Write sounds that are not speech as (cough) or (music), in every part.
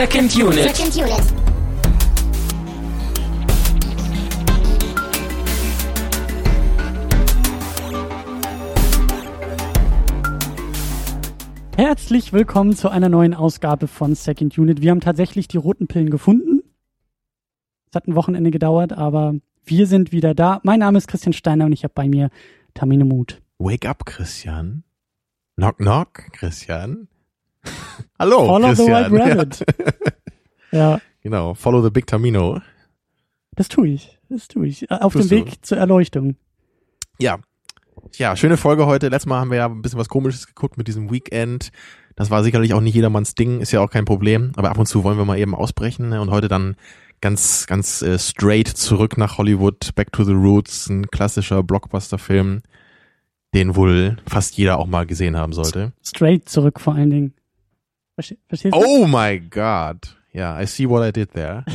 Second Unit. Second Unit. Herzlich willkommen zu einer neuen Ausgabe von Second Unit. Wir haben tatsächlich die roten Pillen gefunden. Es hat ein Wochenende gedauert, aber wir sind wieder da. Mein Name ist Christian Steiner und ich habe bei mir Tamine Mut. Wake up, Christian. Knock, knock, Christian. (laughs) Hallo, Follow the Christian. White (laughs) Rabbit. Ja, Ja, genau. Follow the Big Tamino. das tue ich. Das tue ich. Auf dem du. Weg zur Erleuchtung. Ja. Ja, schöne Folge heute. Letztes Mal haben wir ja ein bisschen was Komisches geguckt mit diesem Weekend. Das war sicherlich auch nicht jedermanns Ding, ist ja auch kein Problem. Aber ab und zu wollen wir mal eben ausbrechen ne? und heute dann ganz, ganz äh, straight zurück nach Hollywood, Back to the Roots, ein klassischer Blockbuster-Film, den wohl fast jeder auch mal gesehen haben sollte. Straight zurück vor allen Dingen. Verste- Verstehst du? Oh my God. Ja, I see what I did there. (laughs)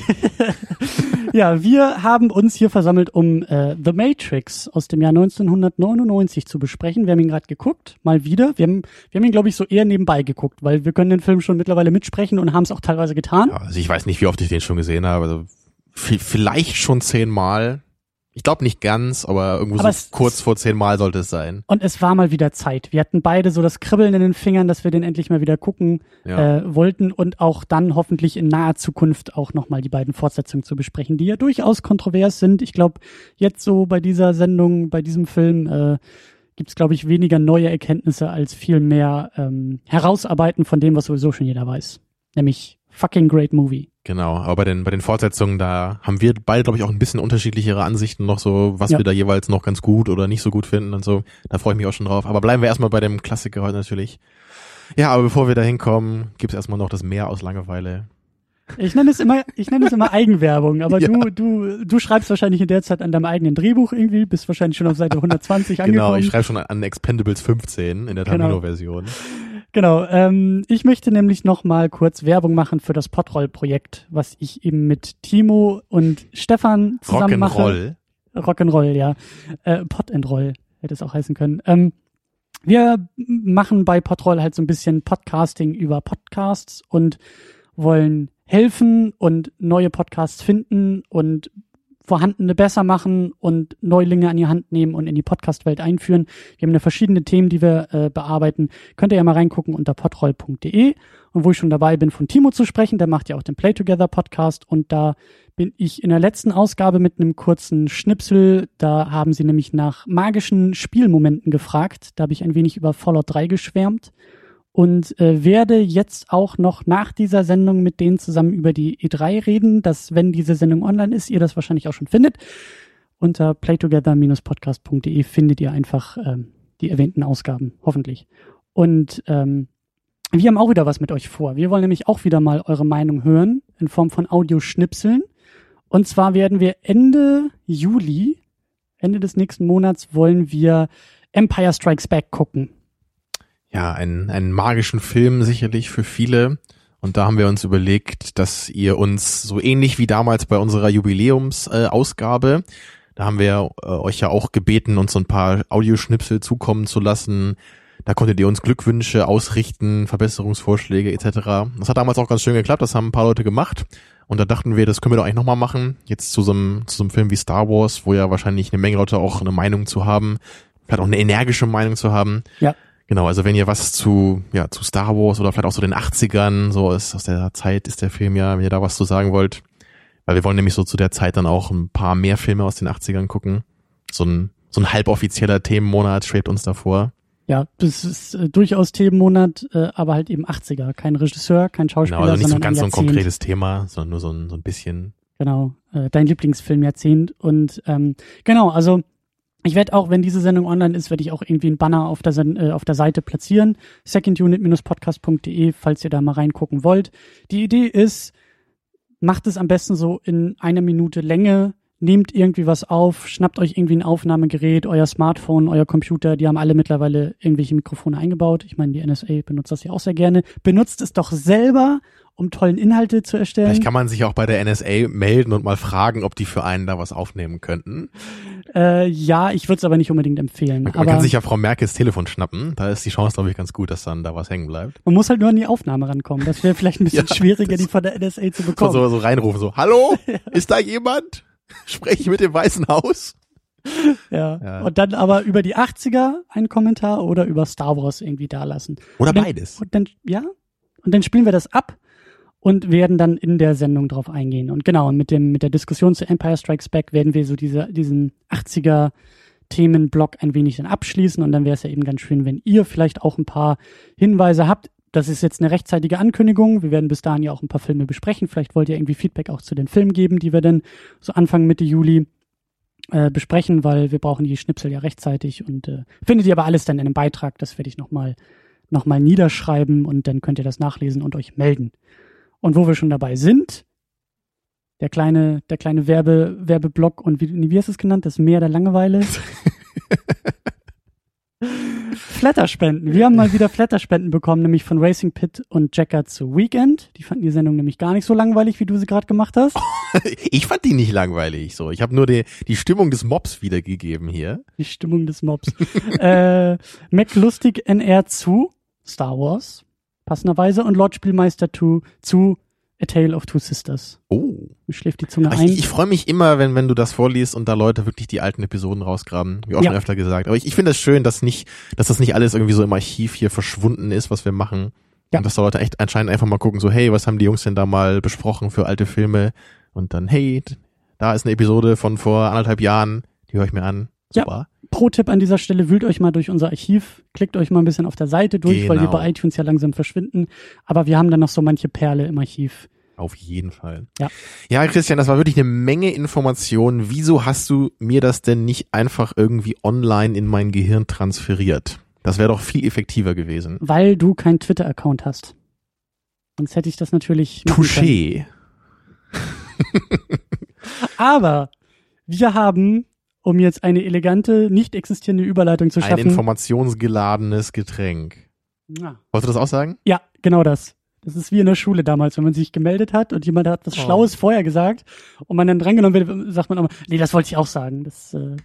Ja, wir haben uns hier versammelt, um äh, The Matrix aus dem Jahr 1999 zu besprechen. Wir haben ihn gerade geguckt, mal wieder. Wir haben, wir haben ihn, glaube ich, so eher nebenbei geguckt, weil wir können den Film schon mittlerweile mitsprechen und haben es auch teilweise getan. Ja, also ich weiß nicht, wie oft ich den schon gesehen habe. Also vi- vielleicht schon zehnmal. Ich glaube nicht ganz, aber irgendwo Aber so kurz vor zehnmal sollte es sein. Und es war mal wieder Zeit. Wir hatten beide so das Kribbeln in den Fingern, dass wir den endlich mal wieder gucken Ja. äh, wollten und auch dann hoffentlich in naher Zukunft auch nochmal die beiden Fortsetzungen zu besprechen, die ja durchaus kontrovers sind. Ich glaube, jetzt so bei dieser Sendung, bei diesem Film äh, gibt es, glaube ich, weniger neue Erkenntnisse als viel mehr ähm, Herausarbeiten von dem, was sowieso schon jeder weiß. Nämlich fucking great movie. Genau, aber bei den, bei den Fortsetzungen, da haben wir beide, glaube ich, auch ein bisschen unterschiedlichere Ansichten noch so, was Ja. wir da jeweils noch ganz gut oder nicht so gut finden und so. Da freue ich mich auch schon drauf. Aber bleiben wir erstmal bei dem Klassiker heute natürlich. Ja, aber bevor wir da hinkommen, gibt's erstmal noch das Meer aus Langeweile. Ich nenne es immer, ich nenne es immer (laughs) Eigenwerbung, aber Ja. du, du, du schreibst wahrscheinlich in der Zeit an deinem eigenen Drehbuch irgendwie, bist wahrscheinlich schon auf Seite (laughs) 120 angekommen. Genau, ich schreibe schon an Expendables 15 in der Genau. Tamino-Version. Genau, ähm, ich möchte nämlich noch mal kurz Werbung machen für das Podroll-Projekt, was ich eben mit Timo und Stefan zusammen mache. Rock'n'Roll. Rock'n'Roll, ja. Äh, Pod and Roll hätte es auch heißen können. Ähm, wir machen bei Podroll halt so ein bisschen Podcasting über Podcasts und wollen helfen und neue Podcasts finden und vorhandene besser machen und Neulinge an die Hand nehmen und in die Podcast-Welt einführen. Wir haben da verschiedene Themen, die wir äh, bearbeiten. Könnt ihr ja mal reingucken unter podroll.de. Und wo ich schon dabei bin, von Timo zu sprechen, der macht ja auch den Play Together Podcast und da bin ich in der letzten Ausgabe mit einem kurzen Schnipsel. Da haben sie nämlich nach magischen Spielmomenten gefragt. Da habe ich ein wenig über Fallout 3 geschwärmt und äh, werde jetzt auch noch nach dieser Sendung mit denen zusammen über die E3 reden, dass wenn diese Sendung online ist, ihr das wahrscheinlich auch schon findet. Unter playtogether-podcast.de findet ihr einfach ähm, die erwähnten Ausgaben, hoffentlich. Und ähm, wir haben auch wieder was mit euch vor. Wir wollen nämlich auch wieder mal eure Meinung hören in Form von Audioschnipseln. Und zwar werden wir Ende Juli, Ende des nächsten Monats, wollen wir Empire Strikes Back gucken. Ja, einen, einen magischen Film sicherlich für viele. Und da haben wir uns überlegt, dass ihr uns so ähnlich wie damals bei unserer Jubiläumsausgabe, äh, da haben wir äh, euch ja auch gebeten, uns so ein paar Audioschnipsel zukommen zu lassen. Da konntet ihr uns Glückwünsche ausrichten, Verbesserungsvorschläge etc. Das hat damals auch ganz schön geklappt, das haben ein paar Leute gemacht. Und da dachten wir, das können wir doch eigentlich nochmal machen. Jetzt zu so, einem, zu so einem Film wie Star Wars, wo ja wahrscheinlich eine Menge Leute auch eine Meinung zu haben, vielleicht auch eine energische Meinung zu haben. Ja. Genau, also wenn ihr was zu, ja, zu Star Wars oder vielleicht auch so den 80ern, so ist aus der Zeit ist der Film ja, wenn ihr da was zu sagen wollt. Weil wir wollen nämlich so zu der Zeit dann auch ein paar mehr Filme aus den 80ern gucken. So ein, so ein halboffizieller Themenmonat schwebt uns davor. Ja, das ist äh, durchaus Themenmonat, äh, aber halt eben 80er. Kein Regisseur, kein Schauspieler, Genau, also nicht so ganz so ein Jahrzehnt. konkretes Thema, sondern nur so ein, so ein bisschen. Genau, äh, dein Lieblingsfilmjahrzehnt. Und ähm, genau, also ich werde auch, wenn diese Sendung online ist, werde ich auch irgendwie einen Banner auf der, Sen äh, auf der Seite platzieren. secondunit-podcast.de, falls ihr da mal reingucken wollt. Die Idee ist, macht es am besten so in einer Minute Länge, nehmt irgendwie was auf, schnappt euch irgendwie ein Aufnahmegerät, euer Smartphone, euer Computer, die haben alle mittlerweile irgendwelche Mikrofone eingebaut. Ich meine, die NSA benutzt das ja auch sehr gerne. Benutzt es doch selber um tollen Inhalte zu erstellen. Vielleicht kann man sich auch bei der NSA melden und mal fragen, ob die für einen da was aufnehmen könnten. Äh, ja, ich würde es aber nicht unbedingt empfehlen. Man, man kann sich ja Frau Merkels Telefon schnappen. Da ist die Chance, glaube ich, ganz gut, dass dann da was hängen bleibt. man muss halt nur an die Aufnahme rankommen. Das wäre vielleicht ein (laughs) bisschen Ja, schwieriger, die von der NSA zu bekommen. so, so reinrufen, so, hallo? (laughs) Ist da jemand? (laughs) Spreche ich mit dem Weißen Haus? Ja. Ja. Und dann aber über die 80er einen Kommentar oder über Star Wars irgendwie dalassen. Oder Und dann- beides. Und dann, ja, und dann spielen wir das ab und werden dann in der Sendung drauf eingehen. Und genau, und mit dem, mit der Diskussion zu Empire Strikes Back werden wir so diese, diesen 80er Themenblock ein wenig dann abschließen und dann wäre es ja eben ganz schön, wenn ihr vielleicht auch ein paar Hinweise habt. Das ist jetzt eine rechtzeitige Ankündigung. Wir werden bis dahin ja auch ein paar Filme besprechen. Vielleicht wollt ihr irgendwie Feedback auch zu den Filmen geben, die wir dann so Anfang Mitte Juli äh, besprechen, weil wir brauchen die Schnipsel ja rechtzeitig und äh, findet ihr aber alles dann in einem Beitrag. Das werde ich nochmal noch mal niederschreiben und dann könnt ihr das nachlesen und euch melden. Und wo wir schon dabei sind, der kleine, der kleine Werbe, Werbeblock und wie, wie hast du es genannt? Das Meer der Langeweile. (laughs) Flatterspenden. Wir haben mal wieder Flatterspenden bekommen, nämlich von Racing Pit und Jacker zu Weekend. Die fanden die Sendung nämlich gar nicht so langweilig, wie du sie gerade gemacht hast. (laughs) Ich fand die nicht langweilig, so. Ich habe nur die, die Stimmung des Mobs wiedergegeben hier. Die Stimmung des Mobs. (laughs) äh, Mac Lustig NR zu Star Wars, passenderweise, und Lord Spielmeister 2 zu A Tale of Two Sisters. Oh. Schläft die Zunge Aber ein. Ich, ich freue mich immer, wenn, wenn du das vorliest und da Leute wirklich die alten Episoden rausgraben. Wie auch Ja. schon öfter gesagt. Aber ich, ich finde es das schön, dass nicht, dass das nicht alles irgendwie so im Archiv hier verschwunden ist, was wir machen. Ja. Und dass da Leute echt anscheinend einfach mal gucken, so, hey, was haben die Jungs denn da mal besprochen für alte Filme? Und dann, hey, da ist eine Episode von vor anderthalb Jahren, die höre ich mir an. Ja. Pro-Tipp an dieser Stelle, wühlt euch mal durch unser Archiv, klickt euch mal ein bisschen auf der Seite durch, weil wir Genau. bei iTunes ja langsam verschwinden. Aber wir haben dann noch so manche Perle im Archiv. Auf jeden Fall. Ja. Ja, Christian, das war wirklich eine Menge Informationen. Wieso hast du mir das denn nicht einfach irgendwie online in mein Gehirn transferiert? Das wäre doch viel effektiver gewesen. Weil du keinen Twitter-Account hast. Sonst hätte ich das natürlich. Touché. Aber wir haben, um jetzt eine elegante, nicht existierende Überleitung zu Ein schaffen. informationsgeladenes Getränk. Ja. Wolltest du das auch sagen? Ja, genau das. Das ist wie in der Schule damals, wenn man sich gemeldet hat und jemand hat was Oh. Schlaues vorher gesagt und man dann drangenommen wird, sagt man immer, nee, das wollte ich auch sagen. Das, äh,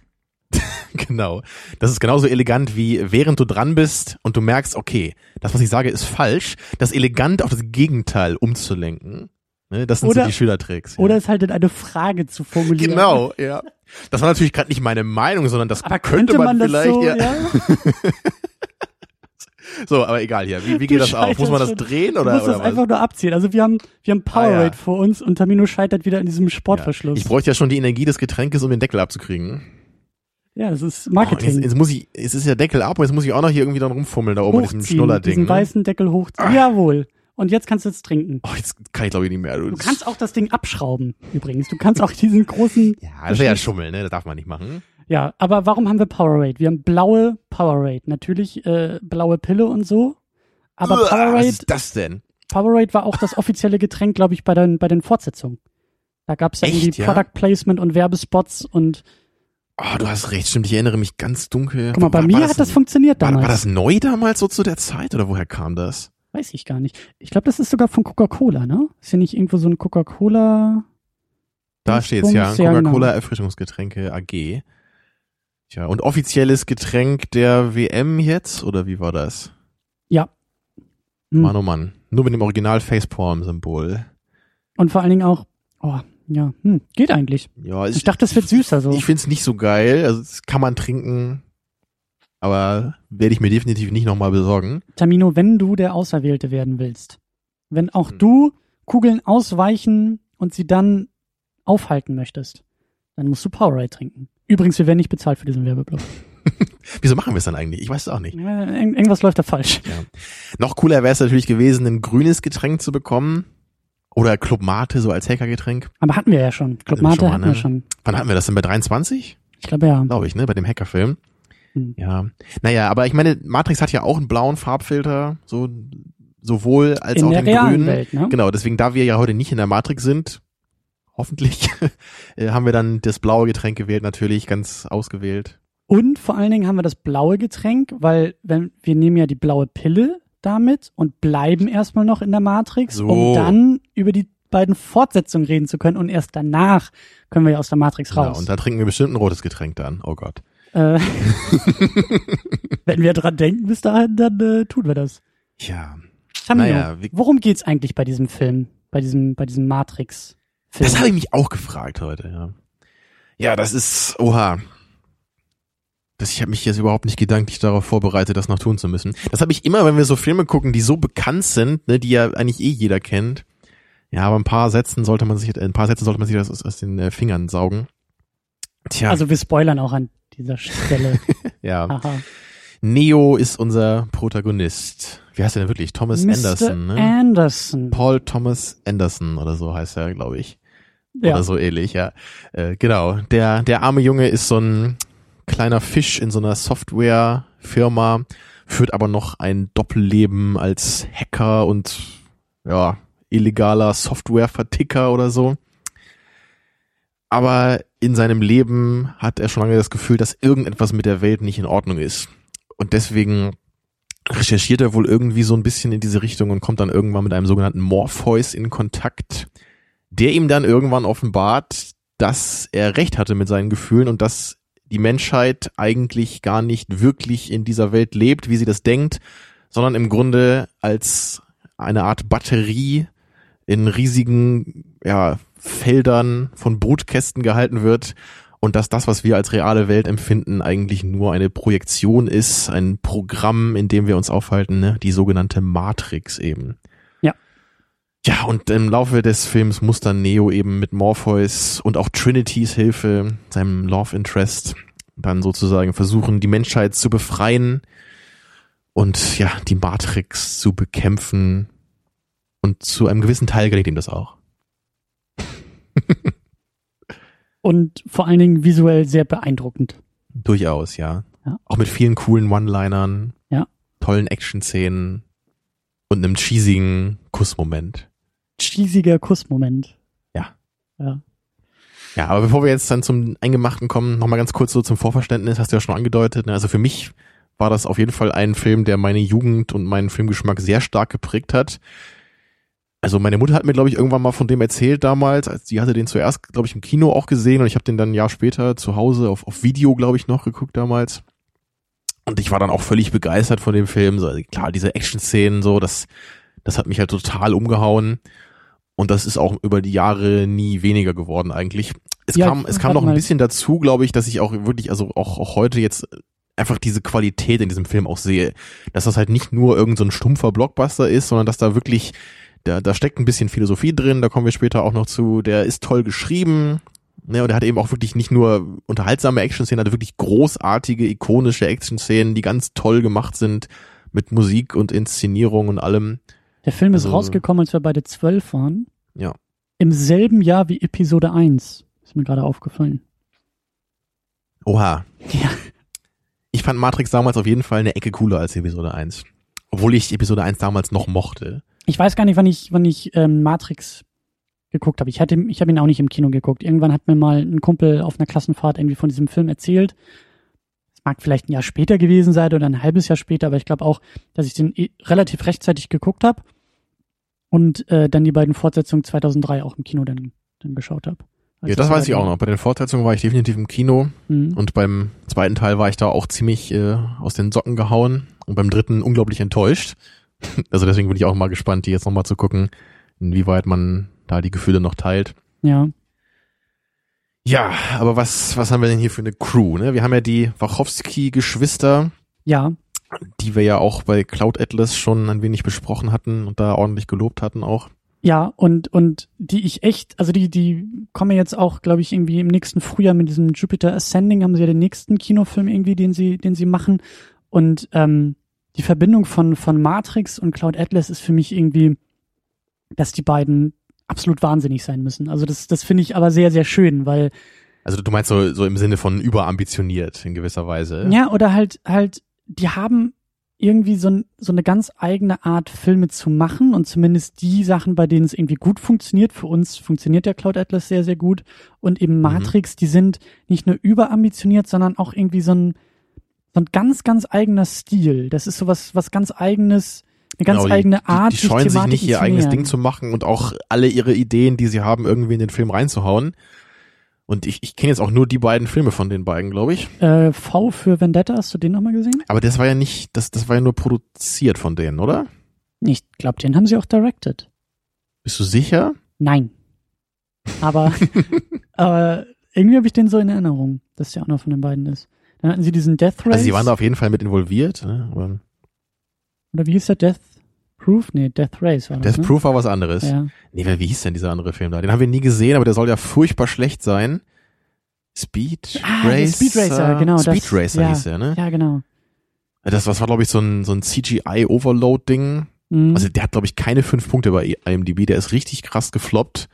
(laughs) Genau. Das ist genauso elegant wie während du dran bist und du merkst, okay, das, was ich sage, ist falsch, das elegant auf das Gegenteil umzulenken. Ne, das sind Oder- so die Schülertricks. Ja. Oder es halt in eine Frage zu formulieren. Genau, ja. Das war natürlich gerade nicht meine Meinung, sondern das Aber könnte, man, das vielleicht. so, ja. ja? (laughs) So, aber egal hier. Wie, wie Du geht das auf? Muss man das scheiterst drehen Du oder, musst oder das was? einfach nur abziehen. Also wir haben, wir haben Powerade Ah, ja. vor uns und Tamino scheitert wieder in diesem Ja. Sportverschluss. Ich bräuchte ja schon die Energie des Getränkes, um den Deckel abzukriegen. Ja, das ist Oh, Marketing. jetzt, jetzt muss ich, jetzt ist der Deckel ab und jetzt muss ich auch noch hier irgendwie dran rumfummeln da oben mit diesem Hochziehen, Schnullerding. diesen Ne? weißen Deckel hochziehen. Jawohl. Und jetzt kannst du es trinken. Oh, jetzt kann ich glaube ich nicht mehr. Du kannst auch das Ding abschrauben, übrigens. Du kannst auch diesen großen. (laughs) ja, das wäre ja Schummeln, ne? Das darf man nicht machen. Ja, aber warum haben wir Powerade? Wir haben blaue Powerade. Natürlich äh, blaue Pille und so. Aber Uah, was Powerade, ist das denn? Powerade war auch das offizielle Getränk, glaube ich, bei den, bei den Fortsetzungen. Da gab es ja irgendwie ja? Product Placement und Werbespots und Oh, du hast recht, stimmt. Ich erinnere mich ganz dunkel. guck mal, bei War- mir war hat das funktioniert war, damals. war das neu damals so zu der Zeit oder woher kam das? Weiß ich gar nicht. Ich glaube, das ist sogar von Coca-Cola, ne? Ist ja nicht irgendwo so ein Coca-Cola. Da steht's ja. Genau. Coca-Cola Erfrischungsgetränke AG. Tja, und offizielles Getränk der WM jetzt? Oder wie war das? Ja. Hm. Mann, oh Mann. Nur mit dem Original Facepalm-Symbol. Und vor allen Dingen auch, oh, ja, hm, geht eigentlich. Ja, Ich dachte, das wird süßer so. Ich find's nicht so geil. Also, das kann man trinken. Aber werde ich mir definitiv nicht nochmal besorgen. Tamino, wenn du der Auserwählte werden willst, wenn auch Hm. du Kugeln ausweichen und sie dann aufhalten möchtest, dann musst du Powerade trinken. Übrigens, wir werden nicht bezahlt für diesen Werbeblock. (laughs) Wieso machen wir es dann eigentlich? Ich weiß es auch nicht. Ja, irg- irgendwas läuft da falsch. Noch cooler wäre es natürlich gewesen, ein grünes Getränk zu bekommen. Oder Club Mate so als Hackergetränk. Aber hatten wir ja schon. Club Hatten wir Mate schon hatten ne? wir schon. Wann hatten wir das denn bei 23? Ich glaube ja. Glaube ich, ne? Bei dem Hackerfilm. Hm. Ja. Naja, aber ich meine, Matrix hat ja auch einen blauen Farbfilter, so sowohl als In auch den grünen. Welt, ne? Genau, deswegen, da wir ja heute nicht in der Matrix sind, hoffentlich, (laughs) äh, haben wir dann das blaue Getränk gewählt, natürlich ganz ausgewählt. Und vor allen Dingen haben wir das blaue Getränk, weil wenn wir nehmen ja die blaue Pille, damit und bleiben erstmal noch in der Matrix, So. um dann über die beiden Fortsetzungen reden zu können und erst danach können wir ja aus der Matrix Ja, raus. und dann trinken wir bestimmt ein rotes Getränk dann. Oh Gott. Äh, (laughs) wenn wir dran denken bis dahin, dann äh, tun wir das. Ja. Tamino, Naja, worum geht's eigentlich bei diesem Film, bei diesem, bei diesem Matrix-Film? Das habe ich mich auch gefragt heute, ja. Ja, das ist, oha. Das, ich habe mich jetzt überhaupt nicht gedanklich darauf vorbereitet, das noch tun zu müssen. Das habe ich immer, wenn wir so Filme gucken, die so bekannt sind, ne, die ja eigentlich eh jeder kennt. Ja, aber ein paar Sätzen sollte man sich, ein paar Sätze sollte man sich das aus, aus den äh, Fingern saugen. Tja, Also wir spoilern auch an dieser Stelle. (laughs) ja. Haha. Neo ist unser Protagonist. Wie heißt er denn wirklich? Thomas Mr. Anderson, ne? Anderson. Paul Thomas Anderson oder so heißt er, glaube ich. ja. oder so ähnlich, ja. Äh, genau. Der, der arme Junge ist so ein kleiner Fisch in so einer Softwarefirma, führt aber noch ein Doppelleben als Hacker und ja, illegaler Softwareverticker oder so. Aber in seinem Leben hat er schon lange das Gefühl, dass irgendetwas mit der Welt nicht in Ordnung ist. Und deswegen recherchiert er wohl irgendwie so ein bisschen in diese Richtung und kommt dann irgendwann mit einem sogenannten Morpheus in Kontakt, der ihm dann irgendwann offenbart, dass er recht hatte mit seinen Gefühlen und dass die Menschheit eigentlich gar nicht wirklich in dieser Welt lebt, wie sie das denkt, sondern im Grunde als eine Art Batterie in riesigen ja, Feldern von Brutkästen gehalten wird und dass das, was wir als reale Welt empfinden, eigentlich nur eine Projektion ist, ein Programm, in dem wir uns aufhalten, ne? die sogenannte Matrix eben. Ja. Ja, und im Laufe des Films muss dann Neo eben mit Morpheus und auch Trinitys Hilfe, seinem Love Interest, dann sozusagen versuchen, die Menschheit zu befreien und ja, die Matrix zu bekämpfen. Und zu einem gewissen Teil gelingt ihm das auch. (laughs) Und vor allen Dingen visuell sehr beeindruckend. Durchaus, ja. Ja. Auch mit vielen coolen One-Linern, Ja. tollen Action-Szenen und einem cheesigen Kussmoment. Cheesiger Kussmoment. Ja. Ja. Ja, aber bevor wir jetzt dann zum Eingemachten kommen, nochmal ganz kurz so zum Vorverständnis, hast du ja schon angedeutet. Ne? Also für mich war das auf jeden Fall ein Film, der meine Jugend und meinen Filmgeschmack sehr stark geprägt hat. Also meine Mutter hat mir, glaube ich, irgendwann mal von dem erzählt damals. als Sie hatte den zuerst, glaube ich, im Kino auch gesehen und ich habe den dann ein Jahr später zu Hause auf, auf Video, glaube ich, noch geguckt damals. Und ich war dann auch völlig begeistert von dem Film. So, also klar, diese Action-Szenen, so, das, das hat mich halt total umgehauen. Und das ist auch über die Jahre nie weniger geworden eigentlich. Es Ja, kam, es kam noch ein bisschen dazu, glaube ich, dass ich auch wirklich, also auch, auch heute jetzt einfach diese Qualität in diesem Film auch sehe. Dass das halt nicht nur irgendein so ein stumpfer Blockbuster ist, sondern dass da wirklich, da, da steckt ein bisschen Philosophie drin, da kommen wir später auch noch zu. Der ist toll geschrieben. Ne, und er hat eben auch wirklich nicht nur unterhaltsame Action-Szenen, er hat wirklich großartige, ikonische Action-Szenen, die ganz toll gemacht sind mit Musik und Inszenierung und allem. Der Film ist Also- rausgekommen, als wir beide zwölf waren. Ja. Im selben Jahr wie Episode 1. Ist mir gerade aufgefallen. Oha. Ja. Ich fand Matrix damals auf jeden Fall eine Ecke cooler als Episode 1. Obwohl ich Episode 1 damals noch mochte. Ich weiß gar nicht, wann ich, wann ich ähm, Matrix geguckt habe. Ich hatte, ich habe ihn auch nicht im Kino geguckt. Irgendwann hat mir mal ein Kumpel auf einer Klassenfahrt irgendwie von diesem Film erzählt. Es mag vielleicht ein Jahr später gewesen sein oder ein halbes Jahr später, aber ich glaube auch, dass ich den eh relativ rechtzeitig geguckt habe und äh, dann die beiden Fortsetzungen 2003 auch im Kino dann, dann geschaut habe. Ja, das weiß ich auch noch. Bei den Fortsetzungen war ich definitiv im Kino Mhm. und beim zweiten Teil war ich da auch ziemlich äh, aus den Socken gehauen und beim dritten unglaublich enttäuscht. (laughs) Also deswegen bin ich auch mal gespannt, die jetzt nochmal zu gucken, inwieweit man da die Gefühle noch teilt. Ja. Ja, aber was, was haben wir denn hier für eine Crew? Ne? Wir haben ja die Wachowski-Geschwister, Ja, die wir ja auch bei Cloud Atlas schon ein wenig besprochen hatten und da ordentlich gelobt hatten auch. Ja, und, und die ich echt, also die, die kommen jetzt auch, glaube ich, irgendwie im nächsten Frühjahr mit diesem Jupiter Ascending, haben sie ja den nächsten Kinofilm irgendwie, den sie, den sie machen. Und ähm, die Verbindung von, von Matrix und Cloud Atlas ist für mich irgendwie, dass die beiden absolut wahnsinnig sein müssen. Also das, das finde ich aber sehr, sehr schön, weil, Also du meinst so, so im Sinne von überambitioniert in gewisser Weise. ja, oder halt, halt, die haben irgendwie so, ein, so eine ganz eigene Art, Filme zu machen und zumindest die Sachen, bei denen es irgendwie gut funktioniert. Für uns funktioniert der Cloud Atlas sehr, sehr gut. Und eben Matrix, die sind nicht nur überambitioniert, sondern auch irgendwie so ein, so ein ganz, ganz eigener Stil. Das ist so was, was ganz eigenes. eine ganz Genau, die- eigene Art, Die, die scheuen sich nicht, ihr eigenes. Ding zu machen und auch alle ihre Ideen, die sie haben, irgendwie in den Film reinzuhauen. Und ich, ich kenne jetzt auch nur die beiden Filme von den beiden, glaube ich. Äh, v für Vendetta, hast du den nochmal gesehen? Aber das war ja nicht, das, das war ja nur produziert von denen, oder? Ich glaube, den haben sie auch directed. Bist du sicher? Nein. Aber, (laughs) aber irgendwie habe ich den so in Erinnerung, dass der auch noch von den beiden ist. Dann hatten sie diesen Death Race. Also sie waren da auf jeden Fall mit involviert. Ne? Oder wie hieß der? Death Proof? Nee, Death Race war das, Death ne? Proof war was anderes. Ja. Nee, wie hieß denn dieser andere Film da? Den haben wir nie gesehen, aber der soll ja furchtbar schlecht sein. Speed Ah, Racer. Speed Racer, genau, Speed das- Racer ja. hieß der, ne? ja, genau. Das, das war, glaube ich, so ein, so ein CGI-Overload-Ding. Mhm. Also der hat, glaube ich, keine fünf Punkte bei IMDb. Der ist richtig krass gefloppt.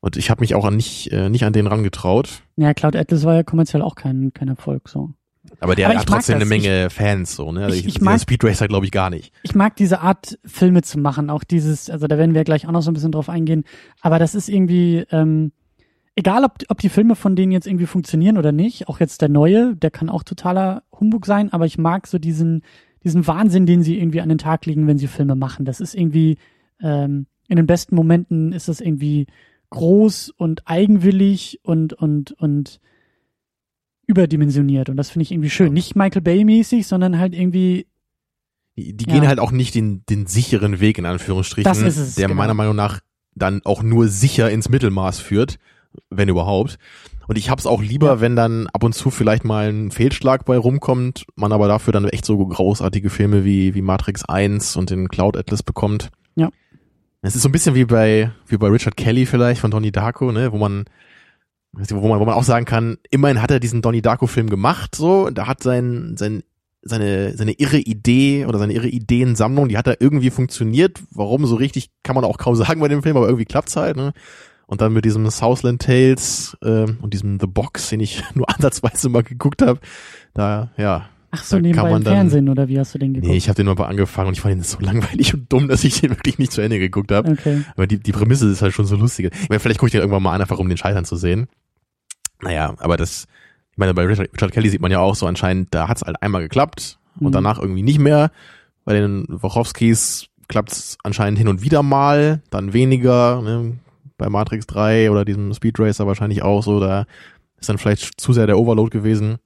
Und ich habe mich auch an nicht, äh, nicht an den rangetraut. ja, Cloud Atlas war ja kommerziell auch kein, kein Erfolg, so. Aber der Aber ich hat trotzdem eine Menge Fans, so, ne? ich- Ich, ich dieser mag- Speed Racer, glaube ich, gar nicht. ich mag diese Art, Filme zu machen, auch dieses, also da werden wir gleich auch noch so ein bisschen drauf eingehen, aber das ist irgendwie, ähm, egal ob, ob die Filme von denen jetzt irgendwie funktionieren oder nicht, auch jetzt der neue, der kann auch totaler Humbug sein, aber ich mag so diesen, diesen Wahnsinn, den sie irgendwie an den Tag legen, wenn sie Filme machen. Das ist irgendwie, ähm, in den besten Momenten ist das irgendwie groß und eigenwillig und, und, und überdimensioniert und das finde ich irgendwie schön. Nicht Michael Bay mäßig, sondern halt irgendwie Die, die Ja. gehen halt auch nicht den, den sicheren Weg, in Anführungsstrichen, Das ist es, der genau. meiner Meinung nach dann auch nur sicher ins Mittelmaß führt, wenn überhaupt. Und ich hab's auch lieber, Ja. wenn dann ab und zu vielleicht mal ein Fehlschlag bei rumkommt, man aber dafür dann echt so großartige Filme wie, wie Matrix 1 und den Cloud Atlas bekommt. Ja. Es ist so ein bisschen wie bei, wie bei Richard Kelly vielleicht von Donnie Darko, ne, wo man, wo man, wo man auch sagen kann, immerhin hat er diesen Donnie Darko Film gemacht, so, da hat sein, sein, seine, seine irre Idee oder seine irre Ideensammlung, die hat da irgendwie funktioniert. Warum so richtig, kann man auch kaum sagen bei dem Film, aber irgendwie klappt's halt, ne. Und dann mit diesem Southland Tales ähm, und diesem The Box, den ich (laughs) nur ansatzweise mal geguckt habe, da, ja. Ach so, Da nebenbei im dann- Fernsehen oder wie hast du den geguckt? Nee, ich habe den nur mal angefangen und ich fand ihn so (laughs) langweilig und dumm, dass ich den wirklich nicht zu Ende geguckt habe. okay. Aber die, die Prämisse ist halt schon so lustig. Ich meine, vielleicht gucke ich den irgendwann mal an, einfach um den Scheitern zu sehen. Naja, aber das, ich meine, bei Richard, Richard Kelly sieht man ja auch so anscheinend, da hat's halt einmal geklappt und Mhm. danach irgendwie nicht mehr. Bei den Wachowskis klappt's anscheinend hin und wieder mal, dann weniger. Ne? Bei Matrix 3 oder diesem Speed Racer wahrscheinlich auch so, da ist dann vielleicht zu sehr der Overload gewesen.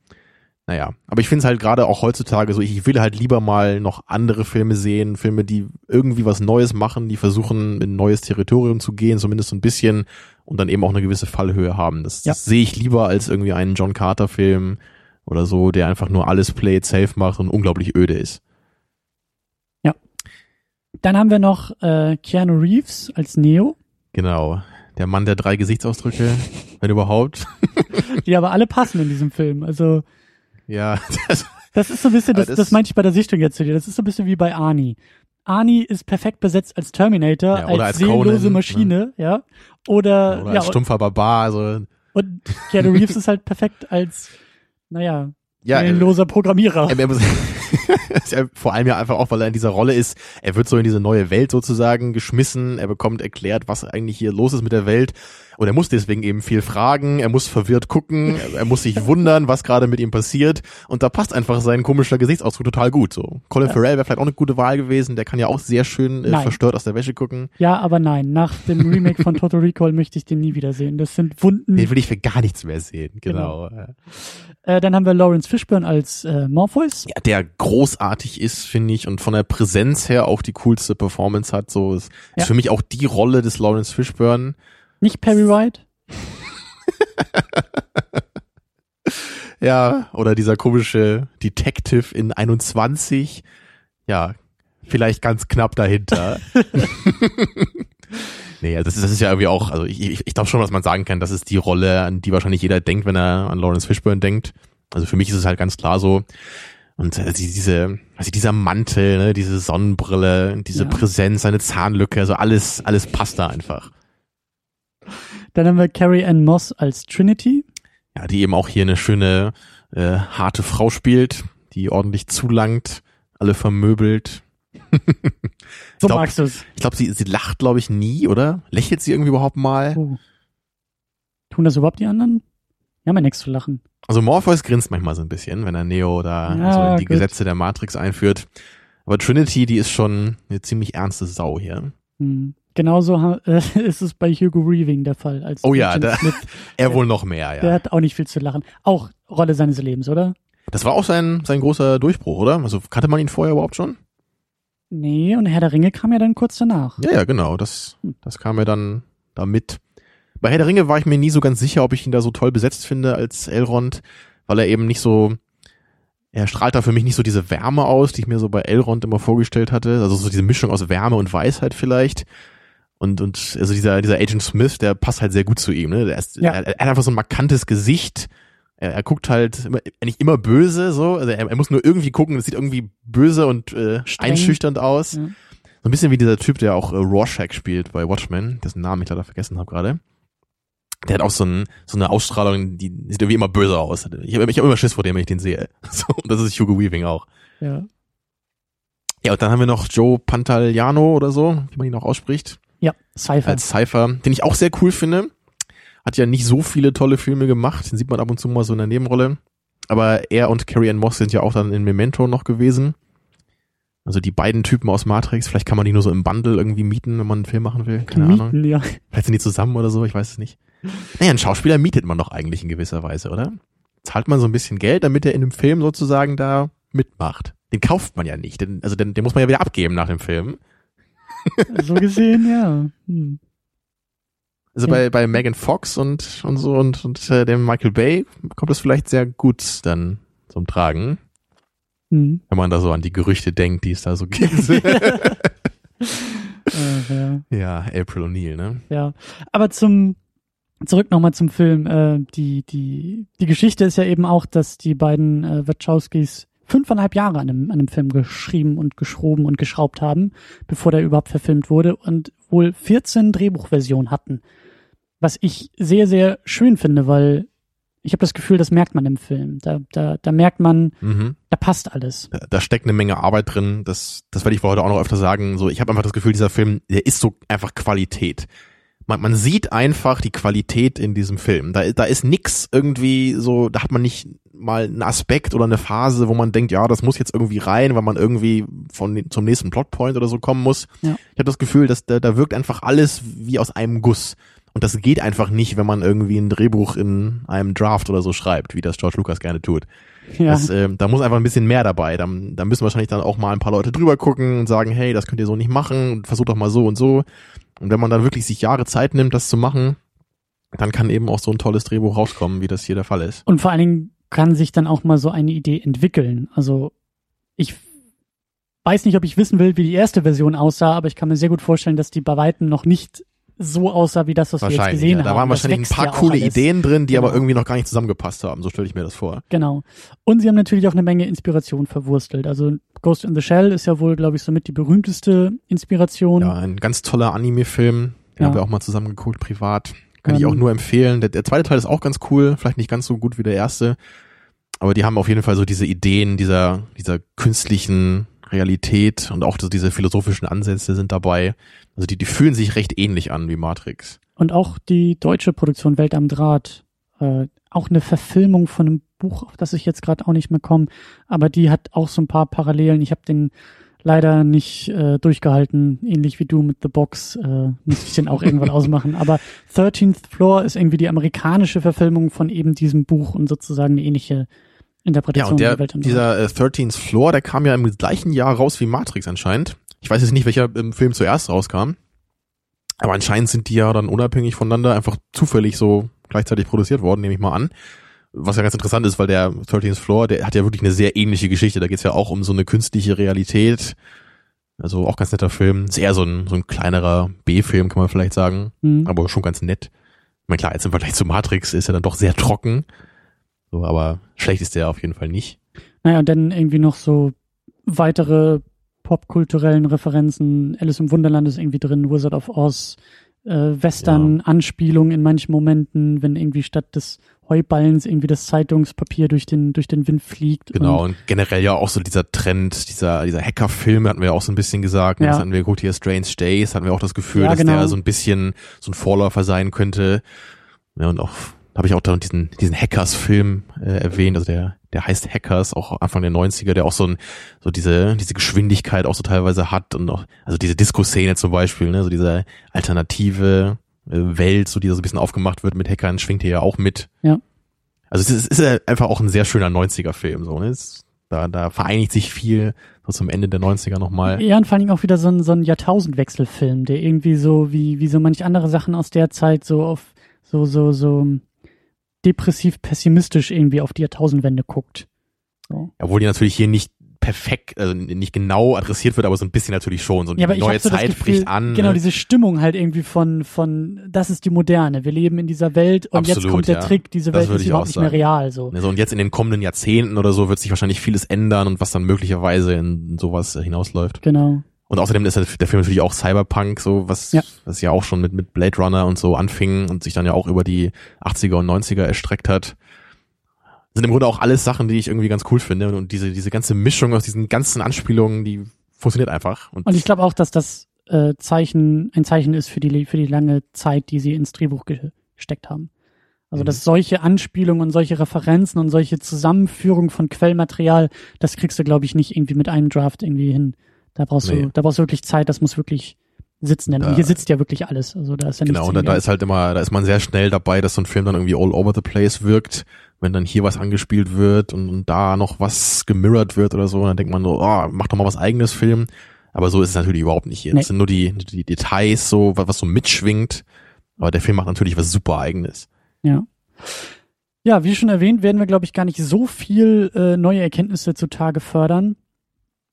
Naja, aber ich finde es halt gerade auch heutzutage so, ich will halt lieber mal noch andere Filme sehen, Filme, die irgendwie was Neues machen, die versuchen, in ein neues Territorium zu gehen, zumindest so ein bisschen, und dann eben auch eine gewisse Fallhöhe haben. Das, Ja. das sehe ich lieber als irgendwie einen John Carter-Film oder so, der einfach nur alles play it safe macht und unglaublich öde ist. Dann haben wir noch äh, Keanu Reeves als Neo, Genau. Der Mann der drei Gesichtsausdrücke, wenn überhaupt. (laughs) die aber alle passen in diesem Film. Also Ja, (laughs) das, das ist so ein bisschen, das, das, das- meinte ich bei der Sichtung jetzt zu dir, das ist so ein bisschen wie bei Arnie. Arnie ist perfekt besetzt als Terminator, Ja, als, als seelenlose Conan, Maschine, ja. Oder, oder ja, als stumpfer Barbar, also, und Keanu Reeves ist halt perfekt als, naja, ja, seelenloser Programmierer. Er, er (laughs) (laughs) vor allem ja einfach auch, weil er in dieser Rolle ist, er wird so in diese neue Welt sozusagen geschmissen, er bekommt erklärt, was eigentlich hier los ist mit der Welt und er muss deswegen eben viel fragen, er muss verwirrt gucken, er muss sich wundern, was gerade mit ihm passiert und da passt einfach sein komischer Gesichtsausdruck total gut so. Colin Ja. Farrell wäre vielleicht auch eine gute Wahl gewesen, der kann ja auch sehr schön äh, verstört aus der Wäsche gucken. Ja, aber nein, nach dem Remake von (laughs) Total Recall möchte ich den nie wiedersehen. Das sind Wunden. Den will ich für gar nichts mehr sehen, genau. Äh, dann haben wir Lawrence Fishburne als äh, Morpheus. Ja, der großartig ist, finde ich, und von der Präsenz her auch die coolste Performance hat. So ist, Ja. ist für mich auch die Rolle des Lawrence Fishburne. Nicht Perry White. (laughs) Ja, oder dieser komische Detective in 21. Ja, vielleicht ganz knapp dahinter. (laughs) nee, also das ist, das ist ja irgendwie auch, also ich, ich, ich glaube schon, dass man sagen kann, das ist die Rolle, an die wahrscheinlich jeder denkt, wenn er an Lawrence Fishburne denkt. Also für mich ist es halt ganz klar so. Und äh, die- diese, also dieser Mantel, ne, diese Sonnenbrille, diese Ja. Präsenz, seine Zahnlücke, also alles, alles passt da einfach. Dann haben wir Carrie Ann Moss als Trinity. Ja, die eben auch hier eine schöne, äh, harte Frau spielt, die ordentlich zulangt, alle vermöbelt. (laughs) So glaub- magst du's. Ich glaube, sie, sie lacht, glaube ich, nie, oder? Lächelt sie irgendwie überhaupt mal? Oh. Tun das überhaupt die anderen? Ja, mein nichts zu lachen. Also Morpheus grinst manchmal so ein bisschen, wenn er Neo da Ja, so in die gut. Gesetze der Matrix einführt. Aber Trinity, die ist schon eine ziemlich ernste Sau hier. Hm. Genauso äh, (laughs) ist es bei Hugo Weaving der Fall. Als Oh ja, da- Smith. (laughs) Er wohl noch mehr, Der ja. hat auch nicht viel zu lachen. Auch Rolle seines Lebens, oder? Das war auch sein, sein großer Durchbruch, oder? Also kannte man ihn vorher überhaupt schon? Nee, und Herr der Ringe kam ja dann kurz danach. Ja, ja, genau. Das, das kam mir dann da mit. Bei Herr der Ringe war ich mir nie so ganz sicher, ob ich ihn da so toll besetzt finde als Elrond, weil er eben nicht so, er strahlt da für mich nicht so diese Wärme aus, die ich mir so bei Elrond immer vorgestellt hatte. Also so diese Mischung aus Wärme und Weisheit vielleicht. Und, und also dieser, dieser Agent Smith, der passt halt sehr gut zu ihm. Ne? Der ist, Ja. er, er hat einfach so ein markantes Gesicht. Er, er guckt halt immer, nicht immer böse, so. Also er, er muss nur irgendwie gucken, es sieht irgendwie böse und äh, Streng. einschüchternd aus. Ja. So ein bisschen wie dieser Typ, der auch äh, Rorschach spielt bei Watchmen, dessen Namen ich leider vergessen habe gerade. Der hat auch so, ein, so eine Ausstrahlung, die sieht irgendwie immer böse aus. Ich habe ich hab immer Schiss vor dem, wenn ich den sehe. (laughs) So, und das ist Hugo Weaving auch. Ja. Ja, und dann haben wir noch Joe Pantaliano oder so, wie man ihn auch ausspricht, Ja, Cypher. als Cypher, den ich auch sehr cool finde. Hat ja nicht so viele tolle Filme gemacht, den sieht man ab und zu mal so in der Nebenrolle. Aber er und Carrie Ann Moss sind ja auch dann in Memento noch gewesen. Also die beiden Typen aus Matrix, vielleicht kann man die nur so im Bundle irgendwie mieten, wenn man einen Film machen will. Keine Ahnung. Mieten, ja. Vielleicht sind die zusammen oder so, ich weiß es nicht. Naja, einen Schauspieler mietet man doch eigentlich in gewisser Weise, oder? Zahlt man so ein bisschen Geld, damit er in dem Film sozusagen da mitmacht. Den kauft man ja nicht, den, also den, den muss man ja wieder abgeben nach dem Film. (laughs) So gesehen, ja. Hm. Also Ja. bei, bei Megan Fox und, und so und, und äh, dem Michael Bay kommt das vielleicht sehr gut dann zum Tragen, Hm. wenn man da so an die Gerüchte denkt, die es da so gibt. (laughs) Ja. ja, April O'Neil, ne? Ja, aber zum zurück nochmal zum Film. Äh, die die die Geschichte ist ja eben auch, dass die beiden äh, Wachowskis fünfeinhalb Jahre an einem, an einem Film geschrieben und geschroben und geschraubt haben, bevor der überhaupt verfilmt wurde und wohl 14 Drehbuchversionen hatten. Was ich sehr, sehr schön finde, weil ich habe das Gefühl, das merkt man im Film. Da, da, da merkt man, Mhm. da passt alles. da, da steckt eine Menge Arbeit drin. Das, das werde ich heute auch noch öfter sagen. So, ich habe einfach das Gefühl, dieser Film, der ist so einfach Qualität. Man, man sieht einfach die Qualität in diesem Film. Da, da ist nix irgendwie so, da hat man nicht mal einen Aspekt oder eine Phase, wo man denkt, ja, das muss jetzt irgendwie rein, weil man irgendwie von zum nächsten Plotpoint oder so kommen muss. Ja. Ich habe das Gefühl, dass da, da wirkt einfach alles wie aus einem Guss. Und das geht einfach nicht, wenn man irgendwie ein Drehbuch in einem Draft oder so schreibt, wie das George Lucas gerne tut. Ja, Das, ähm, da muss einfach ein bisschen mehr dabei. Da, da müssen wahrscheinlich dann auch mal ein paar Leute drüber gucken und sagen, hey, das könnt ihr so nicht machen, versucht doch mal so und so. Und wenn man dann wirklich sich Jahre Zeit nimmt, das zu machen, dann kann eben auch so ein tolles Drehbuch rauskommen, wie das hier der Fall ist. Und vor allen Dingen kann sich dann auch mal so eine Idee entwickeln. Also ich weiß nicht, ob ich wissen will, wie die erste Version aussah, aber ich kann mir sehr gut vorstellen, dass die bei weitem noch nicht so aussah, wie das, was wir jetzt gesehen Ja. Da haben. waren Das wahrscheinlich ein paar ja coole alles. Ideen drin, die aber Genau. irgendwie noch gar nicht zusammengepasst haben. So stelle ich mir das vor. Genau. Und sie haben natürlich auch eine Menge Inspiration verwurstelt. Also Ghost in the Shell ist ja wohl, glaube ich, somit die berühmteste Inspiration. Ja, ein ganz toller Anime-Film. Den Ja. haben wir auch mal zusammen geguckt, privat. Kann ich Ähm, auch nur empfehlen. Der, der zweite Teil ist auch ganz cool, vielleicht nicht ganz so gut wie der erste. Aber die haben auf jeden Fall so diese Ideen dieser, dieser künstlichen Realität und auch diese philosophischen Ansätze sind dabei. Also die, die fühlen sich recht ähnlich an wie Matrix. Und auch die deutsche Produktion Welt am Draht. Äh, auch eine Verfilmung von einem Buch, auf das ich jetzt gerade auch nicht mehr komme. Aber die hat auch so ein paar Parallelen. Ich habe den leider nicht äh, durchgehalten, ähnlich wie du mit The Box. Äh, muss ich den auch irgendwann (laughs) ausmachen. Aber 13th Floor ist irgendwie die amerikanische Verfilmung von eben diesem Buch und sozusagen eine ähnliche Ja, Interpretation und der, der Welt dieser äh, 13th Floor, der kam ja im gleichen Jahr raus wie Matrix anscheinend. Ich weiß jetzt nicht, welcher im Film zuerst rauskam. Aber anscheinend sind die ja dann unabhängig voneinander einfach zufällig so gleichzeitig produziert worden, nehme ich mal an. Was ja ganz interessant ist, weil der 13th Floor, der hat ja wirklich eine sehr ähnliche Geschichte. Da geht's ja auch um so eine künstliche Realität. Also auch ganz netter Film. Ist eher so ein, so ein kleinerer B-Film, kann man vielleicht sagen. Hm. Aber schon ganz nett. Ich meine, klar, jetzt im Vergleich zu Matrix ist er dann doch sehr trocken. So, aber schlecht ist der auf jeden Fall nicht. Naja, und dann irgendwie noch so weitere popkulturellen Referenzen. Alice im Wunderland ist irgendwie drin, Wizard of Oz, äh, Western-Anspielungen in manchen Momenten, wenn irgendwie statt des Heuballens irgendwie das Zeitungspapier durch den, durch den Wind fliegt. Genau, Und, und generell ja auch so dieser Trend, dieser, dieser Hacker-Film, hatten wir ja auch so ein bisschen gesagt. ne? Ja. Das hatten wir geguckt hier, Strange Days, hatten wir auch das Gefühl, Ja, dass genau. der so ein bisschen so ein Vorläufer sein könnte. Ja, und auch, habe ich auch da diesen, diesen Hackers-Film äh, erwähnt, also der, der heißt Hackers, auch Anfang der 90er, der auch so ein, so diese, diese Geschwindigkeit auch so teilweise hat und auch, also diese Disco-Szene zum Beispiel, ne, so diese alternative äh, Welt, so die so ein bisschen aufgemacht wird mit Hackern, schwingt hier ja auch mit. Ja. Also es ist, es ist einfach auch ein sehr schöner 90er-Film, so, ne? Es, da, da vereinigt sich viel so zum Ende der 90er nochmal. Ja, und vor allem auch wieder so ein, so ein Jahrtausendwechselfilm, der irgendwie so, wie, wie so manch andere Sachen aus der Zeit so auf, so, so, so depressiv pessimistisch irgendwie auf die Jahrtausendwende guckt. So. Obwohl die natürlich hier nicht perfekt, also nicht genau adressiert wird, aber so ein bisschen natürlich schon. So ja, die neue so Zeit Gefühl, bricht an. Genau, ne? diese Stimmung halt irgendwie von, von, das ist die Moderne. Wir leben in dieser Welt und Absolut, jetzt kommt der ja. Trick, diese Welt ist überhaupt auch nicht mehr sagen. real, so. Ne, so, und jetzt in den kommenden Jahrzehnten oder so wird sich wahrscheinlich vieles ändern und was dann möglicherweise in sowas hinausläuft. Genau. Und außerdem ist der der Film natürlich auch Cyberpunk, so was, Ja. was ja auch schon mit, mit Blade Runner und so anfing und sich dann ja auch über die 80er und 90er erstreckt hat. Sind im Grunde auch alles Sachen, die ich irgendwie ganz cool finde. Und diese, diese ganze Mischung aus diesen ganzen Anspielungen, die funktioniert einfach. Und ich glaube auch, dass das äh, Zeichen ein Zeichen ist für die für die lange Zeit, die sie ins Drehbuch ge- gesteckt haben. Also Mhm. dass solche Anspielungen und solche Referenzen und solche Zusammenführung von Quellmaterial, das kriegst du glaube ich nicht irgendwie mit einem Draft irgendwie hin. Da brauchst Nee. du da brauchst du wirklich Zeit, das muss wirklich sitzen. Denn Da- hier sitzt ja wirklich alles. Also da ist ja Genau, und da, da ist halt immer, da ist man sehr schnell dabei, dass so ein Film dann irgendwie all over the place wirkt, wenn dann hier was angespielt wird und, und da noch was gemirrored wird oder so, dann denkt man so, oh, mach doch mal was eigenes Film. Aber so ist es natürlich überhaupt nicht hier. Nee. Das sind nur die, die Details, so, was, was so mitschwingt. Aber der Film macht natürlich was super eigenes. Ja. Ja, wie schon erwähnt, werden wir, glaube ich, gar nicht so viel äh, neue Erkenntnisse zutage fördern.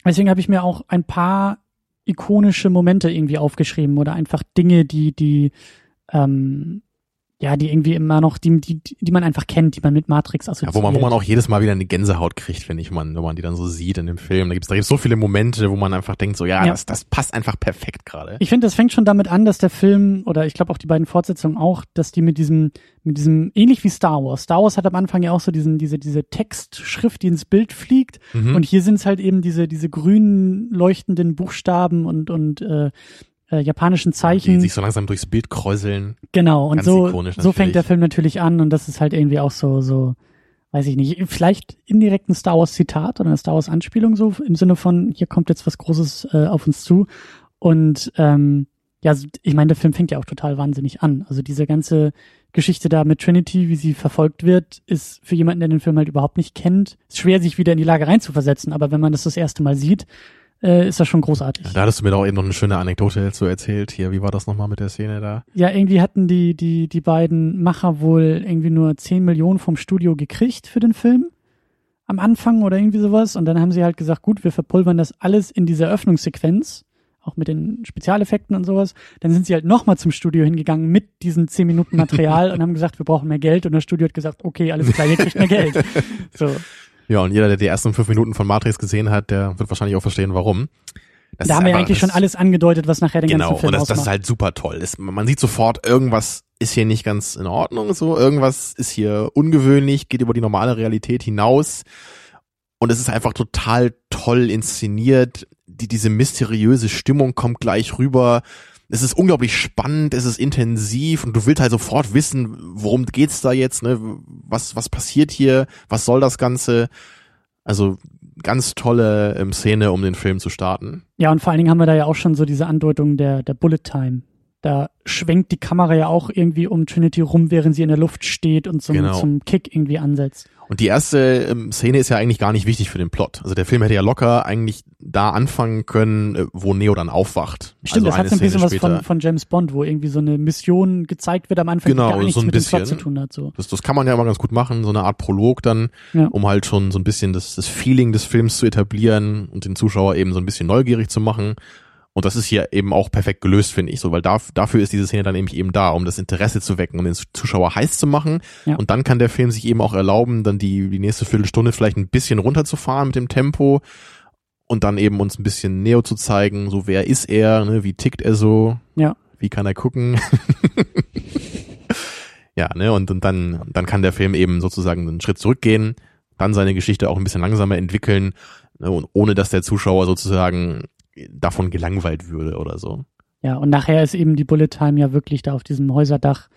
Deswegen habe ich mir auch ein paar ikonische Momente irgendwie aufgeschrieben oder einfach Dinge, die, die, ähm, ja, die irgendwie immer noch, die, die, die man einfach kennt, die man mit Matrix Ja, assoziiert. wo man, wo man auch jedes Mal wieder eine Gänsehaut kriegt, finde ich, wenn man, wenn man die dann so sieht in dem Film. Da gibt's da gibt's so viele Momente, wo man einfach denkt, so, ja, Ja. Das, das passt einfach perfekt gerade. Ich finde, das fängt schon damit an, dass der Film, oder ich glaube auch die beiden Fortsetzungen auch, dass die mit diesem, mit diesem, ähnlich wie Star Wars. Star Wars hat am Anfang ja auch so diesen, diese, diese Textschrift, die ins Bild fliegt. Mhm. Und hier sind es halt eben diese, diese grünen leuchtenden Buchstaben und, und äh, äh, japanischen die Zeichen. sich so langsam durchs Bild kräuseln. genau, und ganz so, so fängt der Film natürlich an und das ist halt irgendwie auch so, so, weiß ich nicht, vielleicht indirekt ein Star Wars Zitat oder eine Star Wars Anspielung so im Sinne von, hier kommt jetzt was Großes äh, auf uns zu. Und ähm, ja, ich meine, der Film fängt ja auch total wahnsinnig an. Also diese ganze Geschichte da mit Trinity, wie sie verfolgt wird, ist für jemanden, der den Film halt überhaupt nicht kennt, schwer, sich wieder in die Lage reinzuversetzen. Aber wenn man das das erste Mal sieht, äh, ist das schon großartig. Da hattest du mir doch eben noch eine schöne Anekdote dazu erzählt. Hier, wie war das nochmal mit der Szene da? Ja, irgendwie hatten die, die, die beiden Macher wohl irgendwie nur 10 Millionen vom Studio gekriegt für den Film. Am Anfang oder irgendwie sowas. Und dann haben sie halt gesagt, gut, wir verpulvern das alles in diese Eröffnungssequenz. Auch mit den Spezialeffekten und sowas. Dann sind sie halt nochmal zum Studio hingegangen mit diesen 10 Minuten Material (laughs) und haben gesagt, wir brauchen mehr Geld. Und das Studio hat gesagt, okay, alles klar, ihr kriegt mehr Geld. So. Ja, und jeder, der die ersten fünf Minuten von Matrix gesehen hat, der wird wahrscheinlich auch verstehen, warum. Das da haben wir eigentlich schon alles angedeutet, was nachher den Genau, ganzen Film und das, das ist halt super toll. Das, man sieht sofort, irgendwas ist hier nicht ganz in Ordnung, so, irgendwas ist hier ungewöhnlich, geht über die normale Realität hinaus. Und es ist einfach total toll inszeniert. Die, diese mysteriöse Stimmung kommt gleich rüber. Es ist unglaublich spannend, es ist intensiv und du willst halt sofort wissen, worum geht's da jetzt, ne? Was, was passiert hier? Was soll das Ganze? Also ganz tolle ähm, Szene, um den Film zu starten. Ja, und vor allen Dingen haben wir da ja auch schon so diese Andeutung der, der Bullet Time. Da schwenkt die Kamera ja auch irgendwie um Trinity rum, während sie in der Luft steht und zum, Genau. zum Kick irgendwie ansetzt. Und die erste ähm, Szene ist ja eigentlich gar nicht wichtig für den Plot. Also der Film hätte ja locker eigentlich da anfangen können, äh, wo Neo dann aufwacht. Stimmt, also das hat so ein bisschen Szene was von, später. von James Bond, wo irgendwie so eine Mission gezeigt wird am Anfang, Genau, die gar nichts so ein mit dem Plot bisschen. zu tun hat. So. Das, das kann man ja immer ganz gut machen, so eine Art Prolog dann, Ja. um halt schon so ein bisschen das, das Feeling des Films zu etablieren und den Zuschauer eben so ein bisschen neugierig zu machen. Und das ist hier eben auch perfekt gelöst, finde ich, so, weil da, dafür ist diese Szene dann nämlich eben da, um das Interesse zu wecken und den Zuschauer heiß zu machen. Ja. Und dann kann der Film sich eben auch erlauben, dann die, die nächste Viertelstunde vielleicht ein bisschen runterzufahren mit dem Tempo und dann eben uns ein bisschen Neo zu zeigen, so wer ist er, ne, wie tickt er so, Ja. wie kann er gucken. (laughs) ja, ne, und, und dann, dann kann der Film eben sozusagen einen Schritt zurückgehen, dann seine Geschichte auch ein bisschen langsamer entwickeln, ne, und ohne dass der Zuschauer sozusagen davon gelangweilt würde oder so. Ja, und nachher ist eben die Bullet Time ja wirklich da auf diesem Häuserdach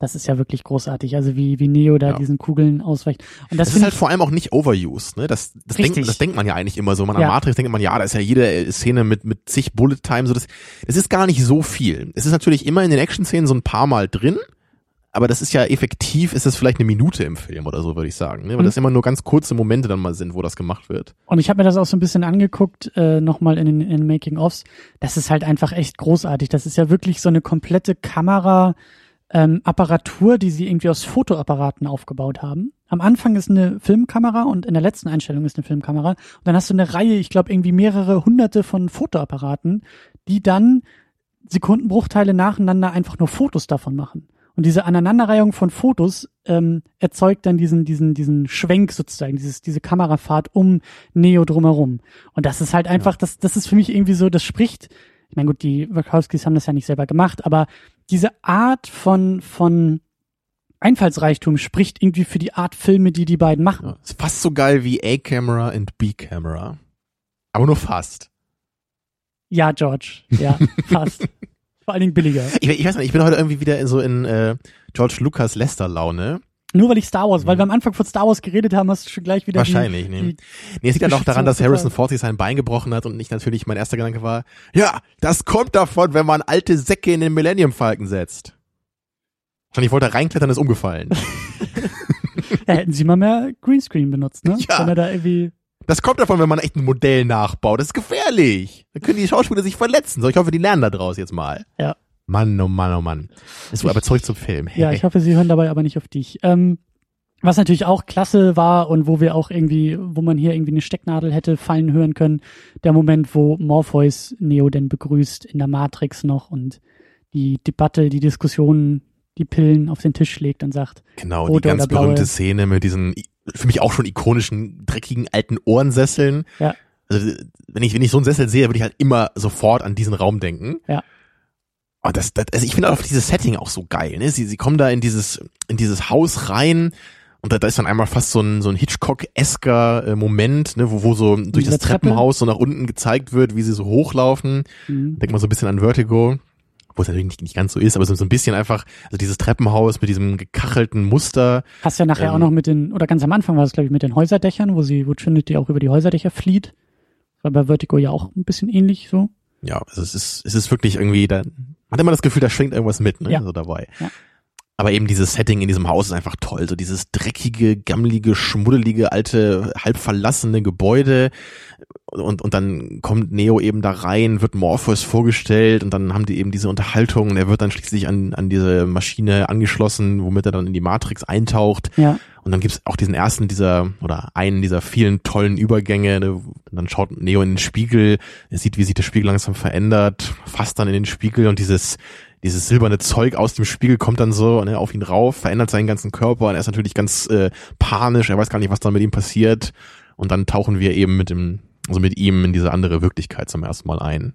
Das ist ja wirklich großartig. Also wie, wie Neo da Ja. diesen Kugeln ausweicht. Und das, Das, ist halt vor allem auch nicht overused, ne? Das, das, denkt, das denkt man ja eigentlich immer so. Man Ja. an Matrix denkt man, ja, da ist ja jede Szene mit, mit zig Bullet Time, so das, das ist gar nicht so viel. Es ist natürlich immer in den Action-Szenen so ein paar Mal drin, aber das ist ja effektiv, ist das vielleicht eine Minute im Film oder so, würde ich sagen. Ne? Weil Mhm. das immer nur ganz kurze Momente dann mal sind, wo das gemacht wird. Und ich habe mir das auch so ein bisschen angeguckt, äh, nochmal in den, in Making-ofs. Das ist halt einfach echt großartig. Das ist ja wirklich so eine komplette Kamera, ähm, Apparatur, die sie irgendwie aus Fotoapparaten aufgebaut haben. Am Anfang ist eine Filmkamera und in der letzten Einstellung ist eine Filmkamera. Und dann hast du eine Reihe, ich glaube irgendwie mehrere hunderte von Fotoapparaten, die dann Sekundenbruchteile nacheinander einfach nur Fotos davon machen. Und diese Aneinanderreihung von Fotos ähm, erzeugt dann diesen, diesen, diesen Schwenk sozusagen, dieses, diese Kamerafahrt um Neo drumherum. Und das ist halt einfach, das, das ist für mich irgendwie so, das spricht, ich meine gut, die Wachowskis haben das ja nicht selber gemacht, aber diese Art von, von Einfallsreichtum spricht irgendwie für die Art Filme, die die beiden machen. Ja. Ist fast so geil wie A-Camera und B-Camera. Aber nur fast. Ja, George. Ja, (laughs) fast. Vor allen Dingen billiger. (laughs) Ich, ich weiß nicht, ich bin heute irgendwie wieder in so in äh, George Lucas Lester-Laune. Nur weil ich Star Wars, weil wir am Anfang von Star Wars geredet haben, hast du schon gleich wieder Wahrscheinlich, die, ne? die, Nee, es liegt dann auch daran, dass. Harrison Ford sich sein Bein gebrochen hat und ich natürlich, mein erster Gedanke war, ja, das kommt davon, wenn man alte Säcke in den Millennium Falcon setzt. Und ich wollte reinklettern, ist umgefallen. (laughs) Ja, hätten sie mal mehr Greenscreen benutzt, ne? Ja. Wenn er da irgendwie. Das kommt davon, wenn man echt ein Modell nachbaut. Das ist gefährlich. Dann können die Schauspieler sich verletzen. So, ich hoffe, die lernen da draus jetzt mal. Ja. Mann, oh Mann, oh Mann. Ist aber zurück zum Film. Ja, ich hoffe, sie hören dabei aber nicht auf dich. Ähm, was natürlich auch klasse war und wo wir auch irgendwie, wo man hier irgendwie eine Stecknadel hätte fallen hören können, der Moment, wo Morpheus Neo denn begrüßt in der Matrix noch und die Debatte, die Diskussion, die Pillen auf den Tisch legt und sagt, Genau, die ganz berühmte Szene mit diesen für mich auch schon ikonischen, dreckigen alten Ohrensesseln. Ja. Also, wenn ich, wenn ich so einen Sessel sehe, würde ich halt immer sofort an diesen Raum denken. Ja. Und das, das also ich finde auch dieses Setting auch so geil, ne? Sie, sie kommen da in dieses, in dieses Haus rein und da, da ist dann einmal fast so ein, so ein Hitchcock-esker äh, Moment, ne, wo, wo so durch das Treppe? Treppenhaus so nach unten gezeigt wird, wie sie so hochlaufen. hm, Denkt man so ein bisschen an Vertigo, wo es natürlich nicht, nicht ganz so ist, aber so, so ein bisschen einfach, also dieses Treppenhaus mit diesem gekachelten Muster. hast ja nachher Ähm, auch noch mit den, oder ganz am Anfang war es, glaube ich, mit den Häuserdächern, wo sie, wo Trinity auch über die Häuserdächer flieht. War bei Vertigo ja auch ein bisschen ähnlich so. Ja, also es ist, es ist wirklich irgendwie, da hat immer das Gefühl, da schwingt irgendwas mit, ne, Ja. so dabei. Ja. Aber eben dieses Setting in diesem Haus ist einfach toll. So dieses dreckige, gammelige, schmuddelige, alte, halb verlassene Gebäude. Und, und dann kommt Neo eben da rein, wird Morpheus vorgestellt und dann haben die eben diese Unterhaltung und er wird dann schließlich an, an diese Maschine angeschlossen, womit er dann in die Matrix eintaucht. Ja. Und dann gibt's auch diesen ersten dieser, oder einen dieser vielen tollen Übergänge. Ne? Und dann schaut Neo in den Spiegel, er sieht, wie sich der Spiegel langsam verändert, fasst dann in den Spiegel und dieses, dieses silberne Zeug aus dem Spiegel kommt dann so ne, auf ihn rauf, verändert seinen ganzen Körper und er ist natürlich ganz äh, panisch, er weiß gar nicht, was dann mit ihm passiert. Und dann tauchen wir eben mit dem, also mit ihm in diese andere Wirklichkeit zum ersten Mal ein.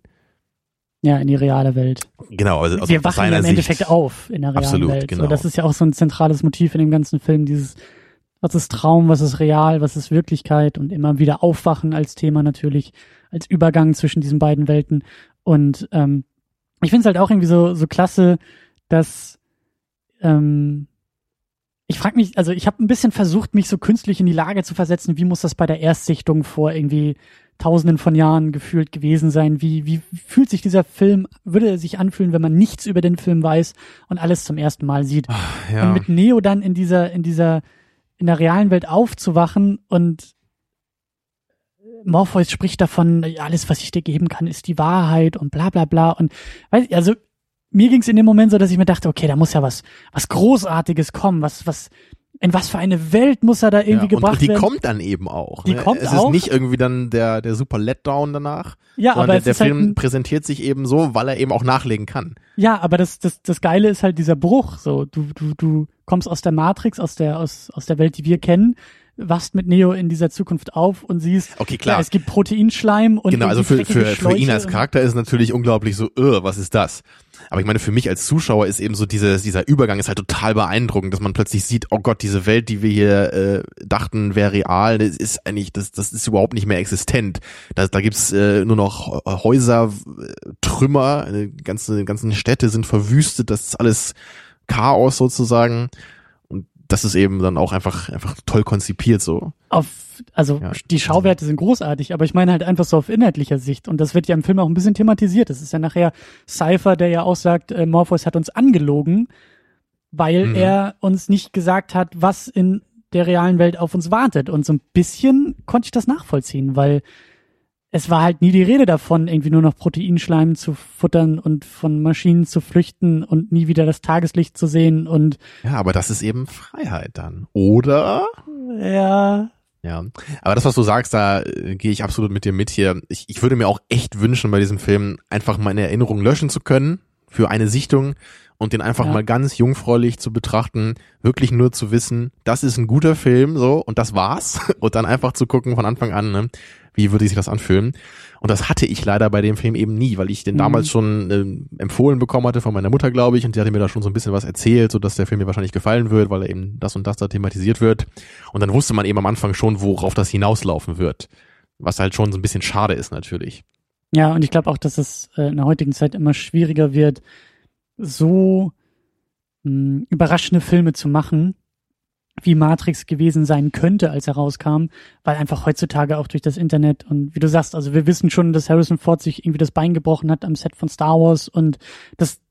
Ja, in die reale Welt. Genau, also aus wir wachen ja im Sicht. Endeffekt auf in der realen Absolut, Welt. genau. So, das ist ja auch so ein zentrales Motiv in dem ganzen Film, dieses, was ist Traum, was ist real, was ist Wirklichkeit und immer wieder Aufwachen als Thema natürlich, als Übergang zwischen diesen beiden Welten. Und ähm, ich finde es halt auch irgendwie so, so klasse, dass ähm, ich frage mich, also ich habe ein bisschen versucht, mich so künstlich in die Lage zu versetzen, wie muss das bei der Erstsichtung vor irgendwie tausenden von Jahren gefühlt gewesen sein? Wie, wie fühlt sich dieser Film, würde er sich anfühlen, wenn man nichts über den Film weiß und alles zum ersten Mal sieht? Ja. Und mit Neo dann in dieser, in dieser, in der realen Welt aufzuwachen und Morpheus spricht davon, alles, was ich dir geben kann, ist die Wahrheit und bla bla bla. Und weiß ich, also mir ging es in dem Moment so, dass ich mir dachte, okay, da muss ja was, was Großartiges kommen, was, was, in was für eine Welt muss er da irgendwie ja, und, gebracht und die werden? kommt dann eben auch. Die ne? kommt es auch. ist nicht irgendwie dann der, der super Letdown danach, ja, aber der, es der halt Film ein, präsentiert sich eben so, weil er eben auch nachlegen kann. Ja, aber das, das, das Geile ist halt dieser Bruch. So, du, du, du kommst aus der Matrix, aus der, aus, aus der Welt, die wir kennen, wachst mit Neo in dieser Zukunft auf und siehst, Okay, klar. ja, es gibt Proteinschleim und genau, also für, für, für ihn als Charakter ist es natürlich unglaublich so, äh, was ist das? Aber ich meine, für mich als Zuschauer ist eben so diese, dieser Übergang ist halt total beeindruckend, dass man plötzlich sieht, oh Gott, diese Welt, die wir hier äh, dachten, wäre real, das ist eigentlich, das, das ist überhaupt nicht mehr existent. Da, da gibt's äh, nur noch Häuser, Trümmer, ganze, ganzen Städte sind verwüstet, das ist alles Chaos sozusagen. Das ist eben dann auch einfach, einfach toll konzipiert so. Auf, also Ja. die Schauwerte sind großartig, aber ich meine halt einfach so auf inhaltlicher Sicht. Und das wird ja im Film auch ein bisschen thematisiert. Das ist ja nachher Cypher, der ja auch sagt, äh, Morpheus hat uns angelogen, weil Mhm. er uns nicht gesagt hat, was in der realen Welt auf uns wartet. Und so ein bisschen konnte ich das nachvollziehen, weil es war halt nie die Rede davon, irgendwie nur noch Proteinschleim zu futtern und von Maschinen zu flüchten und nie wieder das Tageslicht zu sehen und Ja, aber das ist eben Freiheit dann. Oder? ja, Ja, aber das, was du sagst, da äh, gehe ich absolut mit dir mit hier. Ich, ich würde mir auch echt wünschen, bei diesem Film einfach meine Erinnerung löschen zu können für eine Sichtung und den einfach Ja. mal ganz jungfräulich zu betrachten, wirklich nur zu wissen, das ist ein guter Film, so, und das war's. (laughs) Und dann einfach zu gucken von Anfang an, ne, wie würde sich das anfühlen. Und das hatte ich leider bei dem Film eben nie, weil ich den Mhm. damals schon ähm, empfohlen bekommen hatte von meiner Mutter, glaube ich, und die hatte mir da schon so ein bisschen was erzählt, so dass der Film mir wahrscheinlich gefallen wird, weil er eben das und das da thematisiert wird. Und dann wusste man eben am Anfang schon, worauf das hinauslaufen wird. Was halt schon so ein bisschen schade ist natürlich. Ja, und ich glaube auch, dass es äh, in der heutigen Zeit immer schwieriger wird, so mh, überraschende Filme zu machen, wie Matrix gewesen sein könnte, als er rauskam, weil einfach heutzutage auch durch das Internet und wie du sagst, also wir wissen schon, dass Harrison Ford sich irgendwie das Bein gebrochen hat am Set von Star Wars und das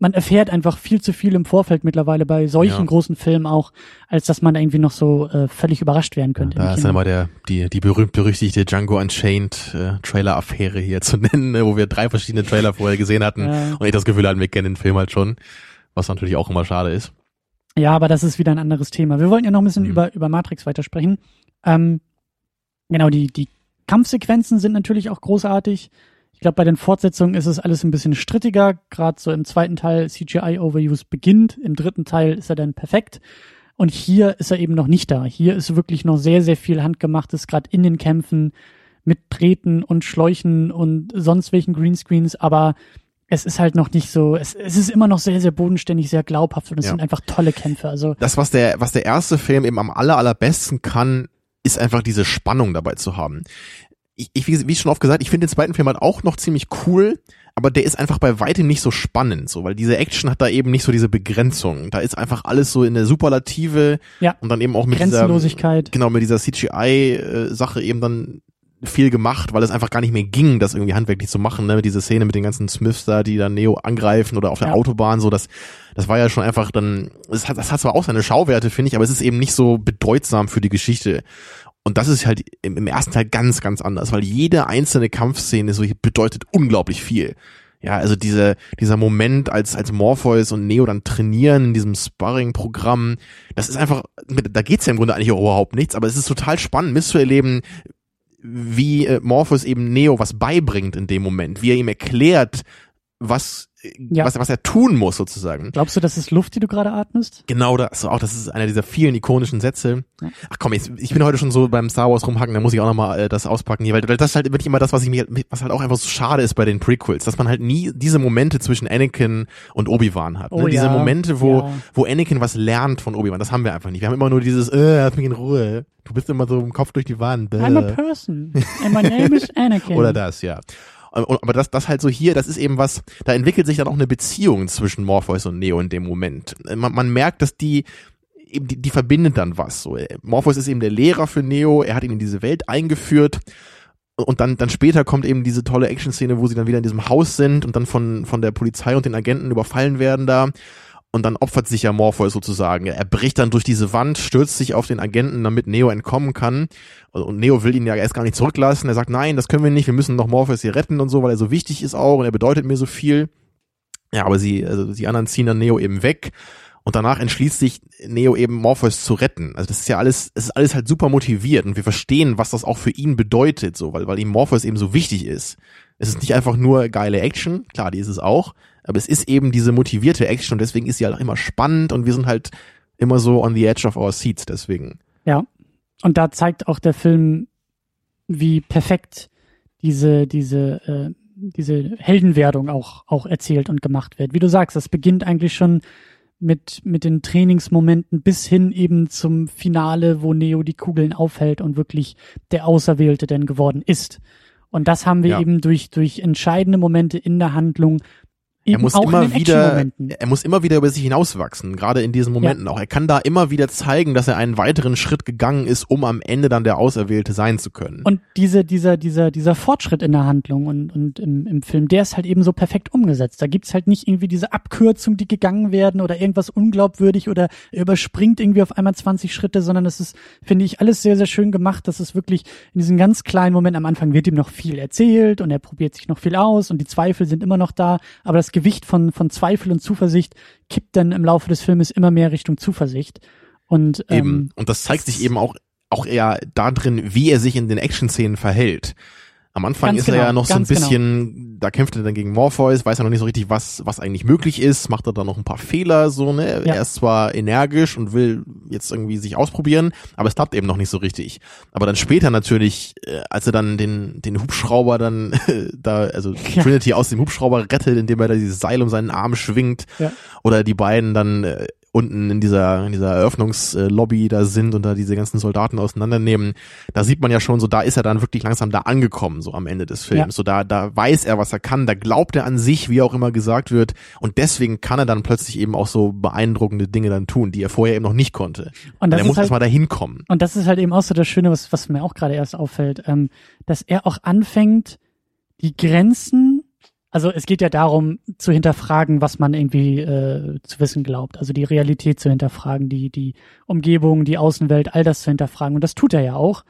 man erfährt einfach viel zu viel im Vorfeld mittlerweile bei solchen Ja. großen Filmen auch, als dass man irgendwie noch so äh, völlig überrascht werden könnte. im Da ist dann immer der, die, die berühmt-berüchtigte Django Unchained äh, Trailer-Affäre hier zu (laughs) nennen, ne, wo wir drei verschiedene Trailer vorher gesehen hatten. Ja. Und ich das Gefühl hatte, wir kennen den Film halt schon. Was natürlich auch immer schade ist. Ja, aber das ist wieder ein anderes Thema. Wir wollten ja noch ein bisschen Mhm. über, über Matrix weitersprechen. Ähm, genau, die, die Kampfsequenzen sind natürlich auch großartig. Ich glaube, bei den Fortsetzungen ist es alles ein bisschen strittiger. Gerade so im zweiten Teil CGI-Overuse beginnt. Im dritten Teil ist er dann perfekt. Und hier ist er eben noch nicht da. Hier ist wirklich noch sehr, sehr viel Handgemachtes, gerade in den Kämpfen mit Drähten und Schläuchen und sonst welchen Greenscreens. Aber es ist halt noch nicht so, es, es ist immer noch sehr, sehr bodenständig, sehr glaubhaft und es Ja. sind einfach tolle Kämpfe. Also Das, was der, was der erste Film eben am aller, allerbesten kann, ist einfach diese Spannung dabei zu haben. Ich, ich wie, wie schon oft gesagt, ich finde den zweiten Film halt auch noch ziemlich cool, aber der ist einfach bei weitem nicht so spannend, so, weil diese Action hat da eben nicht so diese Begrenzung. Da ist einfach alles so in der Superlative Ja. und dann eben auch mit dieser, Grenzenlosigkeit. genau, mit dieser CGI-Sache eben dann viel gemacht, weil es einfach gar nicht mehr ging, das irgendwie handwerklich zu machen, ne? Diese Szene mit den ganzen Smiths da, die dann Neo angreifen oder auf der Ja. Autobahn, so das, das war ja schon einfach dann, das hat, das hat zwar auch seine Schauwerte, finde ich, aber es ist eben nicht so bedeutsam für die Geschichte. Und das ist halt im, ersten Teil ganz, ganz anders, weil jede einzelne Kampfszene so bedeutet unglaublich viel. Ja, also diese, dieser Moment, als, als Morpheus und Neo dann trainieren in diesem Sparring-Programm, das ist einfach, da geht's ja im Grunde eigentlich auch überhaupt nichts, aber es ist total spannend mitzuerleben, wie äh, Morpheus eben Neo was beibringt in dem Moment, wie er ihm erklärt, was, Ja. was, was er tun muss sozusagen. Glaubst du, das ist Luft, die du gerade atmest? Genau das, auch das ist einer dieser vielen ikonischen Sätze. Ach komm, jetzt, ich bin heute schon so beim Star Wars rumhacken, da muss ich auch nochmal äh, das auspacken hier, weil weil das ist halt wirklich immer das, was ich mir, was halt auch einfach so schade ist bei den Prequels, dass man halt nie diese Momente zwischen Anakin und Obi-Wan hat. Oh ne? Diese ja, Momente, wo, ja. wo Anakin was lernt von Obi-Wan, das haben wir einfach nicht. Wir haben immer nur dieses, äh, lass mich in Ruhe. Du bist immer so im Kopf durch die Wand. Bäh. I'm a person and my name is (laughs) Anakin. Oder das, ja. Aber das, das halt so hier, das ist eben was, da entwickelt sich dann auch eine Beziehung zwischen Morpheus und Neo in dem Moment. Man, man merkt, dass die, die, die verbindet dann was. So, Morpheus ist eben der Lehrer für Neo, er hat ihn in diese Welt eingeführt. Und dann, dann später kommt eben diese tolle Action-Szene, wo sie dann wieder in diesem Haus sind und dann von, von der Polizei und den Agenten überfallen werden da. Und dann opfert sich ja Morpheus sozusagen. Er bricht dann durch diese Wand, stürzt sich auf den Agenten, damit Neo entkommen kann. Und Neo will ihn ja erst gar nicht zurücklassen. Er sagt, nein, das können wir nicht, wir müssen noch Morpheus hier retten und so, weil er so wichtig ist auch und er bedeutet mir so viel. Ja, aber sie, also die anderen ziehen dann Neo eben weg. Und danach entschließt sich Neo eben Morpheus zu retten. Also das ist ja alles, es ist alles halt super motiviert und wir verstehen, was das auch für ihn bedeutet, so, weil, weil ihm Morpheus eben so wichtig ist. Es ist nicht einfach nur geile Action, klar, die ist es auch, aber es ist eben diese motivierte Action und deswegen ist sie halt auch immer spannend und wir sind halt immer so on the edge of our seats deswegen. Ja. Und da zeigt auch der Film, wie perfekt diese, diese, äh, diese Heldenwerdung auch, auch erzählt und gemacht wird. Wie du sagst, das beginnt eigentlich schon mit, mit den Trainingsmomenten bis hin eben zum Finale, wo Neo die Kugeln aufhält und wirklich der Auserwählte denn geworden ist. Und das haben wir Ja. eben durch, durch entscheidende Momente in der Handlung er muss immer wieder, er muss immer wieder über sich hinauswachsen, gerade in diesen Momenten auch. Er kann da immer wieder zeigen, dass er einen weiteren Schritt gegangen ist, um am Ende dann der Auserwählte sein zu können. Und diese, dieser, dieser, dieser Fortschritt in der Handlung und, und im, im Film, der ist halt eben so perfekt umgesetzt. Da gibt's halt nicht irgendwie diese Abkürzung, die gegangen werden oder irgendwas unglaubwürdig oder er überspringt irgendwie auf einmal 20 Schritte, sondern es ist, finde ich, alles sehr, sehr schön gemacht. Das ist wirklich in diesem ganz kleinen Moment am Anfang wird ihm noch viel erzählt und er probiert sich noch viel aus und die Zweifel sind immer noch da, aber das Gewicht von, von Zweifel und Zuversicht kippt dann im Laufe des Filmes immer mehr Richtung Zuversicht. Und ähm, Eben. Und das zeigt sich eben auch, auch eher da drin, wie er sich in den Action-Szenen verhält. Am Anfang Ganz ist er genau, ja noch so ein genau. bisschen, da kämpft er dann gegen Morpheus, weiß er noch nicht so richtig, was, was eigentlich möglich ist, macht er da noch ein paar Fehler, so, ne? Ja. Er ist zwar energisch und will jetzt irgendwie sich ausprobieren, aber es klappt eben noch nicht so richtig. Aber dann später natürlich, äh, als er dann den, den Hubschrauber dann (laughs) da, also Ja. Trinity aus dem Hubschrauber rettet, indem er da dieses Seil um seinen Arm schwingt, Ja. oder die beiden dann äh, unten in dieser, in dieser Eröffnungslobby da sind und da diese ganzen Soldaten auseinandernehmen, da sieht man ja schon so, da ist er dann wirklich langsam da angekommen, so am Ende des Films. Ja. So da, da weiß er, was er kann, da glaubt er an sich, wie auch immer gesagt wird, und deswegen kann er dann plötzlich eben auch so beeindruckende Dinge dann tun, die er vorher eben noch nicht konnte. Und das er muss halt- erstmal dahin kommen. Und das ist halt eben auch so das Schöne, was, was mir auch gerade erst auffällt, ähm, dass er auch anfängt, die Grenzen, also es geht ja darum, zu hinterfragen, was man irgendwie äh, zu wissen glaubt, also die Realität zu hinterfragen, die, die Umgebung, die Außenwelt, all das zu hinterfragen. Und das tut er ja auch.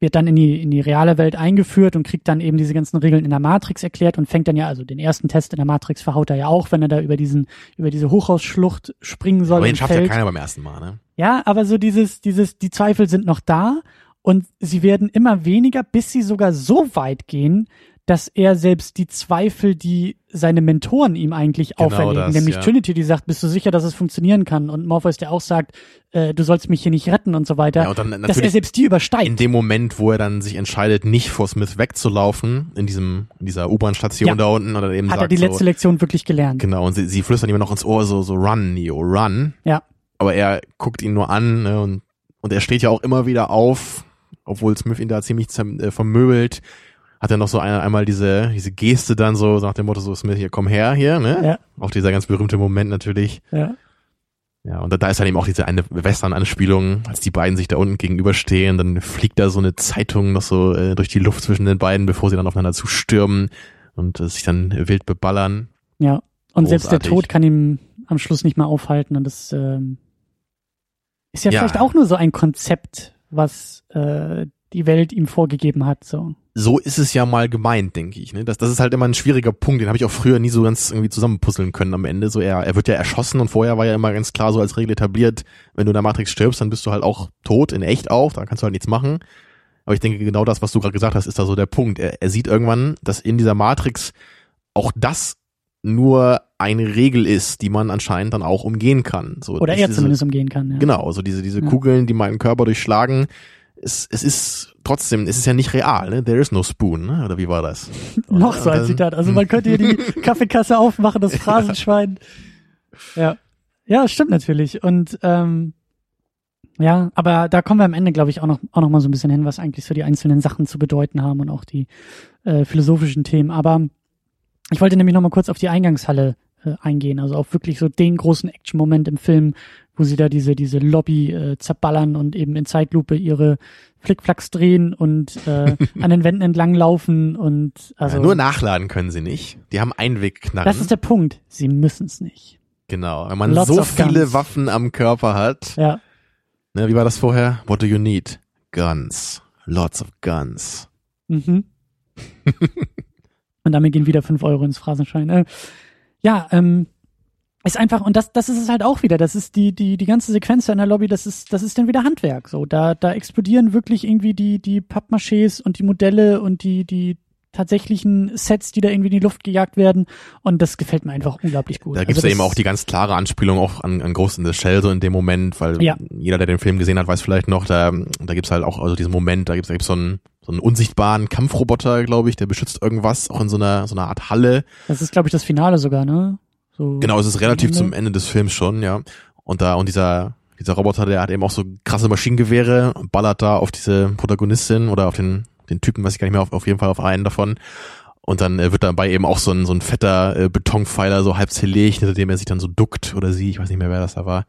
Wird dann in die, in die reale Welt eingeführt und kriegt dann eben diese ganzen Regeln in der Matrix erklärt und fängt dann ja, also den ersten Test in der Matrix verhaut er ja auch, wenn er da über diesen, über diese Hochhausschlucht springen soll. Aber den schafft ja fällt. keiner beim ersten Mal, ne? Ja, aber so dieses, dieses, die Zweifel sind noch da und sie werden immer weniger, bis sie sogar so weit gehen, dass er selbst die Zweifel, die seine Mentoren ihm eigentlich Genau auferlegen, das, nämlich ja. Trinity, die sagt, bist du sicher, dass es funktionieren kann? Und Morpheus, der auch sagt, äh, du sollst mich hier nicht retten und so weiter, Ja, und dann dass er selbst die übersteigt. in dem Moment, wo er dann sich entscheidet, nicht vor Smith wegzulaufen, in diesem, in dieser U-Bahn-Station Ja. da unten, oder eben Hat sagt er die so, letzte Lektion wirklich gelernt. Genau, und sie, sie flüstern ihm noch ins Ohr so, so run, Neo, run. Ja. Aber er guckt ihn nur an ne, und, und er steht ja auch immer wieder auf, obwohl Smith ihn da ziemlich äh, vermöbelt. Hat er noch so eine, einmal diese, diese Geste dann so, so nach dem Motto so, Smith, hier, komm her, hier, ne? Ja. Auch dieser ganz berühmte Moment natürlich. Ja. Ja, und da, da ist dann eben auch diese eine Western-Anspielung, als die beiden sich da unten gegenüberstehen, dann fliegt da so eine Zeitung noch so äh, durch die Luft zwischen den beiden, bevor sie dann aufeinander zustürmen und äh, sich dann wild beballern. Ja. Und selbst der Großartig. Tod kann ihn am Schluss nicht mehr aufhalten und das ähm, ist ja, Ja. vielleicht auch nur so ein Konzept, was äh, die Welt ihm vorgegeben hat. So. So ist es ja mal gemeint, denke ich. Ne? Das, das ist halt immer ein schwieriger Punkt, den habe ich auch früher nie so ganz irgendwie zusammenpuzzeln können am Ende. So er, er wird ja erschossen und vorher war ja immer ganz klar so als Regel etabliert, wenn du in der Matrix stirbst, dann bist du halt auch tot, in echt auch, da kannst du halt nichts machen. Aber ich denke, genau das, was du gerade gesagt hast, ist da so der Punkt. Er, er sieht irgendwann, dass in dieser Matrix auch das nur eine Regel ist, die man anscheinend dann auch umgehen kann. So, Oder er ist- zumindest umgehen kann. Ja. Genau, also diese, diese Ja. Kugeln, die meinen Körper durchschlagen, es, es ist trotzdem, es ist ja nicht real, ne? There is no spoon, ne? Oder wie war das? (laughs) Noch so ein Zitat. Also man könnte hier die (laughs) Kaffeekasse aufmachen, das Phrasenschwein. Ja. Ja, stimmt natürlich. Und ähm, ja, aber da kommen wir am Ende, glaube ich, auch noch, auch noch mal so ein bisschen hin, was eigentlich so die einzelnen Sachen zu bedeuten haben und auch die äh, philosophischen Themen. Aber ich wollte nämlich noch mal kurz auf die Eingangshalle äh, eingehen, also auf wirklich so den großen Action-Moment im Film, wo sie da diese, diese Lobby äh, zerballern und eben in Zeitlupe ihre Flickflacks drehen und äh, (laughs) an den Wänden entlang laufen und also ja, nur nachladen können sie nicht. Die haben Einwegknarren. das ist der Punkt. Sie müssen es nicht. genau. Wenn man Lots so viele guns. Waffen am Körper hat, Ja, ne, wie war das vorher? What do you need? Guns. Lots of guns. mhm. (laughs) und damit gehen wieder fünf Euro ins Phrasenschein. Äh, ja, ähm, ist einfach und das das ist es halt auch wieder. Das ist die die die ganze Sequenz in der Lobby. Das ist das ist dann wieder Handwerk. So da da explodieren wirklich irgendwie die die Pappmachés und die Modelle und die die tatsächlichen Sets, die da irgendwie in die Luft gejagt werden. Und das gefällt mir einfach unglaublich gut. Da gibt's Also ja eben auch die ganz klare Anspielung auch an, an Ghost in the Shell so in dem Moment, weil Ja. jeder, der den Film gesehen hat, weiß vielleicht noch, da, da gibt's halt auch also diesen Moment, da gibt's, da gibt's so einen, so einen unsichtbaren Kampfroboter, glaube ich, der beschützt irgendwas, auch in so einer, so einer Art Halle. Das ist, glaube ich, das Finale sogar, ne? So Genau, es ist relativ Ende. zum Ende des Films schon, ja. Und da, und dieser, dieser Roboter, der hat eben auch so krasse Maschinengewehre, ballert da auf diese Protagonistin oder auf den, den Typen, weiß ich gar nicht mehr, auf, auf jeden Fall auf einen davon. Und dann äh, wird dabei eben auch so ein, so ein fetter äh, Betonpfeiler so halb zerlegt, hinter dem er sich dann so duckt oder sie, ich weiß nicht mehr, wer das da war.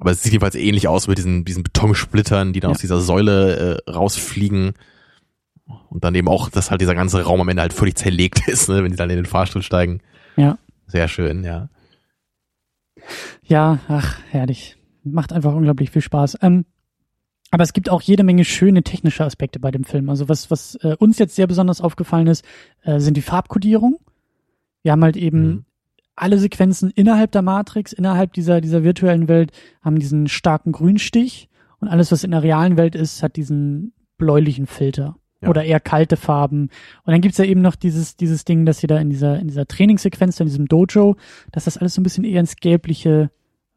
Aber es sieht jedenfalls ähnlich aus mit diesen, diesen Betonsplittern, die dann Ja. aus dieser Säule äh, rausfliegen. Und dann eben auch, dass halt dieser ganze Raum am Ende halt völlig zerlegt (laughs) ist, ne, wenn die dann in den Fahrstuhl steigen. Ja. Sehr schön, ja. Ja, ach, herrlich. Macht einfach unglaublich viel Spaß. Ähm, aber es gibt auch jede Menge schöne technische Aspekte bei dem Film. Also was, was äh, uns jetzt sehr besonders aufgefallen ist, äh, sind die Farbkodierung. Wir haben halt eben Mhm. alle Sequenzen innerhalb der Matrix, innerhalb dieser, dieser virtuellen Welt, haben diesen starken Grünstich und alles, was in der realen Welt ist, hat diesen bläulichen Filter. Ja. Oder eher kalte Farben. Und dann gibt's ja eben noch dieses, dieses Ding, dass sie da in dieser, in dieser Trainingssequenz, in diesem Dojo, dass das alles so ein bisschen eher ins gelbliche,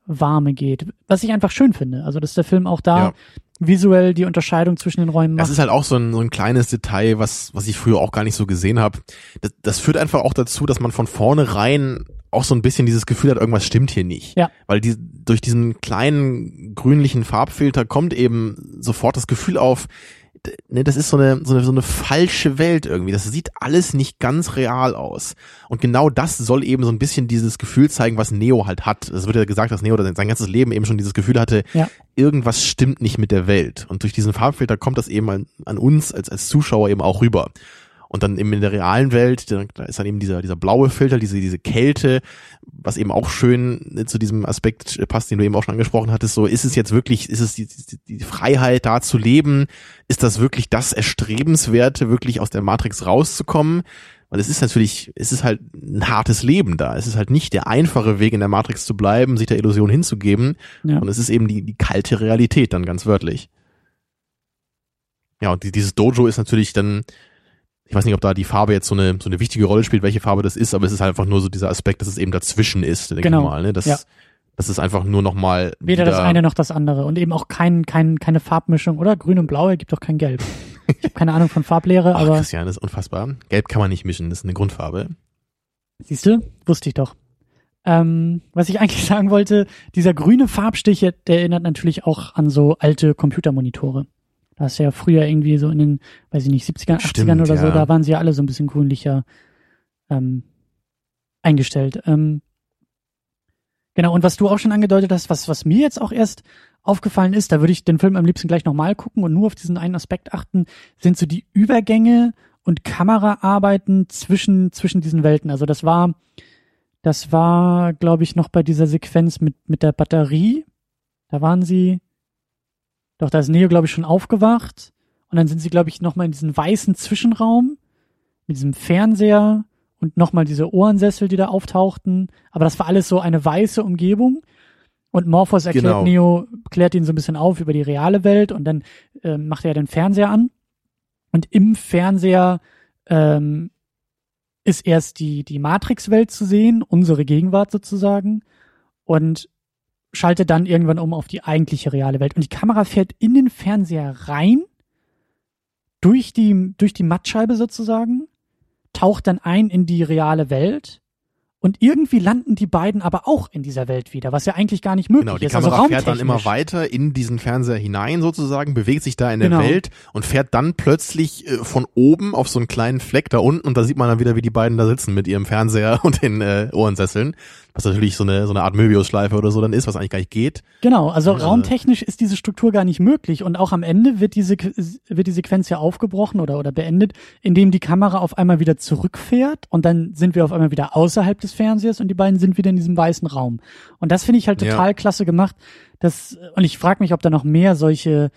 warme geht. Was ich einfach schön finde. Also, dass der Film auch da Ja. visuell die Unterscheidung zwischen den Räumen Das macht. ist halt auch so ein, so ein kleines Detail, was, was ich früher auch gar nicht so gesehen habe. Das, das führt einfach auch dazu, dass man von vornherein auch so ein bisschen dieses Gefühl hat, irgendwas stimmt hier nicht. Ja. Weil die, durch diesen kleinen grünlichen Farbfilter kommt eben sofort das Gefühl auf, ne, das ist so eine, so eine, so eine falsche Welt irgendwie. Das sieht alles nicht ganz real aus. Und genau das soll eben so ein bisschen dieses Gefühl zeigen, was Neo halt hat. Es wird ja gesagt, dass Neo sein ganzes Leben eben schon dieses Gefühl hatte, Ja. irgendwas stimmt nicht mit der Welt. Und durch diesen Farbfilter kommt das eben an, an uns als, als Zuschauer eben auch rüber. Und dann eben in der realen Welt, da ist dann eben dieser, dieser blaue Filter, diese, diese Kälte, was eben auch schön zu diesem Aspekt passt, den du eben auch schon angesprochen hattest, so ist es jetzt wirklich, ist es die, die, die Freiheit da zu leben? Ist das wirklich das Erstrebenswerte, wirklich aus der Matrix rauszukommen? Weil es ist natürlich, es ist halt ein hartes Leben da. Es ist halt nicht der einfache Weg in der Matrix zu bleiben, sich der Illusion hinzugeben. Ja. Und es ist eben die, die kalte Realität dann ganz wörtlich. Ja, und die, dieses Dojo ist natürlich dann, ich weiß nicht, ob da die Farbe jetzt so eine, so eine wichtige Rolle spielt, welche Farbe das ist, aber es ist einfach nur so dieser Aspekt, dass es eben dazwischen ist, denke Genau. ich mal. Ne? Das, Ja. das ist einfach nur nochmal. Weder das eine noch das andere. Und eben auch kein, kein, keine Farbmischung, oder? Grün und Blau ergibt doch kein Gelb. Ich habe keine Ahnung von Farblehre, Ach, aber Christian, das ist unfassbar. Gelb kann man nicht mischen, das ist eine Grundfarbe. siehst du, wusste ich doch. Ähm, was ich eigentlich (laughs) sagen wollte, dieser grüne Farbstich, der erinnert natürlich auch an so alte Computermonitore. Da ist ja früher irgendwie so in den, weiß ich nicht, 70ern, 80ern Stimmt, oder so, ja. da waren sie ja alle so ein bisschen grünlicher ähm, eingestellt. Ähm, genau, und was du auch schon angedeutet hast, was, was mir jetzt auch erst aufgefallen ist, da würde ich den Film am liebsten gleich nochmal gucken und nur auf diesen einen Aspekt achten, sind so die Übergänge und Kameraarbeiten zwischen, zwischen diesen Welten. Also das war, das war, glaube ich, noch bei dieser Sequenz mit, mit der Batterie. Da waren sie, doch, da ist Neo, glaube ich, schon aufgewacht. Und dann sind sie, glaube ich, nochmal in diesen weißen Zwischenraum mit diesem Fernseher und nochmal diese Ohrensessel, die da auftauchten. Aber das war alles so eine weiße Umgebung. Und Morphos erklärt Genau. Neo, klärt ihn so ein bisschen auf über die reale Welt und dann ähm, macht er den Fernseher an. Und im Fernseher ähm, ist erst die, die Matrix-Welt zu sehen, unsere Gegenwart sozusagen, und schaltet dann irgendwann um auf die eigentliche reale Welt. Und die Kamera fährt in den Fernseher rein, durch die, durch die Mattscheibe sozusagen, taucht dann ein in die reale Welt. Und irgendwie landen die beiden aber auch in dieser Welt wieder, was ja eigentlich gar nicht möglich Genau, die ist. Kamera also fährt dann immer weiter in diesen Fernseher hinein sozusagen, bewegt sich da in der Genau. Welt und fährt dann plötzlich äh, von oben auf so einen kleinen Fleck da unten und da sieht man dann wieder, wie die beiden da sitzen mit ihrem Fernseher (laughs) und den äh, Ohrensesseln, was natürlich so eine so eine Art Möbius-Schleife oder so dann ist, was eigentlich gar nicht geht. Genau, also Ja. raumtechnisch ist diese Struktur gar nicht möglich und auch am Ende wird diese wird die Sequenz ja aufgebrochen oder oder beendet, indem die Kamera auf einmal wieder zurückfährt und dann sind wir auf einmal wieder außerhalb des Fernsehers und die beiden sind wieder in diesem weißen Raum. Und das finde ich halt Ja. total klasse gemacht. Das und ich frage mich, ob da noch mehr solche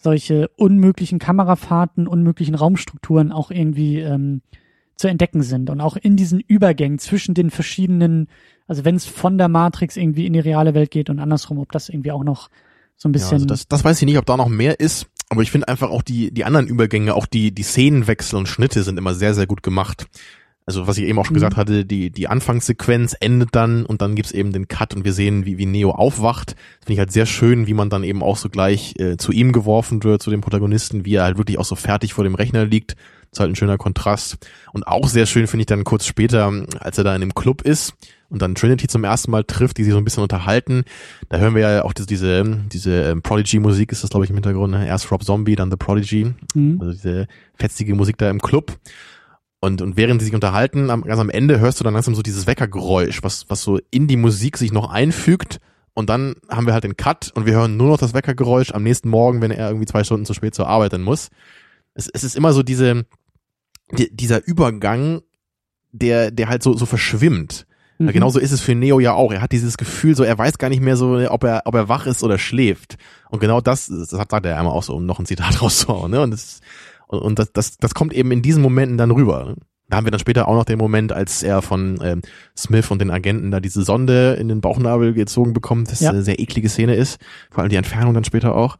solche unmöglichen Kamerafahrten, unmöglichen Raumstrukturen auch irgendwie ähm, zu entdecken sind und auch in diesen Übergängen zwischen den verschiedenen, also wenn es von der Matrix irgendwie in die reale Welt geht und andersrum, ob das irgendwie auch noch so ein Ja, bisschen. also das, das weiß ich nicht, ob da noch mehr ist, aber ich finde einfach auch die die anderen Übergänge, auch die die Szenenwechsel und Schnitte sind immer sehr sehr gut gemacht. Also was ich eben auch schon Mhm. gesagt hatte, die die Anfangssequenz endet dann und dann gibt's eben den Cut und wir sehen, wie wie Neo aufwacht. Das finde ich halt sehr schön, wie man dann eben auch so gleich äh, zu ihm geworfen wird, zu dem Protagonisten, wie er halt wirklich auch so fertig vor dem Rechner liegt. Das ist halt ein schöner Kontrast. Und auch sehr schön finde ich dann kurz später, als er da in dem Club ist und dann Trinity zum ersten Mal trifft, die sich so ein bisschen unterhalten. Da hören wir ja auch diese, diese, diese ähm, Prodigy-Musik ist das, glaube ich, im Hintergrund. Ne? Erst Rob Zombie, dann The Prodigy. Mhm. Also diese fetzige Musik da im Club. Und, und während sie sich unterhalten, am, ganz am Ende hörst du dann langsam so dieses Weckergeräusch, was, was so in die Musik sich noch einfügt. Und dann haben wir halt den Cut und wir hören nur noch das Weckergeräusch am nächsten Morgen, wenn er irgendwie zwei Stunden zu spät zur Arbeit dann muss. Es, es ist immer so diese, die, dieser Übergang, der, der halt so, so verschwimmt. Mhm. Ja, genauso ist es für Neo ja auch. Er hat dieses Gefühl, so er weiß gar nicht mehr so, ob er, ob er wach ist oder schläft. Und genau das, das sagt er einmal auch so, um noch ein Zitat (laughs) rauszuhauen. Ne? Und, das, und, und das, das, das kommt eben in diesen Momenten dann rüber. Da haben wir dann später auch noch den Moment, als er von ähm, Smith und den Agenten da diese Sonde in den Bauchnabel gezogen bekommt, das ja. eine sehr eklige Szene ist. Vor allem die Entfernung dann später auch.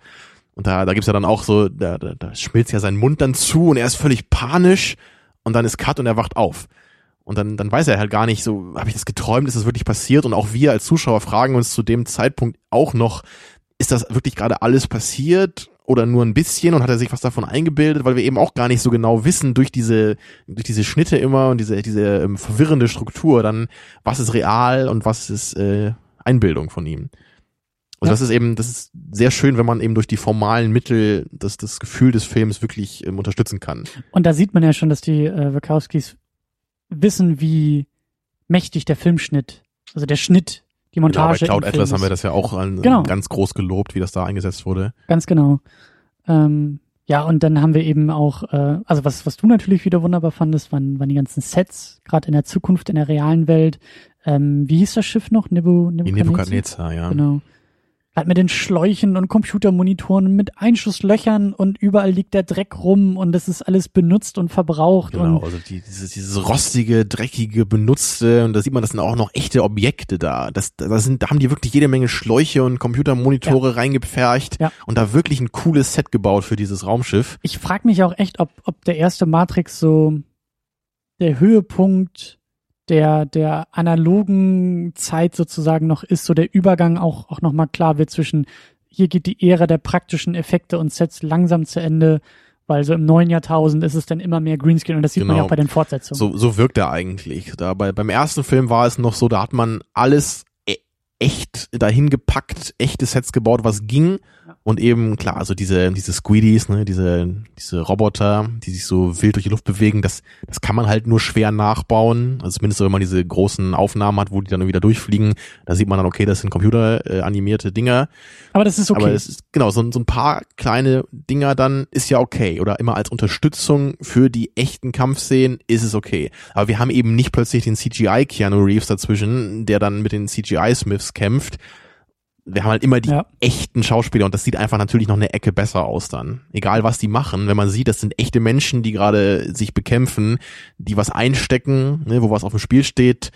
Und da, da gibt's ja dann auch so, da, da, da schmilzt ja sein Mund dann zu und er ist völlig panisch und dann ist Cut und er wacht auf. Und dann, dann weiß er halt gar nicht, so, habe ich das geträumt, ist das wirklich passiert? Und auch wir als Zuschauer fragen uns zu dem Zeitpunkt auch noch, ist das wirklich gerade alles passiert oder nur ein bisschen und hat er sich was davon eingebildet, weil wir eben auch gar nicht so genau wissen durch diese durch diese Schnitte immer und diese diese ähm, verwirrende Struktur dann was ist real und was ist äh, Einbildung von ihm. Also ja. das ist eben, das ist sehr schön, wenn man eben durch die formalen Mittel das, das Gefühl des Films wirklich ähm, unterstützen kann. Und da sieht man ja schon, dass die äh, Wachowskis wissen, wie mächtig der Filmschnitt, also der Schnitt, die Montage. Genau, bei Cloud Atlas haben wir das ja auch an, genau. ganz groß gelobt, wie das da eingesetzt wurde. Ganz genau. Ähm, ja, und dann haben wir eben auch, äh, also was, was du natürlich wieder wunderbar fandest, waren, waren die ganzen Sets, gerade in der Zukunft, in der realen Welt. Ähm, wie hieß das Schiff noch? Nebu, Nebukadnezar, ja. Genau halt mit den Schläuchen und Computermonitoren mit Einschusslöchern und überall liegt der Dreck rum und das ist alles benutzt und verbraucht. Genau, und also die, dieses, dieses rostige, dreckige, benutzte und da sieht man, das sind auch noch echte Objekte da. Das, da sind, da haben die wirklich jede Menge Schläuche und Computermonitore ja. reingepfercht ja. und da wirklich ein cooles Set gebaut für dieses Raumschiff. Ich frage mich auch echt, ob, ob der erste Matrix so der Höhepunkt der, der analogen Zeit sozusagen noch ist, so der Übergang auch, auch nochmal klar wird zwischen, hier geht die Ära der praktischen Effekte und Sets langsam zu Ende, weil so im neuen Jahrtausend ist es dann immer mehr Greenscreen und das sieht genau. man ja genau. auch bei den Fortsetzungen. So, so wirkt er eigentlich. Da bei, beim ersten Film war es noch so, da hat man alles e echt dahin gepackt, echte Sets gebaut, was ging. Und eben, klar, also diese, diese Squeedies, ne, diese, diese Roboter, die sich so wild durch die Luft bewegen, das, das kann man halt nur schwer nachbauen. Also zumindest wenn man diese großen Aufnahmen hat, wo die dann wieder durchfliegen, da sieht man dann, okay, das sind computeranimierte äh, Dinger. Aber das ist okay. Aber es ist, genau, so, so ein paar kleine Dinger dann ist ja okay. Oder immer als Unterstützung für die echten Kampfszenen ist es okay. Aber wir haben eben nicht plötzlich den CGI Keanu Reeves dazwischen, der dann mit den CGI Smiths kämpft wir haben halt immer die ja. echten Schauspieler und das sieht einfach natürlich noch eine Ecke besser aus dann. Egal was die machen, wenn man sieht, das sind echte Menschen, die gerade sich bekämpfen, die was einstecken, ne, wo was auf dem Spiel steht.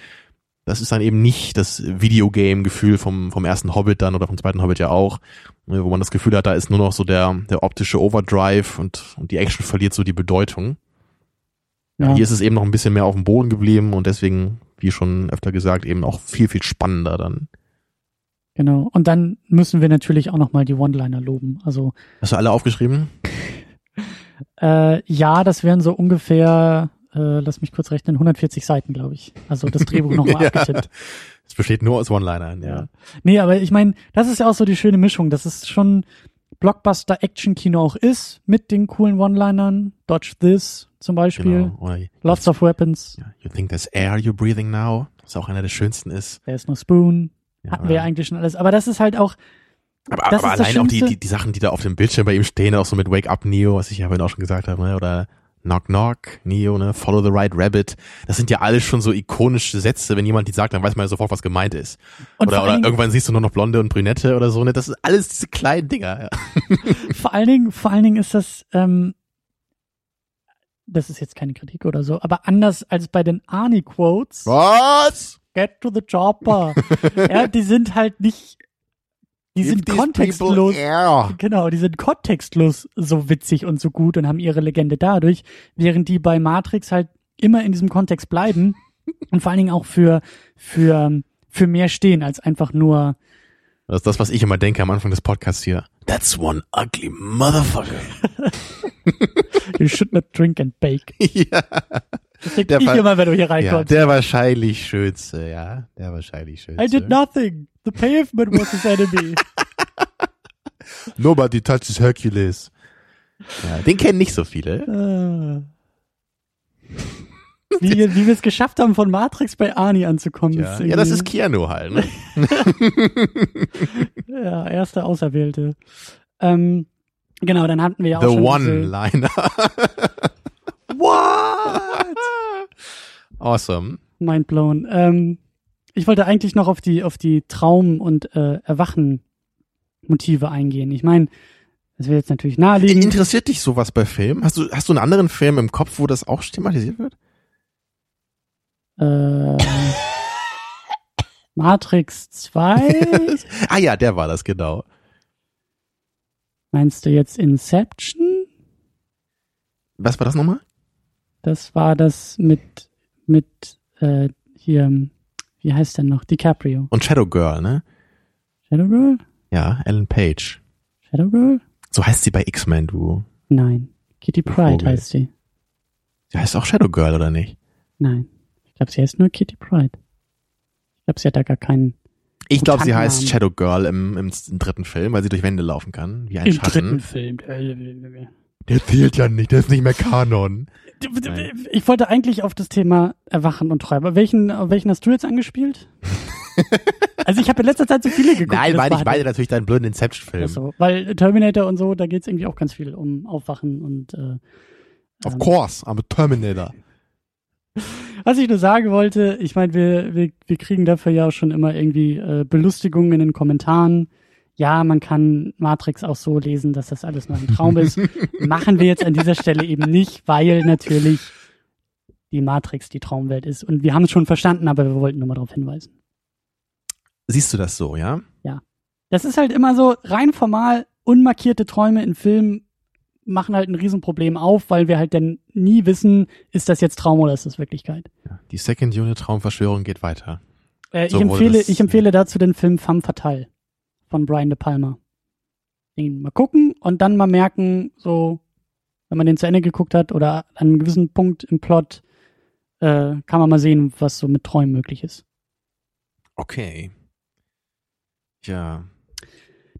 Das ist dann eben nicht das Videogame-Gefühl vom, vom ersten Hobbit dann oder vom zweiten Hobbit ja auch, ne, wo man das Gefühl hat, da ist nur noch so der, der optische Overdrive und, und die Action verliert so die Bedeutung. Ja. Hier ist es eben noch ein bisschen mehr auf dem Boden geblieben und deswegen, wie schon öfter gesagt, eben auch viel, viel spannender dann. Genau. Und dann müssen wir natürlich auch nochmal die One-Liner loben. Also. Hast du alle aufgeschrieben? äh, ja, das wären so ungefähr, äh, lass mich kurz rechnen, 140 Seiten, glaube ich. Also das Drehbuch nochmal (laughs) ja. abgetippt. Es besteht nur aus One-Linern, ja. ja. Nee, aber ich meine, das ist ja auch so die schöne Mischung. Das ist schon Blockbuster-Action-Kino auch ist, mit den coolen One-Linern. Dodge This zum Beispiel. Genau. Lots of Weapons. You think there's air you're breathing now? Was auch einer der schönsten ist. There's no spoon. Hatten wir ja eigentlich schon alles. Aber das ist halt auch. Aber, aber allein auch die, die, die Sachen, die da auf dem Bildschirm bei ihm stehen, auch so mit Wake Up Neo, was ich ja vorhin auch schon gesagt habe, ne? oder Knock Knock, Neo, ne? Follow the Right Rabbit. Das sind ja alles schon so ikonische Sätze. Wenn jemand die sagt, dann weiß man ja sofort, was gemeint ist. Und oder, oder irgendwann siehst du nur noch Blonde und Brünette oder so. Ne? Das sind alles diese kleinen Dinger. Ja. (laughs) vor allen Dingen, vor allen Dingen ist das, ähm, das ist jetzt keine Kritik oder so, aber anders als bei den Arnie-Quotes. Was? Get to the chopper. ja, die sind halt nicht, die Give sind kontextlos. Genau, die sind kontextlos so witzig und so gut und haben ihre Legende dadurch, während die bei Matrix halt immer in diesem Kontext bleiben und vor allen Dingen auch für, für, für mehr stehen als einfach nur. Das ist das, was ich immer denke am Anfang des Podcasts hier. That's one ugly motherfucker. (laughs) you should not drink and bake. (laughs) ja. Das denke ich immer, wenn du hier reinkommst. Ja, der wahrscheinlich schönste, ja. Der wahrscheinlich schönste. I did nothing. The pavement was his enemy. (laughs) Nobody touches Hercules. Ja, den kennen nicht so viele. Uh. wie, wie wir es geschafft haben, von Matrix bei Arnie anzukommen. Ja, ja das ist Keanu halt. Ne? (laughs) ja, erster Auserwählte. Ähm, genau, dann hatten wir ja auch The schon One-Liner. (laughs) What? (laughs) awesome. Mind blown. Ähm, ich wollte eigentlich noch auf die auf die Traum- und äh, Erwachen-Motive eingehen. Ich meine, das wäre jetzt natürlich naheliegend. Interessiert dich sowas bei Filmen? Hast du, hast du einen anderen Film im Kopf, wo das auch thematisiert wird? Äh, Matrix 2? (laughs) ah ja, der war das, genau. Meinst du jetzt Inception? Was war das nochmal? Das war das mit, mit äh, hier, wie heißt der noch? DiCaprio. Und Shadow Girl, ne? Shadow Girl? Ja, Ellen Page. Shadow Girl? So heißt sie bei X-Men, du. Nein. Kitty Pride Vogel. heißt sie. Sie heißt auch Shadow Girl, oder nicht? Nein. Ich glaube, sie heißt nur Kitty Pride. Ich glaube, sie hat da gar keinen. Ich glaube, sie heißt Shadow Girl im, im, im dritten Film, weil sie durch Wände laufen kann, wie ein Im Schatten. dritten Film. Der zählt ja nicht, der ist nicht mehr Kanon. Nein. Ich wollte eigentlich auf das Thema Erwachen und Träume. Welchen, auf welchen hast du jetzt angespielt? (laughs) also ich habe in letzter Zeit so viele geguckt. Nein, meine ich halt- meine natürlich deinen blöden Inception-Film. So, weil Terminator und so, da geht's irgendwie auch ganz viel um Aufwachen und äh, Of ähm, course, I'm a Terminator. (laughs) Was ich nur sagen wollte, ich meine, wir, wir, wir kriegen dafür ja auch schon immer irgendwie äh, Belustigungen in den Kommentaren. Ja, man kann Matrix auch so lesen, dass das alles nur ein Traum ist. (laughs) Machen wir jetzt an dieser Stelle eben nicht, weil natürlich die Matrix die Traumwelt ist. Und wir haben es schon verstanden, aber wir wollten nur mal darauf hinweisen. Siehst du das so, ja? Das ist halt immer so rein formal unmarkierte Träume in Filmen machen halt ein Riesenproblem auf, weil wir halt dann nie wissen, ist das jetzt Traum oder ist das Wirklichkeit. Die Second Unit Traumverschwörung geht weiter. Äh, So ich, empfehle, das- ich empfehle dazu den Film Femme Fatale von Brian De Palma. Den mal gucken und dann mal merken, so, wenn man den zu Ende geguckt hat oder an einem gewissen Punkt im Plot, äh, kann man mal sehen, was so mit Träumen möglich ist. Okay. Ja.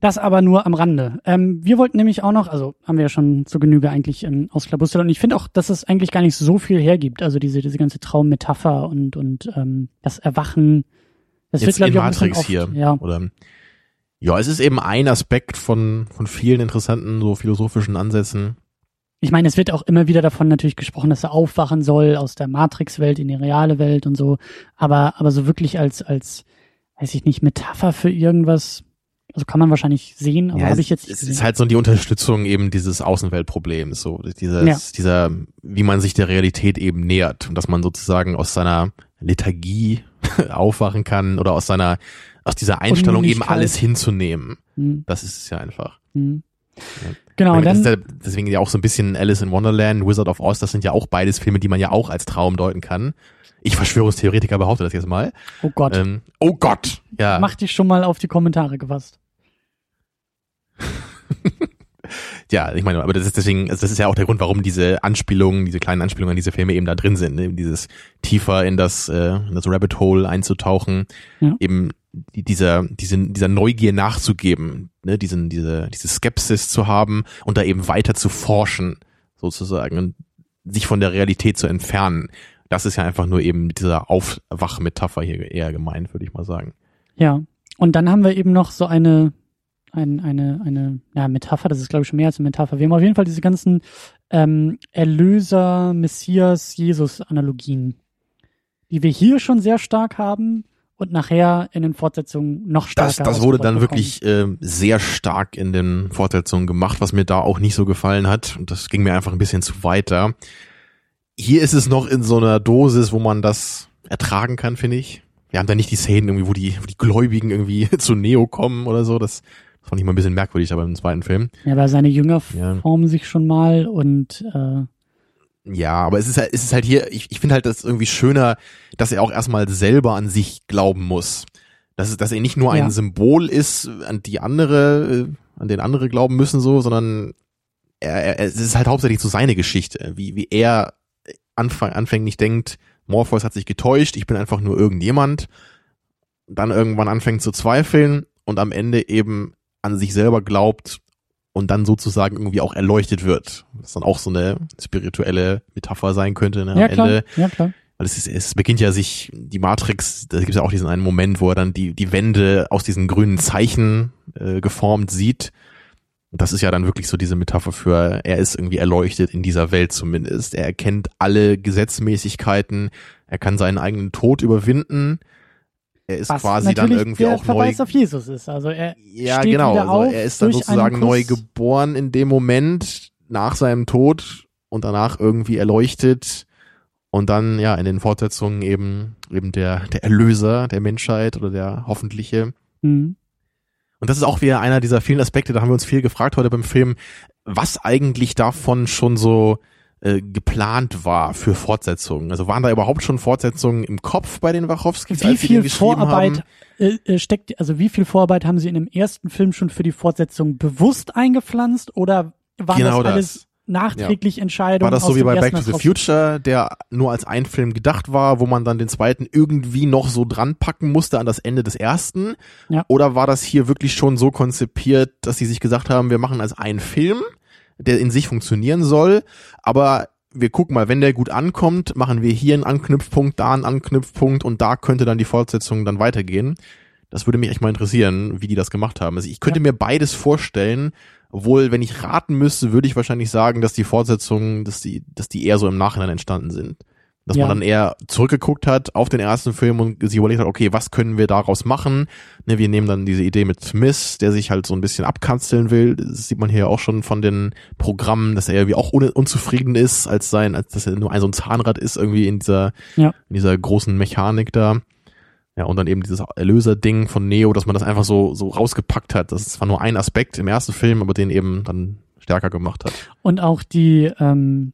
Das aber nur am Rande. Ähm, wir wollten nämlich auch noch, also haben wir ja schon zur Genüge eigentlich ähm, ausklabustert und ich finde auch, dass es eigentlich gar nicht so viel hergibt. Also diese, diese ganze Traummetapher und, und ähm, das Erwachen. Das Jetzt glaub in ich, Matrix oft, hier. Ja, Oder ja, es ist eben ein Aspekt von, von vielen interessanten, so philosophischen Ansätzen. Ich meine, es wird auch immer wieder davon natürlich gesprochen, dass er aufwachen soll aus der Matrix-Welt in die reale Welt und so. Aber, aber so wirklich als, als, weiß ich nicht, Metapher für irgendwas, also kann man wahrscheinlich sehen, aber ja, habe ich jetzt es gesehen. ist halt so die Unterstützung eben dieses Außenweltproblems, so dieses, Ja. dieser, wie man sich der Realität eben nähert und dass man sozusagen aus seiner Lethargie (laughs) aufwachen kann oder aus seiner, aus dieser Einstellung eben alles hinzunehmen. Hm, Das ist es ja einfach. hm. Genau, Ich und meine, dann, das ist ja deswegen ja auch so ein bisschen Alice in Wonderland, Wizard of Oz, das sind ja auch beides Filme, die man ja auch als Traum deuten kann. Ich Verschwörungstheoretiker behaupte das jetzt mal. oh Gott, Ähm, oh Gott! Ja. mach dich schon mal auf die Kommentare gefasst. (laughs) Ja, ich meine, aber das ist deswegen, also das ist ja auch der Grund, warum diese Anspielungen, diese kleinen Anspielungen an diese Filme eben da drin sind, ne? dieses tiefer in das, äh, in das Rabbit Hole einzutauchen, Ja. eben dieser, diese, dieser Neugier nachzugeben, ne? diesen, diese, diese Skepsis zu haben und da eben weiter zu forschen, sozusagen, und sich von der Realität zu entfernen. Das ist ja einfach nur eben dieser Aufwachmetapher hier eher gemeint, würde ich mal sagen. Ja, und dann haben wir eben noch so eine, ein, eine, eine, ja, Metapher, das ist glaube ich schon mehr als eine Metapher. Wir haben auf jeden Fall diese ganzen ähm, Erlöser, Messias, Jesus-Analogien, die wir hier schon sehr stark haben und nachher in den Fortsetzungen noch Das, stärker. das wurde dann ausgebaut wirklich äh, sehr stark in den Fortsetzungen gemacht, was mir da auch nicht so gefallen hat. Und das ging mir einfach ein bisschen zu weiter. Hier ist es noch in so einer Dosis, wo man das ertragen kann, finde ich. Wir haben da nicht die Szenen irgendwie, wo die, wo die Gläubigen irgendwie (laughs) zu Neo kommen oder so. Das, das fand ich mal ein bisschen merkwürdig, aber im zweiten Film. bekommen. Ja, weil seine Jünger Ja. formen sich schon mal und äh, Ja, aber es ist halt, es ist halt hier, ich, ich finde halt das irgendwie schöner, dass er auch erstmal selber an sich glauben muss. Dass, es- dass er nicht nur ein Ja. Symbol ist, an die andere, äh, an den andere glauben müssen, so, sondern er, er, es ist halt hauptsächlich so seine Geschichte, wie, wie er anfang, anfänglich denkt, Morpheus hat sich getäuscht, ich bin einfach nur irgendjemand, dann irgendwann anfängt zu zweifeln und am Ende eben an sich selber glaubt und dann sozusagen irgendwie auch erleuchtet wird. Was dann auch so eine spirituelle Metapher sein könnte. Ne? ja Am klar, Ende ja klar. weil es, ist, es beginnt ja sich, die Matrix, da gibt es ja auch diesen einen Moment, wo er dann die, die Wände aus diesen grünen Zeichen äh, geformt sieht. Und das ist ja dann wirklich so diese Metapher für, er ist irgendwie erleuchtet in dieser Welt zumindest. Er erkennt alle Gesetzmäßigkeiten, er kann seinen eigenen Tod überwinden. Er ist Was quasi dann irgendwie der auch neu. Verweis auf Jesus ist. Also er Ja, steht genau. wieder Also auf er ist dann sozusagen neu geboren in dem Moment nach seinem Tod und danach irgendwie erleuchtet und dann ja in den Fortsetzungen eben eben der der Erlöser der Menschheit oder der hoffentliche. Mhm. Und das ist auch wieder einer dieser vielen Aspekte, da haben wir uns viel gefragt heute beim Film, was eigentlich davon schon so äh, geplant war für Fortsetzungen. Also waren da überhaupt schon Fortsetzungen im Kopf bei den Wachowskis, Wie als sie den viel geschrieben Vorarbeit haben? äh, äh, steckt, also wie viel Vorarbeit haben Sie in dem ersten Film schon für die Fortsetzung bewusst eingepflanzt oder waren Genau das alles das. nachträglich Entscheidungen? War das so wie bei Back to the Future, der nur als ein Film gedacht war, wo man dann den zweiten irgendwie noch so dran packen musste an das Ende des ersten? Ja. Oder war das hier wirklich schon so konzipiert, dass sie sich gesagt haben, wir machen als einen Film, der in sich funktionieren soll, aber wir gucken mal, wenn der gut ankommt, machen wir hier einen Anknüpfpunkt, da einen Anknüpfpunkt und da könnte dann die Fortsetzung dann weitergehen. Das würde mich echt mal interessieren, wie die das gemacht haben. Also ich könnte mir beides vorstellen, obwohl, wenn ich raten müsste, würde ich wahrscheinlich sagen, dass die Fortsetzungen, dass die, dass die eher so im Nachhinein entstanden sind. Dass Ja. man dann eher zurückgeguckt hat auf den ersten Film und sich überlegt hat, okay, was können wir daraus machen? Ne, wir nehmen dann diese Idee mit Smith, der sich halt so ein bisschen abkanzeln will. Das sieht man hier auch schon von den Programmen, dass er irgendwie auch un unzufrieden ist, als sein, als dass er nur ein so ein Zahnrad ist irgendwie in dieser, Ja. in dieser großen Mechanik da. Ja, und dann eben dieses Erlöser-Ding von Neo, dass man das einfach so, so rausgepackt hat. Das ist zwar nur ein Aspekt im ersten Film, aber den eben dann stärker gemacht hat. Und auch die, ähm,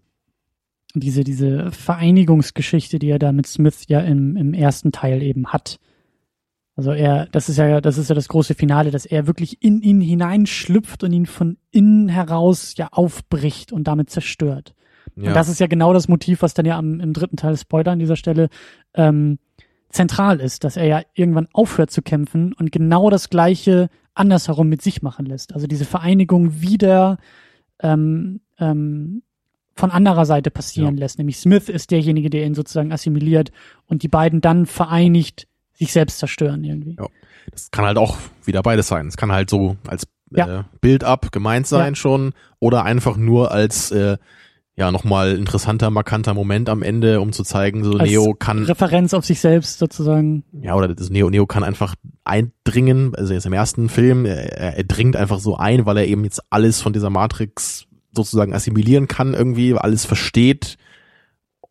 diese, diese Vereinigungsgeschichte, die er da mit Smith ja im, im ersten Teil eben hat. Also er, das ist ja, das ist ja das große Finale, dass er wirklich in ihn hineinschlüpft und ihn von innen heraus ja aufbricht und damit zerstört. Ja, Und das ist ja genau das Motiv, was dann ja am, im dritten Teil, Spoiler an dieser Stelle, ähm, zentral ist, dass er ja irgendwann aufhört zu kämpfen und genau das Gleiche andersherum mit sich machen lässt. Also diese Vereinigung wieder ähm, ähm, von anderer Seite passieren Ja. lässt. Nämlich Smith ist derjenige, der ihn sozusagen assimiliert und die beiden dann vereinigt sich selbst zerstören irgendwie. Ja. das kann halt auch wieder beides sein. Es kann halt so als Ja. äh, Build-up gemeint sein schon oder einfach nur als äh, ja nochmal interessanter, markanter Moment am Ende, um zu zeigen, so Als Neo kann Referenz auf sich selbst sozusagen. ja, oder das Neo, Neo kann einfach eindringen, also jetzt im ersten Film, er, er dringt einfach so ein, weil er eben jetzt alles von dieser Matrix sozusagen assimilieren kann irgendwie, alles versteht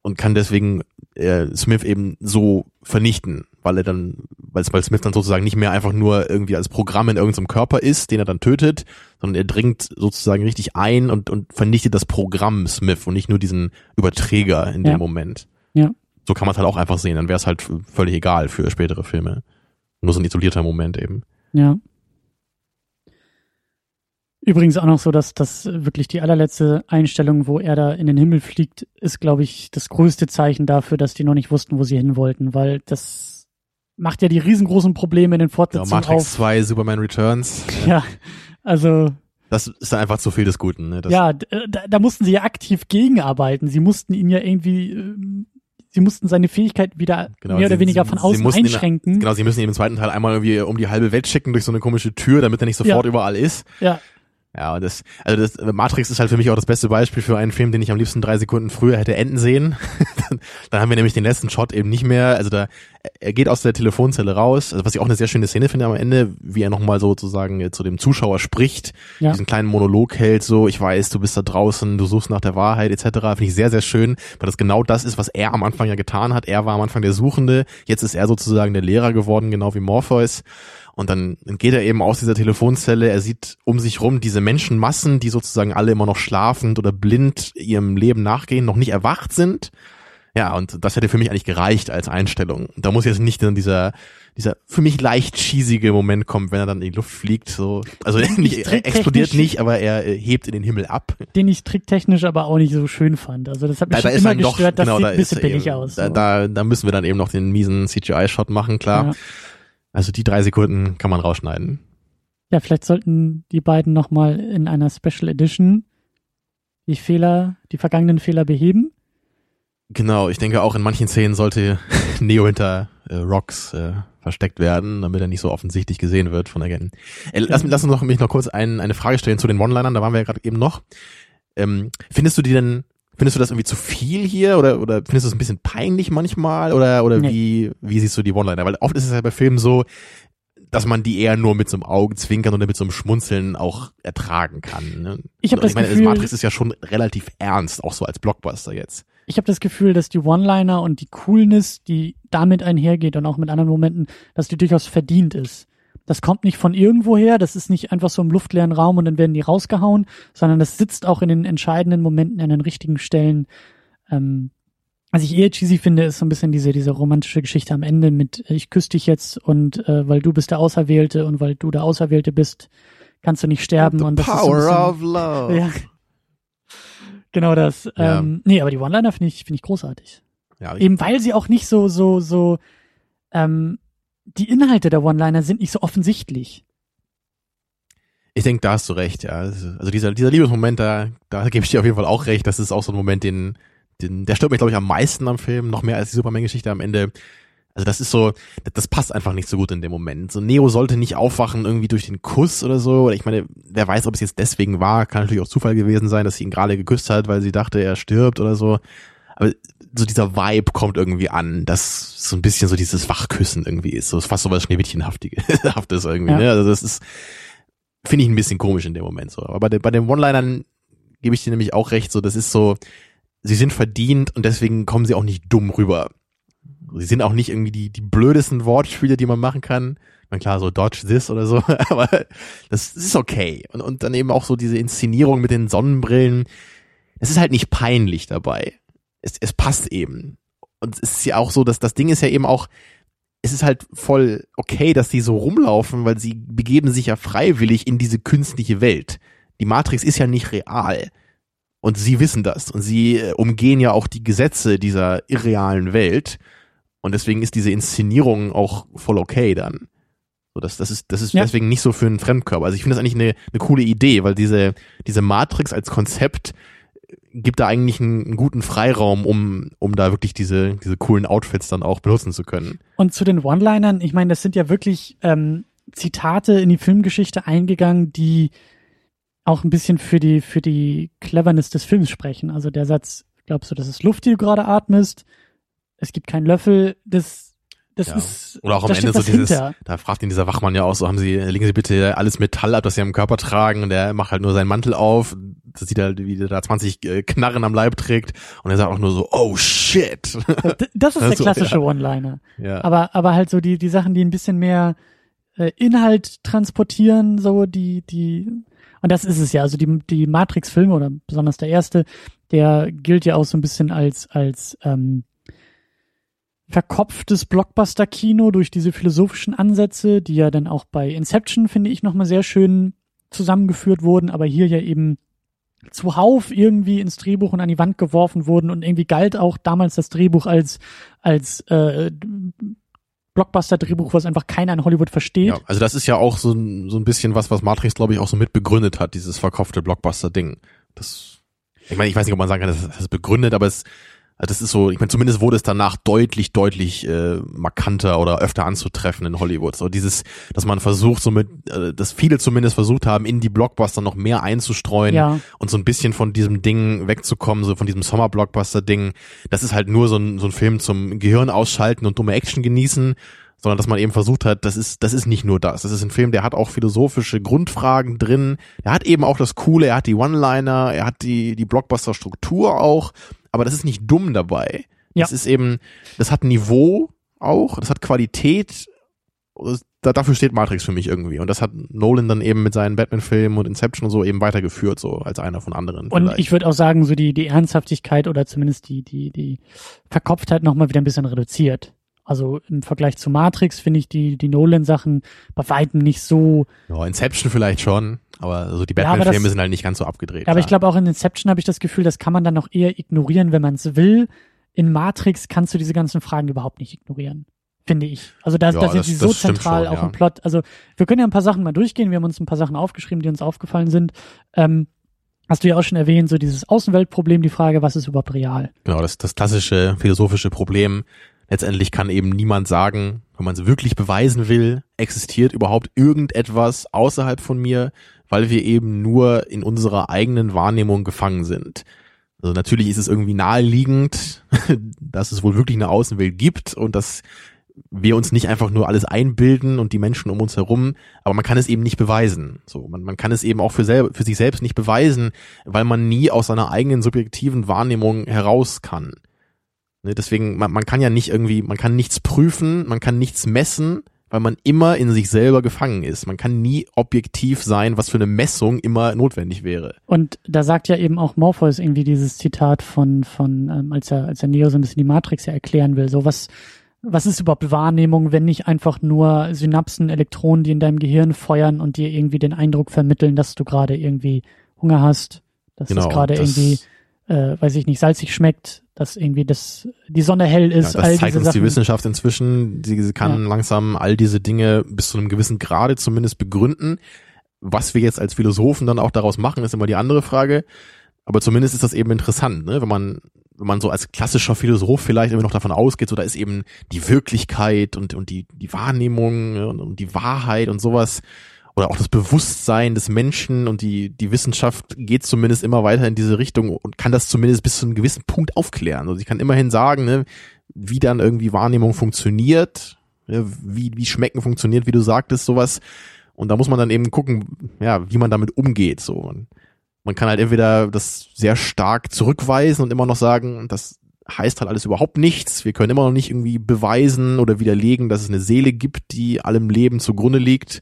und kann deswegen äh, Smith eben so vernichten, weil er dann, weil, weil Smith dann sozusagen nicht mehr einfach nur irgendwie als Programm in irgendeinem Körper ist, den er dann tötet, sondern er dringt sozusagen richtig ein und, und vernichtet das Programm Smith und nicht nur diesen Überträger in Ja. dem Moment. Ja. So kann man es halt auch einfach sehen, dann wäre es halt völlig egal für spätere Filme. Nur so ein isolierter Moment eben. Ja. Übrigens auch noch so, dass das wirklich die allerletzte Einstellung, wo er da in den Himmel fliegt, ist, glaube ich, das größte Zeichen dafür, dass die noch nicht wussten, wo sie hin wollten, weil das macht ja die riesengroßen Probleme in den Ja, Fortsetzungen Matrix auf. 2, Superman Returns, Ja, also das ist dann einfach zu viel des Guten. Ne? Das, ja, äh, da, da mussten sie ja aktiv gegenarbeiten. Sie mussten ihn ja irgendwie, ähm, sie mussten seine Fähigkeit wieder Genau, mehr oder sie- weniger sie- von außen mussten ihn- einschränken. Genau, sie müssen ihn im zweiten Teil einmal irgendwie um die halbe Welt schicken durch so eine komische Tür, damit er nicht sofort Ja. überall ist. Ja, Ja, und das, also das Matrix ist halt für mich auch das beste Beispiel für einen Film, den ich am liebsten drei Sekunden früher hätte enden sehen. (laughs) dann, dann haben wir nämlich den letzten Shot eben nicht mehr. Also da, er geht aus der Telefonzelle raus, also was ich auch eine sehr schöne Szene finde am Ende, wie er nochmal sozusagen äh, zu dem Zuschauer spricht, Ja. diesen kleinen Monolog hält, so, ich weiß, du bist da draußen, du suchst nach der Wahrheit, etc. Finde ich sehr, sehr schön, weil das genau das ist, was er am Anfang ja getan hat. Er war am Anfang der Suchende, jetzt ist er sozusagen der Lehrer geworden, genau wie Morpheus. Und dann geht er eben aus dieser Telefonzelle, er sieht um sich rum diese Menschenmassen, die sozusagen alle immer noch schlafend oder blind ihrem Leben nachgehen, noch nicht erwacht sind. Ja, und das hätte für mich eigentlich gereicht als Einstellung. Da muss jetzt nicht dann dieser, dieser für mich leicht cheesige Moment kommen, wenn er dann in die Luft fliegt, so. Also nicht, er explodiert nicht, aber er äh, hebt in den Himmel ab. den ich tricktechnisch aber auch nicht so schön fand. Also das hat mich Da, da schon ist immer doch, gestört, das genau, sieht da ein bisschen billig eben, aus. Da, so. da, da müssen wir dann eben noch den miesen CGI-Shot machen, klar. Ja. Also die drei Sekunden kann man rausschneiden. Ja, vielleicht sollten die beiden nochmal in einer Special Edition die Fehler, die vergangenen Fehler beheben Genau, ich denke auch in manchen Szenen sollte (laughs) Neo hinter äh, Rocks äh, versteckt werden, damit er nicht so offensichtlich gesehen wird von Agenten. Äh, lass, lass uns noch, mich noch kurz ein, eine Frage stellen zu den One-Linern, da waren wir ja gerade eben noch. Ähm, findest du die denn, findest du das irgendwie zu viel hier oder, oder findest du es ein bisschen peinlich manchmal oder, oder nee. wie, wie siehst du die One-Liner? Weil oft ist es ja bei Filmen so, dass man die eher nur mit so einem Augenzwinkern oder mit so einem Schmunzeln auch ertragen kann. Ne? Ich habe das ich meine, Gefühl, Matrix ist ja schon relativ ernst, auch so als Blockbuster jetzt. Ich habe das Gefühl, dass die One-Liner und die Coolness, die damit einhergeht und auch mit anderen Momenten, dass die durchaus verdient ist. Das kommt nicht von irgendwoher, das ist nicht einfach so im luftleeren Raum und dann werden die rausgehauen, sondern das sitzt auch in den entscheidenden Momenten an den richtigen Stellen. Ähm, was ich eher cheesy finde, ist so ein bisschen diese, diese romantische Geschichte am Ende mit äh, ich küsse dich jetzt und äh, weil du bist der Auserwählte und weil du der Auserwählte bist, kannst du nicht sterben. The und das power ist so bisschen, of love. Ja, genau das. Ja. Ähm, nee, aber die One-Liner finde ich, finde ich großartig. Ja, Eben weil sie auch nicht so, so, so, ähm, die Inhalte der One-Liner sind nicht so offensichtlich. ich denke, da hast du recht, ja. Also dieser, dieser Liebesmoment, da, da gebe ich dir auf jeden Fall auch recht. Das ist auch so ein Moment, den, den, der stört mich, glaube ich, am meisten am Film, noch mehr als die Superman-Geschichte am Ende. Also das ist so, das passt einfach nicht so gut in dem Moment. So Neo sollte nicht aufwachen irgendwie durch den Kuss oder so. Oder ich meine, wer weiß, ob es jetzt deswegen war, kann natürlich auch Zufall gewesen sein, dass sie ihn gerade geküsst hat, weil sie dachte, er stirbt oder so. Aber so dieser Vibe kommt irgendwie an, dass so ein bisschen so dieses Wachküssen irgendwie ist. So ist fast so was Schneewittchenhaftes irgendwie. Ja. Ne? Also das ist, finde ich ein bisschen komisch in dem Moment so. Aber bei, den- bei den One-Linern gebe ich dir nämlich auch recht, so das ist so, sie sind verdient und deswegen kommen sie auch nicht dumm rüber. Sie sind auch nicht irgendwie die, die blödesten Wortspiele, die man machen kann. Meine, klar, so Dodge this oder so, (laughs) aber das, das ist okay. Und, und dann eben auch so diese Inszenierung mit den Sonnenbrillen. Es ist halt nicht peinlich dabei. Es, es passt eben. Und es ist ja auch so, dass das Ding ist ja eben auch, es ist halt voll okay, dass die so rumlaufen, weil sie begeben sich ja freiwillig in diese künstliche Welt. Die Matrix ist ja nicht real. Und sie wissen das. Und sie äh, umgehen ja auch die Gesetze dieser irrealen Welt. Und deswegen ist diese Inszenierung auch voll okay dann. So, das, das ist, das ist Ja. deswegen nicht so für einen Fremdkörper. Also ich finde das eigentlich eine, eine coole Idee, weil diese, diese Matrix als Konzept gibt da eigentlich einen, einen guten Freiraum, um, um da wirklich diese, diese coolen Outfits dann auch benutzen zu können. Und zu den One-Linern, ich meine, das sind ja wirklich ähm, Zitate in die Filmgeschichte eingegangen, die auch ein bisschen für die, für die Cleverness des Films sprechen. Also der Satz, glaubst du, das ist Luft, die du gerade atmest? Es gibt keinen Löffel, das, das Ja. ist, Oder auch am Ende so dieses, hinter. da fragt ihn dieser Wachmann ja auch so, haben Sie, legen Sie bitte alles Metall ab, das Sie am Körper tragen und der macht halt nur seinen Mantel auf, das sieht halt, wie der da 20 äh, Knarren am Leib trägt und er sagt auch nur so, oh shit. D- Das (laughs) ist der Also, klassische One-Liner. ja. Aber, aber halt so die, die Sachen, die ein bisschen mehr äh, Inhalt transportieren, so die, die, und das ist es ja, also die, die Matrix-Filme oder besonders der erste, der gilt ja auch so ein bisschen als, als ähm, verkopftes Blockbuster-Kino durch diese philosophischen Ansätze, die ja dann auch bei Inception, finde ich, nochmal sehr schön zusammengeführt wurden, aber hier ja eben zuhauf irgendwie ins Drehbuch und an die Wand geworfen wurden und irgendwie galt auch damals das Drehbuch als als äh, Blockbuster-Drehbuch, was einfach keiner in Hollywood versteht. ja, also das ist ja auch so, ein- so ein bisschen was, was Matrix, glaube ich, auch so mit begründet hat, dieses verkaufte Blockbuster-Ding. Das, ich meine, ich weiß nicht, ob man sagen kann, das das begründet, aber es, also das ist so, ich meine, zumindest wurde es danach deutlich, deutlich äh, markanter oder öfter anzutreffen in Hollywood. So dieses, dass man versucht, so mit, äh, dass viele zumindest versucht haben, in die Blockbuster noch mehr einzustreuen Ja. und so ein bisschen von diesem Ding wegzukommen, so von diesem Sommer-Blockbuster-Ding. Das ist halt nur so ein, so ein Film zum Gehirn ausschalten und dumme Action genießen, sondern dass man eben versucht hat, das ist, das ist nicht nur das. Das ist ein Film, der hat auch philosophische Grundfragen drin. Er hat eben auch das Coole, er hat die One-Liner, er hat die, die Blockbuster-Struktur auch, aber das ist nicht dumm dabei. Ja. Das ist eben, das hat Niveau auch, das hat Qualität. Das, da, dafür steht Matrix für mich irgendwie. Und das hat Nolan dann eben mit seinen Batman-Filmen und Inception und so eben weitergeführt, so als einer von anderen. Und vielleicht. ich würde auch sagen, so die, die Ernsthaftigkeit oder zumindest die, die, die Verkopftheit nochmal wieder ein bisschen reduziert. Also im Vergleich zu Matrix finde ich die, die Nolan-Sachen bei weitem nicht so. ja, Inception vielleicht schon, aber so die Ja, Batman-Filme das- sind halt nicht ganz so abgedreht. Ja, aber ich glaube auch in Inception habe ich das Gefühl, das kann man dann noch eher ignorieren, wenn man es will. In Matrix kannst du diese ganzen Fragen überhaupt nicht ignorieren. Finde ich. Also da, Ja, da sind das- sie so zentral schon, auch ja. im Plot. Also wir können ja ein paar Sachen mal durchgehen. Wir haben uns ein paar Sachen aufgeschrieben, die uns aufgefallen sind. Ähm, hast du ja auch schon erwähnt, so dieses Außenweltproblem, die Frage, was ist überhaupt real? Genau, das, das klassische philosophische Problem. Letztendlich kann eben niemand sagen, wenn man es wirklich beweisen will, existiert überhaupt irgendetwas außerhalb von mir, weil wir eben nur in unserer eigenen Wahrnehmung gefangen sind. Also natürlich ist es irgendwie naheliegend, (laughs) dass es wohl wirklich eine Außenwelt gibt und dass wir uns nicht einfach nur alles einbilden und die Menschen um uns herum, aber man kann es eben nicht beweisen. So, man, man kann es eben auch für, selber, für sich selbst nicht beweisen, weil man nie aus seiner eigenen subjektiven Wahrnehmung heraus kann. Ne, deswegen, man, man kann ja nicht irgendwie, man kann nichts prüfen, man kann nichts messen, weil man immer in sich selber gefangen ist. Man kann nie objektiv sein, was für eine Messung immer notwendig wäre. Und da sagt ja eben auch Morpheus irgendwie dieses Zitat von, von ähm, als er, als er Neo so ein bisschen die Matrix ja erklären will, so was, was ist überhaupt Wahrnehmung, wenn nicht einfach nur Synapsen, Elektronen, die in deinem Gehirn feuern und dir irgendwie den Eindruck vermitteln, dass du gerade irgendwie Hunger hast, dass Genau, es gerade irgendwie, äh, weiß ich nicht, salzig schmeckt, dass irgendwie das, die Sonne hell ist, Ja, all das zeigt diese uns Sachen. die Wissenschaft inzwischen. Sie kann Ja. langsam all diese Dinge bis zu einem gewissen Grade zumindest begründen. Was wir jetzt als Philosophen dann auch daraus machen, ist immer die andere Frage. Aber zumindest ist das eben interessant, ne? wenn man wenn man so als klassischer Philosoph vielleicht immer noch davon ausgeht, so da ist eben die Wirklichkeit und und die die Wahrnehmung ne, und, und die Wahrheit und sowas oder auch das Bewusstsein des Menschen und die die Wissenschaft geht zumindest immer weiter in diese Richtung und kann das zumindest bis zu einem gewissen Punkt aufklären. Also ich kann immerhin sagen, ne, wie dann irgendwie Wahrnehmung funktioniert, ja, wie, wie Schmecken funktioniert, wie du sagtest, sowas. Und da muss man dann eben gucken, ja, wie man damit umgeht. So. Und man kann halt entweder das sehr stark zurückweisen und immer noch sagen, das heißt halt alles überhaupt nichts. Wir können immer noch nicht irgendwie beweisen oder widerlegen, dass es eine Seele gibt, die allem Leben zugrunde liegt.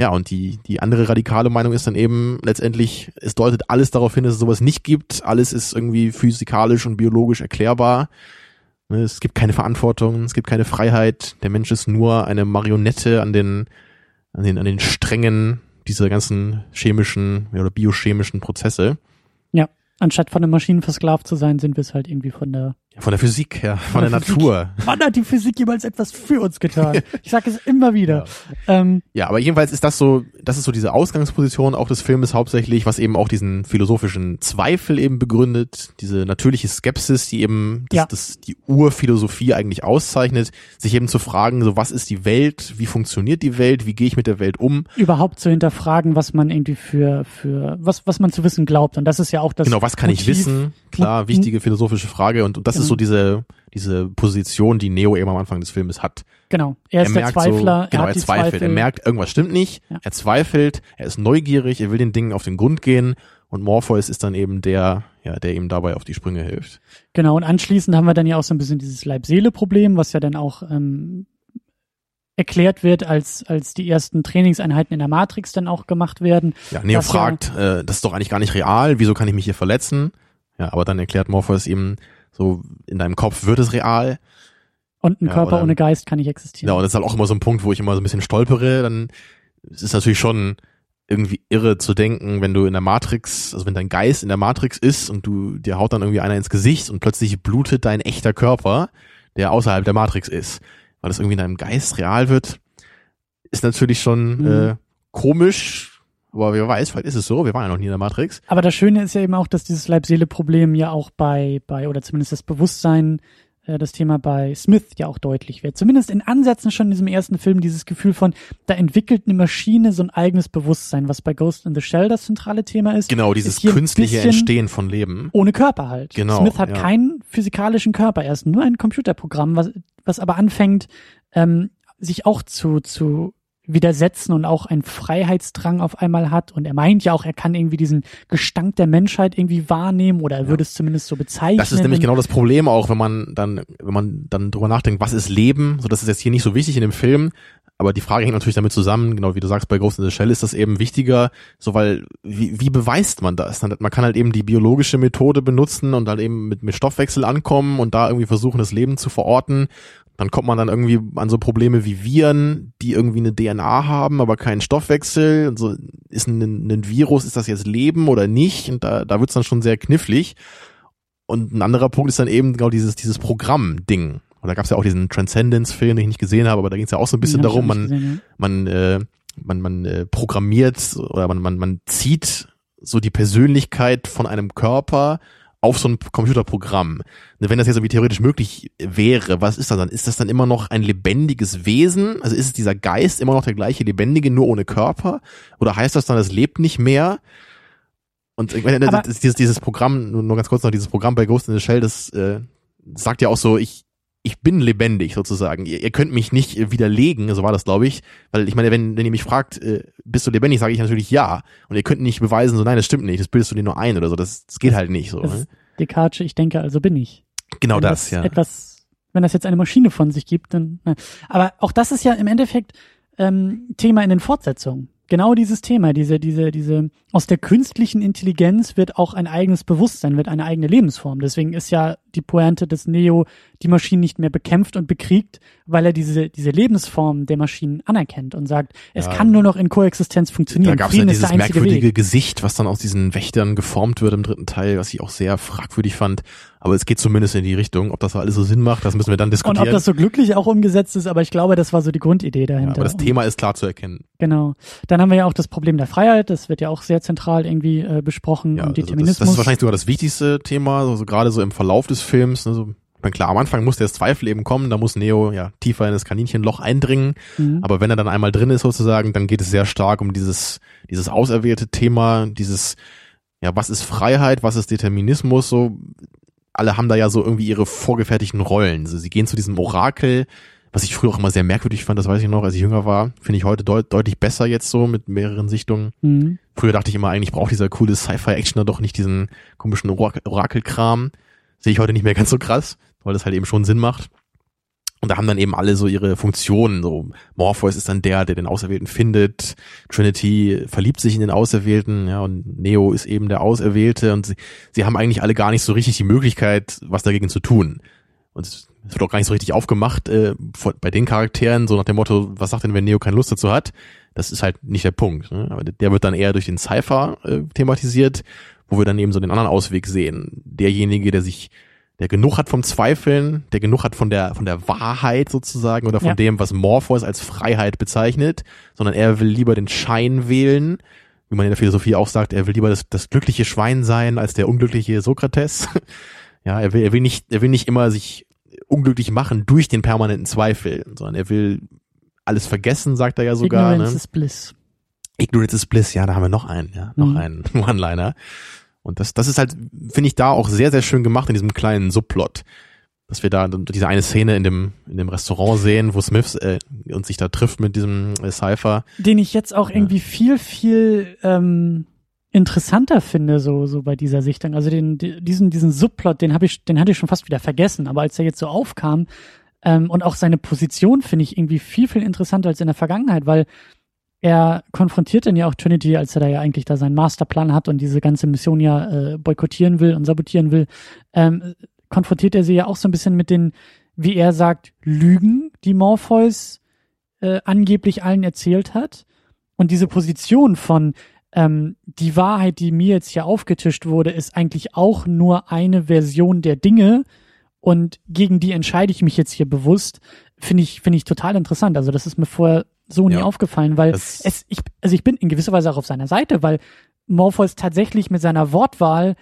Ja, und die, die andere radikale Meinung ist dann eben letztendlich, es deutet alles darauf hin, dass es sowas nicht gibt. Alles ist irgendwie physikalisch und biologisch erklärbar. Ne, Es gibt keine Verantwortung, es gibt keine Freiheit. Der Mensch ist nur eine Marionette an den, an den, an den Strängen dieser ganzen chemischen oder biochemischen Prozesse. Anstatt von den Maschinen versklavt zu sein, sind wir es halt irgendwie von der Von der Physik her, von, Von der, der. Natur. Wann hat die Physik jemals etwas für uns getan? (laughs) Ich sage es immer wieder. Ähm, Ja, aber jedenfalls ist das so, das ist so diese Ausgangsposition auch des Filmes hauptsächlich, was eben auch diesen philosophischen Zweifel eben begründet, diese natürliche Skepsis, die eben das, Ja. das die Urphilosophie eigentlich auszeichnet, sich eben zu fragen, so was ist die Welt, wie funktioniert die Welt, wie gehe ich mit der Welt um? überhaupt zu hinterfragen, was man irgendwie für, für, was, was man zu wissen glaubt. Und das ist ja auch das. genau, was kann ich Motiv. wissen? Klar, wichtige philosophische Frage und, und das ist Genau. So diese diese Position, die Neo eben am Anfang des Filmes hat. Genau. Er ist der Zweifler. so, genau, er er, zweifelt, Zweifel. er merkt, irgendwas stimmt nicht, Ja. er zweifelt, er ist neugierig, er will den Dingen auf den Grund gehen und Morpheus ist dann eben der, ja, der ihm dabei auf die Sprünge hilft. Genau. Und anschließend haben wir dann ja auch so ein bisschen dieses Leib-Seele-Problem, was ja dann auch ähm, erklärt wird, als, als die ersten Trainingseinheiten in der Matrix dann auch gemacht werden. Ja, Neo Das ja- fragt, äh, das ist doch eigentlich gar nicht real, wieso kann ich mich hier verletzen? Ja, aber dann erklärt Morpheus ihm, so in deinem Kopf wird es real. Und ein Ja, Körper oder- ohne Geist kann nicht existieren. Ja, und das ist halt auch immer so ein Punkt, wo ich immer so ein bisschen stolpere, dann es ist natürlich schon irgendwie irre zu denken, wenn du in der Matrix, also wenn dein Geist in der Matrix ist und du dir haut dann irgendwie einer ins Gesicht und plötzlich blutet dein echter Körper, der außerhalb der Matrix ist, weil das irgendwie in deinem Geist real wird, ist natürlich schon Mhm. äh, komisch, aber wer weiß, vielleicht ist es so, wir waren ja noch nie in der Matrix. Aber das Schöne ist ja eben auch, dass dieses Leib-Seele-Problem ja auch bei, bei, oder zumindest das Bewusstsein, äh, das Thema bei Smith ja auch deutlich wird. Zumindest in Ansätzen schon in diesem ersten Film dieses Gefühl von, da entwickelt eine Maschine so ein eigenes Bewusstsein, was bei Ghost in the Shell das zentrale Thema ist. Genau, dieses ist künstliche Entstehen von Leben. Ohne Körper halt. Genau, Smith hat ja. keinen physikalischen Körper, er ist nur ein Computerprogramm, was, was aber anfängt, ähm, sich auch zu, zu widersetzen und auch einen Freiheitsdrang auf einmal hat. Und er meint ja auch, er kann irgendwie diesen Gestank der Menschheit irgendwie wahrnehmen oder er würde es zumindest so bezeichnen. Das ist nämlich genau das Problem auch, wenn man dann, wenn man dann drüber nachdenkt, was ist Leben? So, das ist jetzt hier nicht so wichtig in dem Film. Aber die Frage hängt natürlich damit zusammen, genau wie du sagst, bei Ghost in the Shell ist das eben wichtiger, so weil, wie, wie beweist man das? Man kann halt eben die biologische Methode benutzen und halt eben mit, mit Stoffwechsel ankommen und da irgendwie versuchen, das Leben zu verorten. Dann kommt man dann irgendwie an so Probleme wie Viren, die irgendwie eine DNA haben, aber keinen Stoffwechsel. Und so ist ein, ein Virus, ist das jetzt Leben oder nicht? Und da, da wird's dann schon sehr knifflig. Und ein anderer Punkt ist dann eben genau dieses, dieses Programm-Ding. Und da gab's ja auch diesen Transcendence-Film, den ich nicht gesehen habe, aber da ging's ja auch so ein bisschen darum, man, gesehen, man, äh, man, man äh, programmiert oder man, man, man zieht so die Persönlichkeit von einem Körper auf so ein Computerprogramm. Wenn das jetzt irgendwie theoretisch möglich wäre, was ist das dann? Ist das dann immer noch ein lebendiges Wesen? Also ist es dieser Geist immer noch der gleiche Lebendige, nur ohne Körper? Oder heißt das dann, es lebt nicht mehr? Und ich meine, dieses, dieses Programm, nur ganz kurz noch, dieses Programm bei Ghost in the Shell, das äh, sagt ja auch so, ich, ich bin lebendig sozusagen. Ihr, ihr könnt mich nicht widerlegen, so war das, glaube ich. Weil ich meine, wenn, wenn ihr mich fragt, äh, bist du lebendig, sage ich natürlich ja. Und ihr könnt nicht beweisen, so nein, das stimmt nicht, das bildest du dir nur ein oder so. Das, das geht halt nicht so. Das ne? Descartes, ich denke, also bin ich. Genau wenn das, das, ja. Etwas, wenn das jetzt eine Maschine von sich gibt, dann. Ne. Aber auch das ist ja im Endeffekt ähm, Thema in den Fortsetzungen genau dieses Thema, diese, diese, diese, aus der künstlichen Intelligenz wird auch ein eigenes Bewusstsein, wird eine eigene Lebensform. Deswegen ist ja die Pointe des Neo die Maschinen nicht mehr bekämpft und bekriegt, weil er diese, diese Lebensform der Maschinen anerkennt und sagt, es ja, kann nur noch in Koexistenz funktionieren. Da gab es ja dieses merkwürdige Weg. Gesicht, was dann aus diesen Wächtern geformt wird im dritten Teil, was ich auch sehr fragwürdig fand. Aber es geht zumindest in die Richtung. Ob das alles so Sinn macht, das müssen wir dann diskutieren. Und ob das so glücklich auch umgesetzt ist, aber ich glaube, das war so die Grundidee dahinter. Ja, aber das Thema ist klar zu erkennen. Genau. Dann haben wir ja auch das Problem der Freiheit. Das wird ja auch sehr zentral irgendwie äh, besprochen. Ja, und Determinismus. Also das, das, ist wahrscheinlich sogar das wichtigste Thema, also gerade so im Verlauf des Films. Ne, so meine, klar, am Anfang muss der Zweifel eben kommen, da muss Neo ja tiefer in das Kaninchenloch eindringen. Mhm. Aber wenn er dann einmal drin ist sozusagen, dann geht es sehr stark um dieses, dieses auserwählte Thema, dieses, ja, was ist Freiheit, was ist Determinismus, so. Alle haben da ja so irgendwie ihre vorgefertigten Rollen. Also sie gehen zu diesem Orakel, was ich früher auch immer sehr merkwürdig fand, das weiß ich noch, als ich jünger war, finde ich heute deut deutlich besser jetzt so mit mehreren Sichtungen. Mhm. Früher dachte ich immer, eigentlich braucht dieser coole Sci-Fi-Actioner doch nicht diesen komischen Orakel-Kram. Sehe ich heute nicht mehr ganz so krass weil das halt eben schon Sinn macht. Und da haben dann eben alle so ihre Funktionen. So Morpheus ist dann der, der den Auserwählten findet. Trinity verliebt sich in den Auserwählten, ja, und Neo ist eben der Auserwählte. Und sie, sie haben eigentlich alle gar nicht so richtig die Möglichkeit, was dagegen zu tun. Und es wird auch gar nicht so richtig aufgemacht äh, bei den Charakteren, so nach dem Motto, was sagt denn, wenn Neo keine Lust dazu hat? Das ist halt nicht der Punkt. Ne? Aber der wird dann eher durch den Cypher äh, thematisiert, wo wir dann eben so den anderen Ausweg sehen. Derjenige, der sich der genug hat vom Zweifeln, der genug hat von der, von der Wahrheit sozusagen oder von ja. dem, was Morpheus als Freiheit bezeichnet, sondern er will lieber den Schein wählen, wie man in der Philosophie auch sagt, er will lieber das, das glückliche Schwein sein als der unglückliche Sokrates. (laughs) ja, er will, er will nicht, er will nicht immer sich unglücklich machen durch den permanenten Zweifel, sondern er will alles vergessen, sagt er ja sogar. Ignorance ne? is bliss. Ignorance is bliss, ja, da haben wir noch einen, ja, noch mhm. einen (laughs) One-Liner. Und das, das ist halt, finde ich, da auch sehr, sehr schön gemacht in diesem kleinen Subplot. Dass wir da diese eine Szene in dem, in dem Restaurant sehen, wo Smith äh, uns sich da trifft mit diesem äh, Cypher. Den ich jetzt auch irgendwie viel, viel ähm, interessanter finde, so, so bei dieser Sichtung. Also den, diesen, diesen Subplot, den habe ich, den hatte ich schon fast wieder vergessen, aber als er jetzt so aufkam, ähm, und auch seine Position finde ich irgendwie viel, viel interessanter als in der Vergangenheit, weil er konfrontiert dann ja auch Trinity, als er da ja eigentlich da seinen Masterplan hat und diese ganze Mission ja äh, boykottieren will und sabotieren will, ähm, konfrontiert er sie ja auch so ein bisschen mit den, wie er sagt, Lügen, die Morpheus äh, angeblich allen erzählt hat. Und diese Position von ähm, die Wahrheit, die mir jetzt hier aufgetischt wurde, ist eigentlich auch nur eine Version der Dinge und gegen die entscheide ich mich jetzt hier bewusst, finde ich, finde ich total interessant. Also das ist mir vorher so nie ja. aufgefallen, weil das es, ich, also ich bin in gewisser Weise auch auf seiner Seite, weil Morpheus tatsächlich mit seiner Wortwahl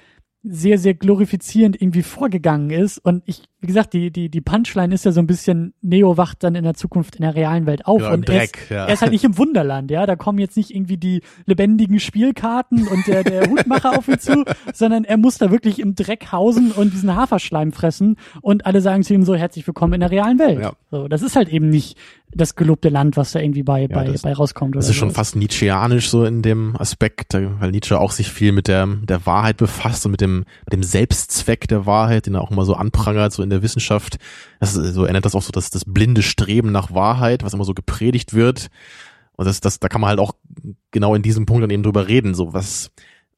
sehr, sehr glorifizierend irgendwie vorgegangen ist. Und ich, wie gesagt, die, die, die Punchline ist ja so ein bisschen, Neo wacht dann in der Zukunft in der realen Welt auf. Ja, und Dreck, er, ist, ja. er ist halt nicht im Wunderland, ja. Da kommen jetzt nicht irgendwie die lebendigen Spielkarten und der, der Hutmacher auf ihn zu, sondern er muss da wirklich im Dreck hausen und diesen Haferschleim fressen. Und alle sagen zu ihm so, herzlich willkommen in der realen Welt. Ja. So, das ist halt eben nicht das gelobte Land, was da irgendwie bei, ja, bei, das, bei rauskommt. Das ist schon fast Nietzscheanisch so in dem Aspekt, weil Nietzsche auch sich viel mit der, der Wahrheit befasst und mit dem, mit dem Selbstzweck der Wahrheit, den er auch immer so anprangert, so in der Wissenschaft. Das ist, so erinnert das auch so das, das blinde Streben nach Wahrheit, was immer so gepredigt wird. Und das, das, da kann man halt auch genau in diesem Punkt dann eben drüber reden, so was,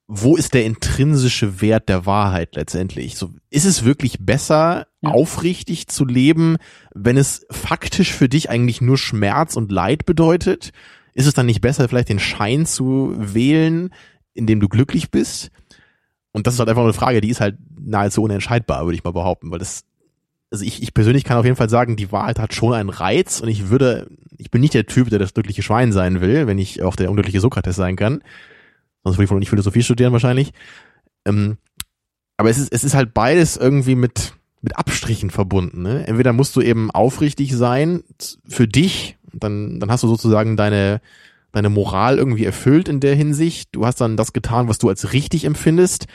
wo ist der intrinsische Wert der Wahrheit letztendlich? So, ist es wirklich besser, aufrichtig zu leben, wenn es faktisch für dich eigentlich nur Schmerz und Leid bedeutet? Ist es dann nicht besser, vielleicht den Schein zu wählen, in dem du glücklich bist? Und das ist halt einfach eine Frage, die ist halt nahezu unentscheidbar, würde ich mal behaupten, weil das, also ich, ich persönlich kann auf jeden Fall sagen, die Wahrheit hat schon einen Reiz und ich würde, ich bin nicht der Typ, der das glückliche Schwein sein will, wenn ich auch der unglückliche Sokrates sein kann. Sonst würde ich wohl nicht Philosophie studieren wahrscheinlich. Ähm, aber es ist, es ist halt beides irgendwie mit, mit Abstrichen verbunden. Ne? Entweder musst du eben aufrichtig sein für dich, dann, dann hast du sozusagen deine, deine Moral irgendwie erfüllt in der Hinsicht. Du hast dann das getan, was du als richtig empfindest,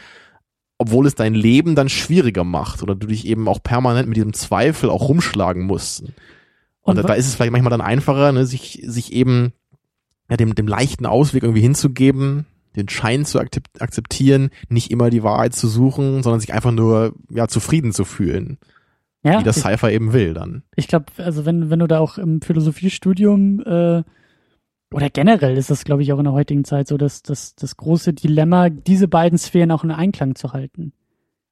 obwohl es dein Leben dann schwieriger macht oder du dich eben auch permanent mit diesem Zweifel auch rumschlagen musst. Und, Und da, da ist es vielleicht manchmal dann einfacher, ne, sich, sich eben ja, dem, dem leichten Ausweg irgendwie hinzugeben, den Schein zu akzeptieren, nicht immer die Wahrheit zu suchen, sondern sich einfach nur ja zufrieden zu fühlen. Ja, wie das Cypher eben will dann. Ich glaube, also wenn, wenn du da auch im Philosophiestudium äh, oder generell ist das, glaube ich, auch in der heutigen Zeit so, dass das, das große Dilemma, diese beiden Sphären auch in Einklang zu halten.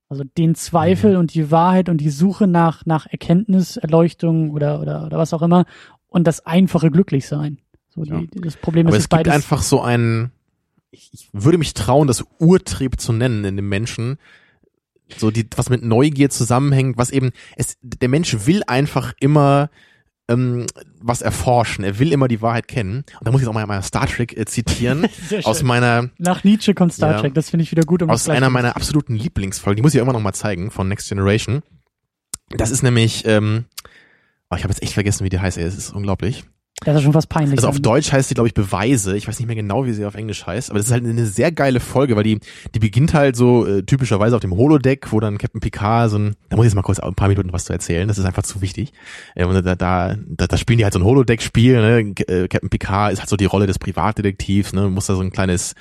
Also den Zweifel mhm. und die Wahrheit und die Suche nach, nach Erkenntnis, Erleuchtung oder, oder, oder was auch immer und das einfache Glücklichsein. So die, ja. das Problem Aber ist, es gibt beides einfach so ein, ich, ich würde mich trauen, das Urtrieb zu nennen in dem Menschen, so die, was mit Neugier zusammenhängt, was eben, es, der Mensch will einfach immer ähm, was erforschen. Er will immer die Wahrheit kennen. Und da muss ich auch mal, mal Star Trek äh, zitieren. (laughs) aus meiner. Nach Nietzsche kommt Star ja, Trek, das finde ich wieder gut. Um aus einer meiner absoluten Lieblingsfolgen, die muss ich ja immer noch mal zeigen, von Next Generation. Das ist nämlich, ähm, oh, ich habe jetzt echt vergessen, wie die heißt, ey, es ist unglaublich. Das ist schon was peinlich. Also auf Deutsch heißt sie, glaube ich, Beweise. Ich weiß nicht mehr genau, wie sie auf Englisch heißt, aber das ist halt eine sehr geile Folge, weil die, die beginnt halt so äh, typischerweise auf dem Holodeck, wo dann Captain Picard so ein, da muss ich jetzt mal kurz ein paar Minuten was zu erzählen, das ist einfach zu wichtig. Äh, und da, da, da, da spielen die halt so ein Holodeck-Spiel, ne? Äh, Captain Picard ist halt so die Rolle des Privatdetektivs, ne? Muss da so ein kleines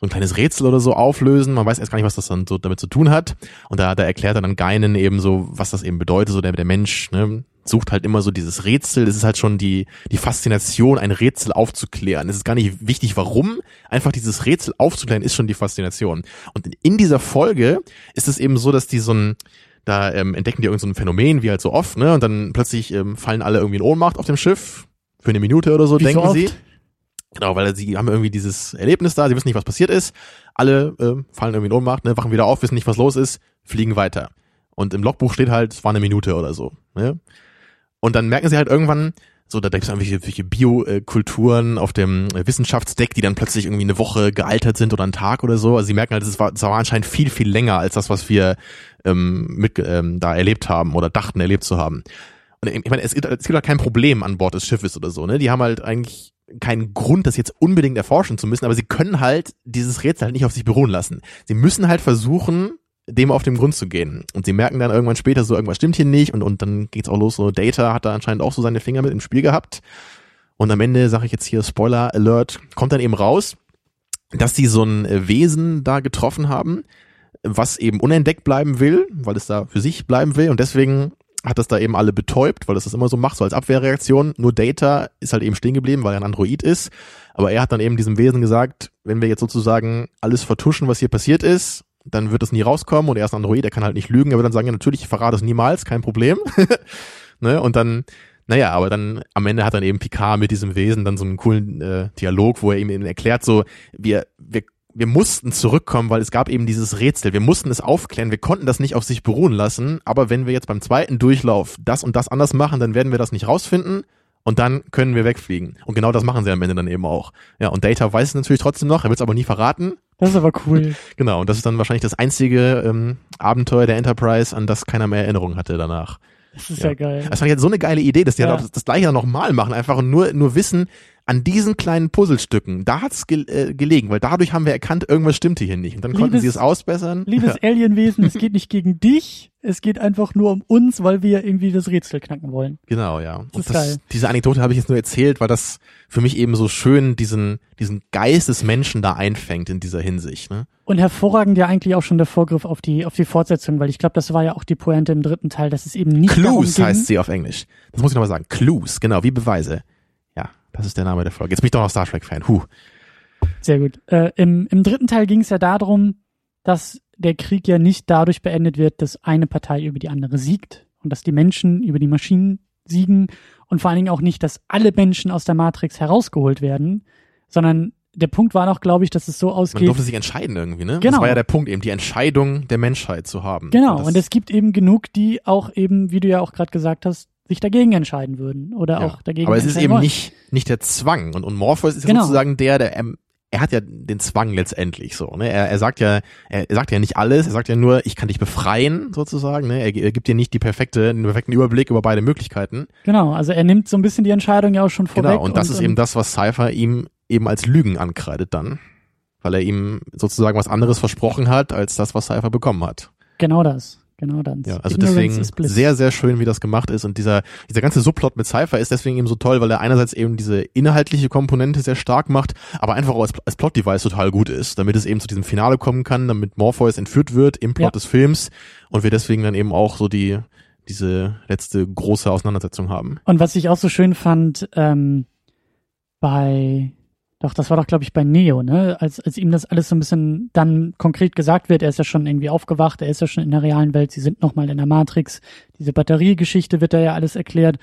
so ein kleines Rätsel oder so auflösen. Man weiß erst gar nicht, was das dann so damit zu tun hat. Und da, da erklärt er dann Geinen eben so, was das eben bedeutet, so der, der Mensch, ne, sucht halt immer so dieses Rätsel. Das ist halt schon die, die Faszination, ein Rätsel aufzuklären. Es ist gar nicht wichtig, warum. Einfach dieses Rätsel aufzuklären ist schon die Faszination. Und in dieser Folge ist es eben so, dass die so ein, da ähm, entdecken die irgendein so Phänomen, wie halt so oft, ne? Und dann plötzlich ähm, fallen alle irgendwie in Ohnmacht auf dem Schiff. Für eine Minute oder so, wie denken so sie. Genau, weil sie haben irgendwie dieses Erlebnis da, sie wissen nicht, was passiert ist. Alle äh, fallen irgendwie in Ohnmacht, ne, wachen wieder auf, wissen nicht, was los ist, fliegen weiter. Und im Logbuch steht halt, es war eine Minute oder so. Ne? Und dann merken sie halt irgendwann, so, da gibt es irgendwelche Biokulturen auf dem Wissenschaftsdeck, die dann plötzlich irgendwie eine Woche gealtert sind oder einen Tag oder so. Also sie merken halt, es war, es war anscheinend viel, viel länger als das, was wir ähm, mit, ähm, da erlebt haben oder dachten erlebt zu haben. Und ich meine, es, es gibt halt kein Problem an Bord des Schiffes oder so, ne? Die haben halt eigentlich keinen Grund, das jetzt unbedingt erforschen zu müssen, aber sie können halt dieses Rätsel halt nicht auf sich beruhen lassen. Sie müssen halt versuchen, dem auf den Grund zu gehen. Und sie merken dann irgendwann später so, irgendwas stimmt hier nicht und, und dann geht's auch los, so Data hat da anscheinend auch so seine Finger mit im Spiel gehabt. Und am Ende, sage ich jetzt hier, Spoiler Alert, kommt dann eben raus, dass sie so ein Wesen da getroffen haben, was eben unentdeckt bleiben will, weil es da für sich bleiben will und deswegen hat das da eben alle betäubt, weil das das immer so macht, so als Abwehrreaktion. Nur Data ist halt eben stehen geblieben, weil er ein Android ist. Aber er hat dann eben diesem Wesen gesagt, wenn wir jetzt sozusagen alles vertuschen, was hier passiert ist, dann wird es nie rauskommen und er ist ein Android, er kann halt nicht lügen, er wird dann sagen, ja natürlich, ich verrate es niemals, kein Problem. (laughs) ne? Und dann, naja, aber dann am Ende hat dann eben Picard mit diesem Wesen dann so einen coolen äh, Dialog, wo er ihm eben erklärt, so, wir, wir wir mussten zurückkommen, weil es gab eben dieses Rätsel. Wir mussten es aufklären. Wir konnten das nicht auf sich beruhen lassen. Aber wenn wir jetzt beim zweiten Durchlauf das und das anders machen, dann werden wir das nicht rausfinden und dann können wir wegfliegen. Und genau das machen sie am Ende dann eben auch. Ja, und Data weiß es natürlich trotzdem noch, er wird es aber nie verraten. Das ist aber cool. (laughs) genau, und das ist dann wahrscheinlich das einzige ähm, Abenteuer der Enterprise, an das keiner mehr Erinnerung hatte danach. Das ist ja, ja geil. Das fand ich jetzt so eine geile Idee, dass die ja. halt auch das, das gleiche nochmal machen, einfach nur, nur wissen, an diesen kleinen Puzzlestücken, da hat's ge äh, gelegen, weil dadurch haben wir erkannt, irgendwas stimmte hier nicht. Und dann liebes, konnten sie es ausbessern. Liebes ja. (laughs) Alienwesen, es geht nicht gegen dich, es geht einfach nur um uns, weil wir irgendwie das Rätsel knacken wollen. Genau, ja. Das und das, diese Anekdote habe ich jetzt nur erzählt, weil das für mich eben so schön diesen, diesen Geist des Menschen da einfängt in dieser Hinsicht. Ne? Und hervorragend ja eigentlich auch schon der Vorgriff auf die, auf die Fortsetzung, weil ich glaube, das war ja auch die Pointe im dritten Teil, dass es eben nicht Clues heißt sie auf Englisch. Das muss ich nochmal sagen. Clues, genau, wie Beweise. Das ist der Name der Folge. Jetzt bin ich doch noch Star Trek-Fan. Huh. Sehr gut. Äh, im, Im dritten Teil ging es ja darum, dass der Krieg ja nicht dadurch beendet wird, dass eine Partei über die andere siegt und dass die Menschen über die Maschinen siegen und vor allen Dingen auch nicht, dass alle Menschen aus der Matrix herausgeholt werden, sondern der Punkt war noch, glaube ich, dass es so ausgeht. Man durfte sich entscheiden irgendwie, ne? Genau. Das war ja der Punkt, eben die Entscheidung der Menschheit zu haben. Genau. Und, und es gibt eben genug, die auch eben, wie du ja auch gerade gesagt hast, sich dagegen entscheiden würden oder ja, auch dagegen. Aber es ist eben nicht, nicht der Zwang. Und, und Morpheus ist genau. sozusagen der, der er hat ja den Zwang letztendlich so, ne? Er, er sagt ja, er, er sagt ja nicht alles, er sagt ja nur, ich kann dich befreien, sozusagen, ne? Er, er gibt dir nicht die perfekte, den perfekten Überblick über beide Möglichkeiten. Genau, also er nimmt so ein bisschen die Entscheidung ja auch schon vorweg. Genau, und das und, ist eben das, was Cypher ihm eben als Lügen ankreidet dann. Weil er ihm sozusagen was anderes versprochen hat, als das, was Cypher bekommen hat. Genau das genau dann. Ja, also deswegen sehr, sehr schön, wie das gemacht ist. Und dieser, dieser ganze Subplot mit Cypher ist deswegen eben so toll, weil er einerseits eben diese inhaltliche Komponente sehr stark macht, aber einfach auch als, als Plot-Device total gut ist, damit es eben zu diesem Finale kommen kann, damit Morpheus entführt wird im Plot ja. des Films und wir deswegen dann eben auch so die, diese letzte große Auseinandersetzung haben. Und was ich auch so schön fand, ähm, bei doch, das war doch, glaube ich, bei Neo, ne? Als, als ihm das alles so ein bisschen dann konkret gesagt wird, er ist ja schon irgendwie aufgewacht, er ist ja schon in der realen Welt, sie sind nochmal in der Matrix, diese Batteriegeschichte wird da ja alles erklärt.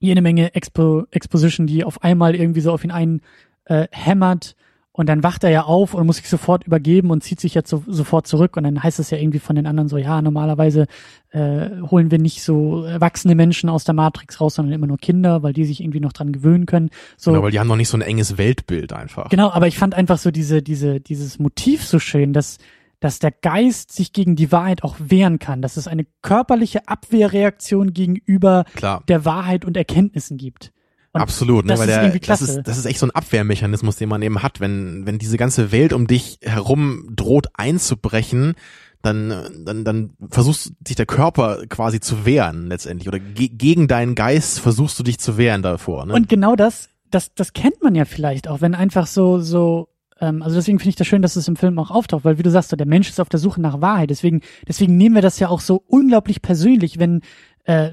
Jede Menge Expo, Exposition, die auf einmal irgendwie so auf ihn ein äh, hämmert und dann wacht er ja auf und muss sich sofort übergeben und zieht sich jetzt so, sofort zurück. Und dann heißt es ja irgendwie von den anderen so, ja, normalerweise äh, holen wir nicht so erwachsene Menschen aus der Matrix raus, sondern immer nur Kinder, weil die sich irgendwie noch dran gewöhnen können. So, genau, weil die haben noch nicht so ein enges Weltbild einfach. Genau, aber ich fand einfach so diese, diese, dieses Motiv so schön, dass, dass der Geist sich gegen die Wahrheit auch wehren kann, dass es eine körperliche Abwehrreaktion gegenüber Klar. der Wahrheit und Erkenntnissen gibt. Und Absolut, ne, weil der, das ist, das ist echt so ein Abwehrmechanismus, den man eben hat, wenn, wenn diese ganze Welt um dich herum droht einzubrechen, dann, dann, dann versuchst sich der Körper quasi zu wehren letztendlich oder ge gegen deinen Geist versuchst du dich zu wehren davor. Ne? Und genau das, das, das kennt man ja vielleicht auch, wenn einfach so, so, ähm, also deswegen finde ich das schön, dass es im Film auch auftaucht, weil wie du sagst, so, der Mensch ist auf der Suche nach Wahrheit. Deswegen, deswegen nehmen wir das ja auch so unglaublich persönlich, wenn, äh,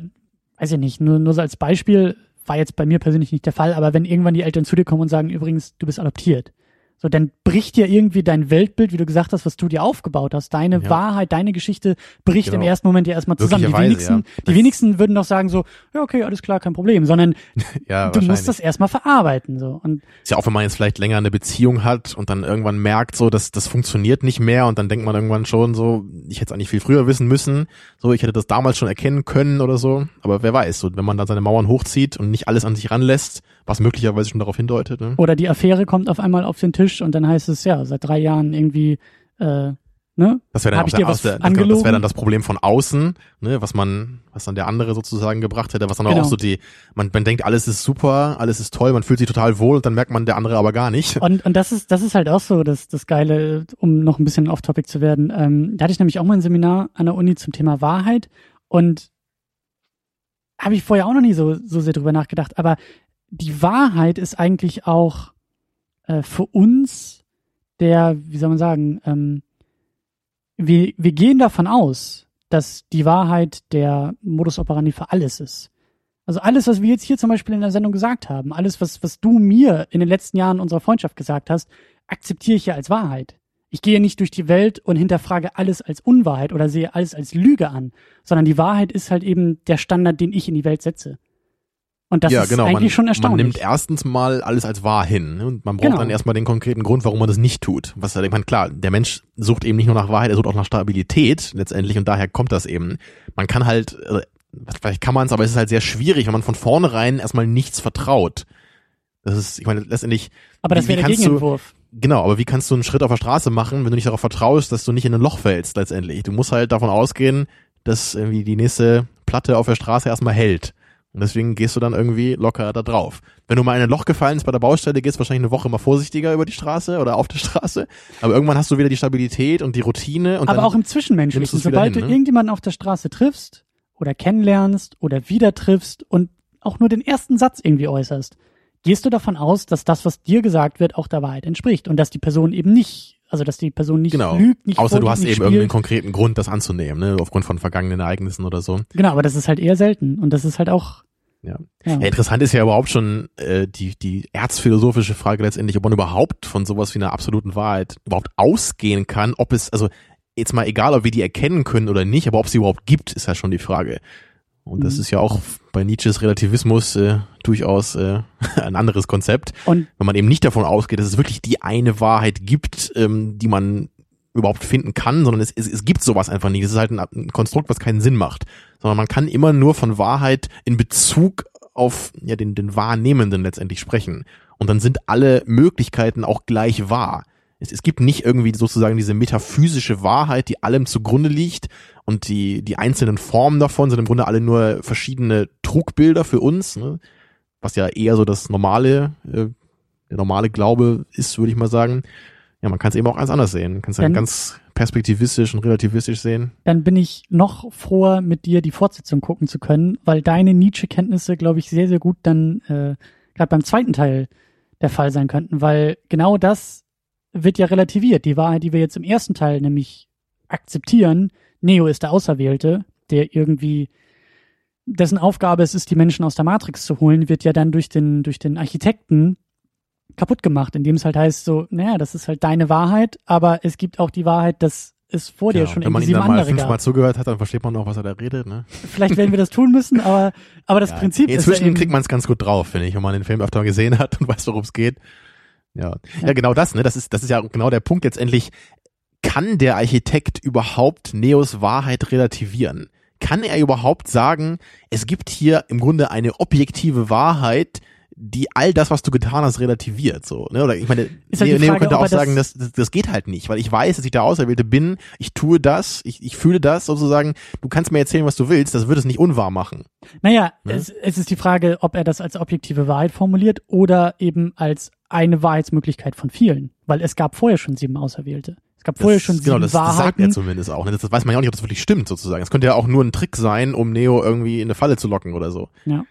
weiß ich nicht, nur, nur so als Beispiel, war jetzt bei mir persönlich nicht der Fall, aber wenn irgendwann die Eltern zu dir kommen und sagen, übrigens, du bist adoptiert, so, dann bricht dir irgendwie dein Weltbild, wie du gesagt hast, was du dir aufgebaut hast. Deine ja. Wahrheit, deine Geschichte bricht genau. im ersten Moment ja erstmal zusammen. Die wenigsten, ja. die wenigsten würden doch sagen so, ja, okay, alles klar, kein Problem, sondern (laughs) ja, du musst das erstmal verarbeiten, so. Und ist ja auch, wenn man jetzt vielleicht länger eine Beziehung hat und dann irgendwann merkt, so, dass das funktioniert nicht mehr und dann denkt man irgendwann schon so, ich hätte es eigentlich viel früher wissen müssen, so, ich hätte das damals schon erkennen können oder so. Aber wer weiß, so, wenn man dann seine Mauern hochzieht und nicht alles an sich ranlässt, was möglicherweise schon darauf hindeutet. Ne? Oder die Affäre kommt auf einmal auf den Tisch und dann heißt es ja, seit drei Jahren irgendwie, äh, ne? Das wäre dann, das, das wär dann das Problem von außen, ne, was man, was dann der andere sozusagen gebracht hätte, was dann genau. auch so die, man, man denkt, alles ist super, alles ist toll, man fühlt sich total wohl und dann merkt man der andere aber gar nicht. Und, und das ist, das ist halt auch so das, das Geile, um noch ein bisschen off-topic zu werden. Ähm, da hatte ich nämlich auch mal ein Seminar an der Uni zum Thema Wahrheit und habe ich vorher auch noch nie so, so sehr drüber nachgedacht, aber die Wahrheit ist eigentlich auch äh, für uns der, wie soll man sagen, ähm, wir, wir gehen davon aus, dass die Wahrheit der Modus operandi für alles ist. Also alles, was wir jetzt hier zum Beispiel in der Sendung gesagt haben, alles, was, was du mir in den letzten Jahren unserer Freundschaft gesagt hast, akzeptiere ich ja als Wahrheit. Ich gehe nicht durch die Welt und hinterfrage alles als Unwahrheit oder sehe alles als Lüge an, sondern die Wahrheit ist halt eben der Standard, den ich in die Welt setze. Und das ja, ist genau. eigentlich man, schon erstaunlich. Man nimmt erstens mal alles als wahr hin ne? und man braucht genau. dann erstmal den konkreten Grund, warum man das nicht tut. Was ich meine, klar, der Mensch sucht eben nicht nur nach Wahrheit, er sucht auch nach Stabilität letztendlich und daher kommt das eben. Man kann halt, äh, vielleicht kann man es, aber es ist halt sehr schwierig, wenn man von vornherein erstmal nichts vertraut. Das ist, ich meine, letztendlich. Aber das wäre der Gegenentwurf. Du, genau, aber wie kannst du einen Schritt auf der Straße machen, wenn du nicht darauf vertraust, dass du nicht in ein Loch fällst letztendlich? Du musst halt davon ausgehen, dass irgendwie die nächste Platte auf der Straße erstmal hält. Und deswegen gehst du dann irgendwie locker da drauf. Wenn du mal in ein Loch gefallen bist bei der Baustelle, gehst du wahrscheinlich eine Woche mal vorsichtiger über die Straße oder auf der (laughs) Straße. Aber irgendwann hast du wieder die Stabilität und die Routine. Und Aber auch im Zwischenmenschlichen. Sobald hin, du ne? irgendjemanden auf der Straße triffst oder kennenlernst oder wieder triffst und auch nur den ersten Satz irgendwie äußerst, gehst du davon aus, dass das, was dir gesagt wird, auch der Wahrheit entspricht und dass die Person eben nicht also dass die Person nicht genau. lügt, nicht Außer du hast eben spielt. irgendeinen konkreten Grund, das anzunehmen, ne? aufgrund von vergangenen Ereignissen oder so. Genau, aber das ist halt eher selten und das ist halt auch ja. ja. ja. interessant ist ja überhaupt schon äh, die, die erzphilosophische Frage letztendlich, ob man überhaupt von sowas wie einer absoluten Wahrheit überhaupt ausgehen kann, ob es, also jetzt mal egal, ob wir die erkennen können oder nicht, aber ob sie überhaupt gibt, ist ja schon die Frage. Und das mhm. ist ja auch bei Nietzsches Relativismus äh, durchaus äh, (laughs) ein anderes Konzept. Und wenn man eben nicht davon ausgeht, dass es wirklich die eine Wahrheit gibt, ähm, die man überhaupt finden kann, sondern es, es, es gibt sowas einfach nicht. Es ist halt ein, ein Konstrukt, was keinen Sinn macht. Sondern man kann immer nur von Wahrheit in Bezug auf ja, den, den Wahrnehmenden letztendlich sprechen. und dann sind alle Möglichkeiten auch gleich wahr. Es, es gibt nicht irgendwie sozusagen diese metaphysische Wahrheit, die allem zugrunde liegt und die, die einzelnen Formen davon sind im Grunde alle nur verschiedene Trugbilder für uns, ne? was ja eher so das normale, äh, der normale Glaube ist, würde ich mal sagen. Ja, man kann es eben auch ganz anders sehen. Man kann es dann ganz perspektivistisch und relativistisch sehen. Dann bin ich noch froher, mit dir die Fortsetzung gucken zu können, weil deine Nietzsche-Kenntnisse, glaube ich, sehr, sehr gut dann äh, gerade beim zweiten Teil der Fall sein könnten, weil genau das wird ja relativiert. Die Wahrheit, die wir jetzt im ersten Teil nämlich akzeptieren, Neo ist der Auserwählte, der irgendwie dessen Aufgabe es ist, die Menschen aus der Matrix zu holen, wird ja dann durch den, durch den Architekten kaputt gemacht, indem es halt heißt so, naja, das ist halt deine Wahrheit, aber es gibt auch die Wahrheit, dass es vor dir Ja, schon wenn man ihm dann mal andere fünfmal gab. zugehört hat, dann versteht man auch, was er da redet. Ne? Vielleicht werden wir das tun müssen, aber, aber das Ja, Prinzip ist ja Inzwischen kriegt man es ganz gut drauf, finde ich, wenn man den Film öfter gesehen hat und (laughs) weiß, worum es geht. Ja. ja, genau das, ne? Das ist, das ist ja genau der Punkt letztendlich. Kann der Architekt überhaupt Neos Wahrheit relativieren? Kann er überhaupt sagen, es gibt hier im Grunde eine objektive Wahrheit, die all das, was du getan hast, relativiert, so, ne? Oder ich meine, Ist halt Neo, Neo Frage, könnte ob auch sagen, das, das, das geht halt nicht, weil ich weiß, dass ich der Auserwählte bin, ich tue das, ich, ich fühle das sozusagen, du kannst mir erzählen, was du willst, das wird es nicht unwahr machen. naja, Ne? es, es ist die Frage, ob er das als objektive Wahrheit formuliert oder eben als eine Wahrheitsmöglichkeit von vielen, weil es gab vorher schon sieben Auserwählte. Es gab vorher Das- schon sieben genau, das, das sagt Wahrheiten. er zumindest auch. Ne? Das, das weiß man ja auch nicht, ob das wirklich stimmt, sozusagen. Es könnte ja auch nur ein Trick sein, um Neo irgendwie in eine Falle zu locken oder so. Ja.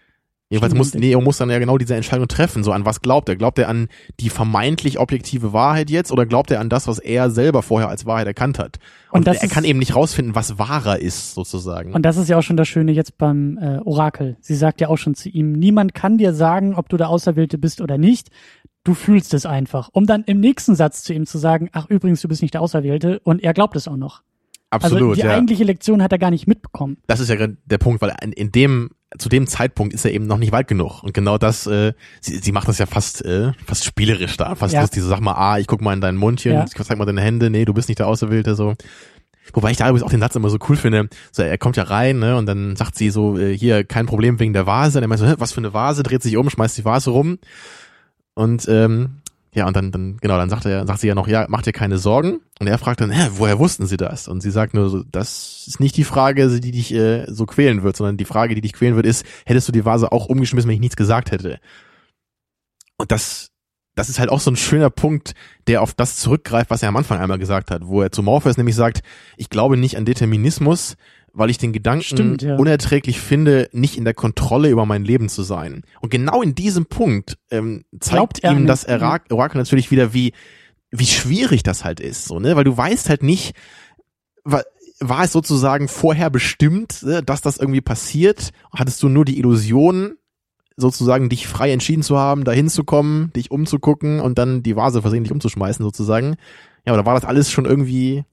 Jedenfalls muss. Neo muss dann ja genau diese Entscheidung treffen. So an was glaubt er? Glaubt er an die vermeintlich objektive Wahrheit jetzt oder glaubt er an das, was er selber vorher als Wahrheit erkannt hat? Und Und, er kann eben nicht rausfinden, was wahrer ist, sozusagen. Und das ist ja auch schon das Schöne jetzt beim äh, Orakel. Sie sagt ja auch schon zu ihm, niemand kann dir sagen, ob du der Auserwählte bist oder nicht. Du fühlst es einfach. Um dann im nächsten Satz zu ihm zu sagen, ach übrigens, du bist nicht der Auserwählte. Und er glaubt es auch noch. Absolut, also die ja. eigentliche Lektion hat er gar nicht mitbekommen. Das ist ja der Punkt, weil in, in dem zu dem Zeitpunkt ist er eben noch nicht weit genug. Und genau das, äh, sie, sie macht das ja fast, äh, fast spielerisch da. Fast Ja. lustig. So, sag mal, ah, ich guck mal in dein Mundchen, Ja. ich zeig mal deine Hände, nee, du bist nicht der Auserwählte, so. Wobei ich da übrigens auch den Satz immer so cool finde. So, er kommt ja rein, ne, und dann sagt sie so, äh, hier, kein Problem wegen der Vase. Und er meint so, was für eine Vase, dreht sich um, schmeißt die Vase rum. Und, ähm, ja, und dann, dann, genau, dann sagt er, sagt sie ja noch, ja, mach dir keine Sorgen. Und er fragt dann, hä, woher wussten sie das? Und sie sagt nur so, das ist nicht die Frage, die dich äh, so quälen wird, sondern die Frage, die dich quälen wird, ist, hättest du die Vase auch umgeschmissen, wenn ich nichts gesagt hätte? Und das, das ist halt auch so ein schöner Punkt, der auf das zurückgreift, was er am Anfang einmal gesagt hat, wo er zu Morpheus nämlich sagt, ich glaube nicht an Determinismus, weil ich den Gedanken Stimmt, ja. unerträglich finde, nicht in der Kontrolle über mein Leben zu sein. Und genau in diesem Punkt ähm, zeigt ihm das Ora- Orakel natürlich wieder, wie wie schwierig das halt ist, so ne, weil du weißt halt nicht, wa- war es sozusagen vorher bestimmt, ne, dass das irgendwie passiert? Hattest du nur die Illusion, sozusagen dich frei entschieden zu haben, da hinzukommen, dich umzugucken und dann die Vase versehentlich umzuschmeißen sozusagen? Ja, oder war das alles schon irgendwie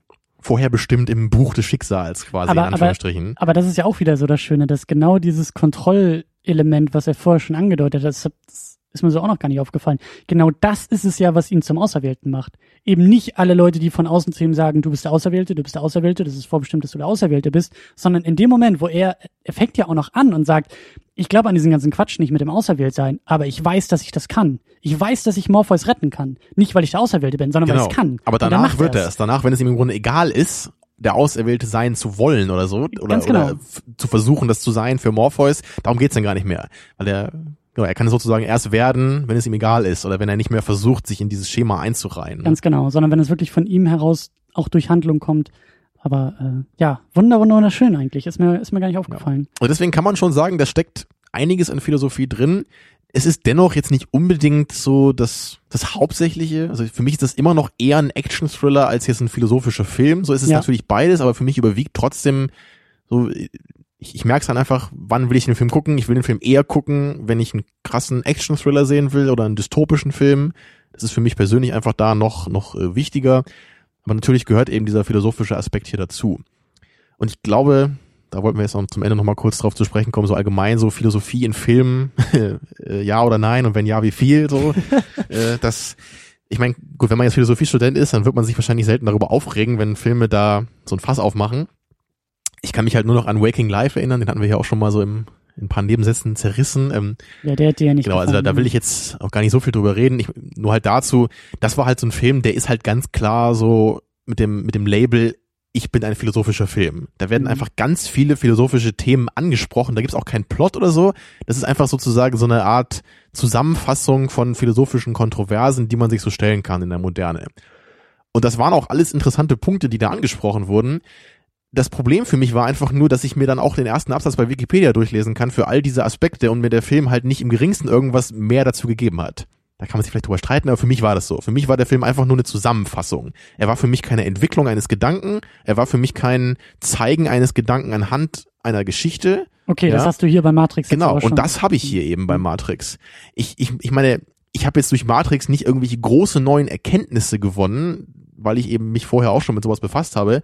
vorher bestimmt im Buch des Schicksals quasi Aber- in aber- Anführungsstrichen? Aber das ist ja auch wieder so das Schöne, dass genau dieses Kontrollelement, was er vorher schon angedeutet hat, das, das ist mir so auch noch gar nicht aufgefallen. Genau das ist es ja, was ihn zum Auserwählten macht. Eben nicht alle Leute, die von außen zu ihm sagen, du bist der Auserwählte, du bist der Auserwählte, das ist vorbestimmt, dass du der Auserwählte bist, sondern in dem Moment, wo er, er fängt ja auch noch an und sagt, ich glaube an diesen ganzen Quatsch nicht mit dem Auserwähltsein, aber ich weiß, dass ich das kann. Ich weiß, dass ich Morpheus retten kann. Nicht, weil ich der Auserwählte bin, sondern weil ich es kann. Genau. Aber danach wird er es. Danach, wenn es ihm im Grunde egal ist, der Auserwählte sein zu wollen oder so, oder, genau. oder zu versuchen, das zu sein für Morpheus, darum geht's dann gar nicht mehr. Weil er, genau, er kann es sozusagen erst werden, wenn es ihm egal ist oder wenn er nicht mehr versucht, sich in dieses Schema einzureihen. ne? Ganz genau, sondern wenn es wirklich von ihm heraus auch durch Handlung kommt. Aber äh, ja, wunder, wunder, wunderschön eigentlich. Ist mir, ist mir gar nicht aufgefallen. Und deswegen kann man schon sagen, da steckt einiges an Philosophie drin. Es ist dennoch jetzt nicht unbedingt so das, das Hauptsächliche. Also für mich ist das immer noch eher ein Action-Thriller als jetzt ein philosophischer Film. So ist es Ja. natürlich beides, aber für mich überwiegt trotzdem so, ich, ich merke es dann einfach, wann will ich den Film gucken? Ich will den Film eher gucken, wenn ich einen krassen Action-Thriller sehen will oder einen dystopischen Film. Das ist für mich persönlich einfach da noch, noch äh, wichtiger. Aber natürlich gehört eben dieser philosophische Aspekt hier dazu. Und ich glaube, da wollten wir jetzt noch zum Ende noch mal kurz drauf zu sprechen kommen, so allgemein so Philosophie in Filmen, (laughs) äh, ja oder nein und wenn ja, wie viel so. (laughs) äh, das, ich meine, gut, wenn man jetzt Philosophiestudent ist, dann wird man sich wahrscheinlich selten darüber aufregen, wenn Filme da so ein Fass aufmachen. Ich kann mich halt nur noch an Waking Life erinnern, den hatten wir ja auch schon mal so im, in ein paar Nebensätzen zerrissen. Ähm, ja, der hat dir ja nicht Genau, also da, da will ich jetzt auch gar nicht so viel drüber reden. Ich, nur halt dazu, das war halt so ein Film, der ist halt ganz klar so mit dem, mit dem Label, ich bin ein philosophischer Film. Da werden Mhm. einfach ganz viele philosophische Themen angesprochen. Da gibt's auch keinen Plot oder so. Das ist einfach sozusagen so eine Art Zusammenfassung von philosophischen Kontroversen, die man sich so stellen kann in der Moderne. Und das waren auch alles interessante Punkte, die da angesprochen wurden. Das Problem für mich war einfach nur, dass ich mir dann auch den ersten Absatz bei Wikipedia durchlesen kann für all diese Aspekte und mir der Film halt nicht im geringsten irgendwas mehr dazu gegeben hat. Da kann man sich vielleicht drüber streiten, aber für mich war das so. Für mich war der Film einfach nur eine Zusammenfassung. Er war für mich keine Entwicklung eines Gedanken, er war für mich kein Zeigen eines Gedanken anhand einer Geschichte. Okay, ja. das hast du hier bei Matrix Genau, und das habe ich hier eben bei Matrix. Ich, ich, ich meine, ich habe jetzt durch Matrix nicht irgendwelche große neuen Erkenntnisse gewonnen, weil ich eben mich vorher auch schon mit sowas befasst habe.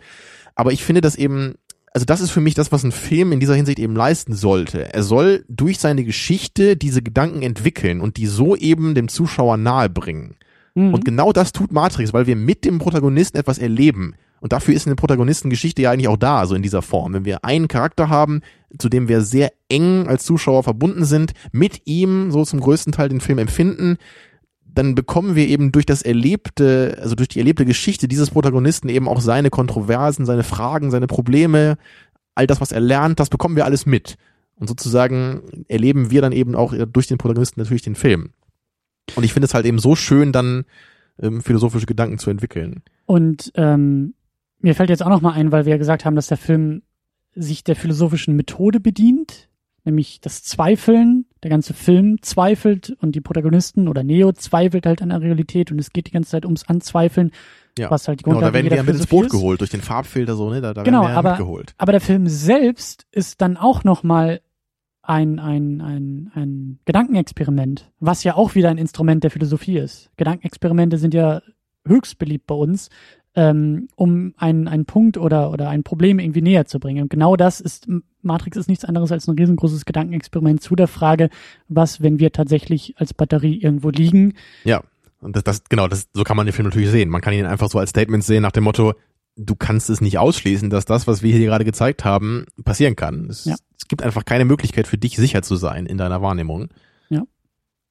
Aber ich finde das eben, also das ist für mich das, was ein Film in dieser Hinsicht eben leisten sollte. Er soll durch seine Geschichte diese Gedanken entwickeln und die so eben dem Zuschauer nahebringen. Mhm. Und genau das tut Matrix, weil wir mit dem Protagonisten etwas erleben. Und dafür ist eine Protagonistengeschichte ja eigentlich auch da, so in dieser Form. Wenn wir einen Charakter haben, zu dem wir sehr eng als Zuschauer verbunden sind, mit ihm so zum größten Teil den Film empfinden, dann bekommen wir eben durch das erlebte, also durch die erlebte Geschichte dieses Protagonisten eben auch seine Kontroversen, seine Fragen, seine Probleme, all das, was er lernt, das bekommen wir alles mit. Und sozusagen erleben wir dann eben auch durch den Protagonisten natürlich den Film. Und ich finde es halt eben so schön, dann ähm, philosophische Gedanken zu entwickeln. Und ähm, mir fällt jetzt auch noch mal ein, weil wir ja gesagt haben, dass der Film sich der philosophischen Methode bedient, nämlich das Zweifeln. Der ganze Film zweifelt und die Protagonisten oder Neo zweifelt halt an der Realität und es geht die ganze Zeit ums Anzweifeln, Ja. was halt die Genau, Grundlage da werden die ja mit ins Boot ist. geholt durch den Farbfilter so, ne? Da, da Genau, werden wir ja aber- mitgeholt. Aber der Film selbst ist dann auch noch mal ein, ein, ein, ein Gedankenexperiment, was ja auch wieder ein Instrument der Philosophie ist. Gedankenexperimente sind ja höchst beliebt bei uns, ähm, um einen, einen Punkt oder, oder ein Problem irgendwie näher zu bringen. Und genau das ist, Matrix ist nichts anderes als ein riesengroßes Gedankenexperiment zu der Frage, was, wenn wir tatsächlich als Batterie irgendwo liegen. Ja. Und das, das, genau, das, so kann man den Film natürlich sehen. Man kann ihn einfach so als Statement sehen nach dem Motto, du kannst es nicht ausschließen, dass das, was wir hier gerade gezeigt haben, passieren kann. Es, Ja. es gibt einfach keine Möglichkeit für dich sicher zu sein in deiner Wahrnehmung.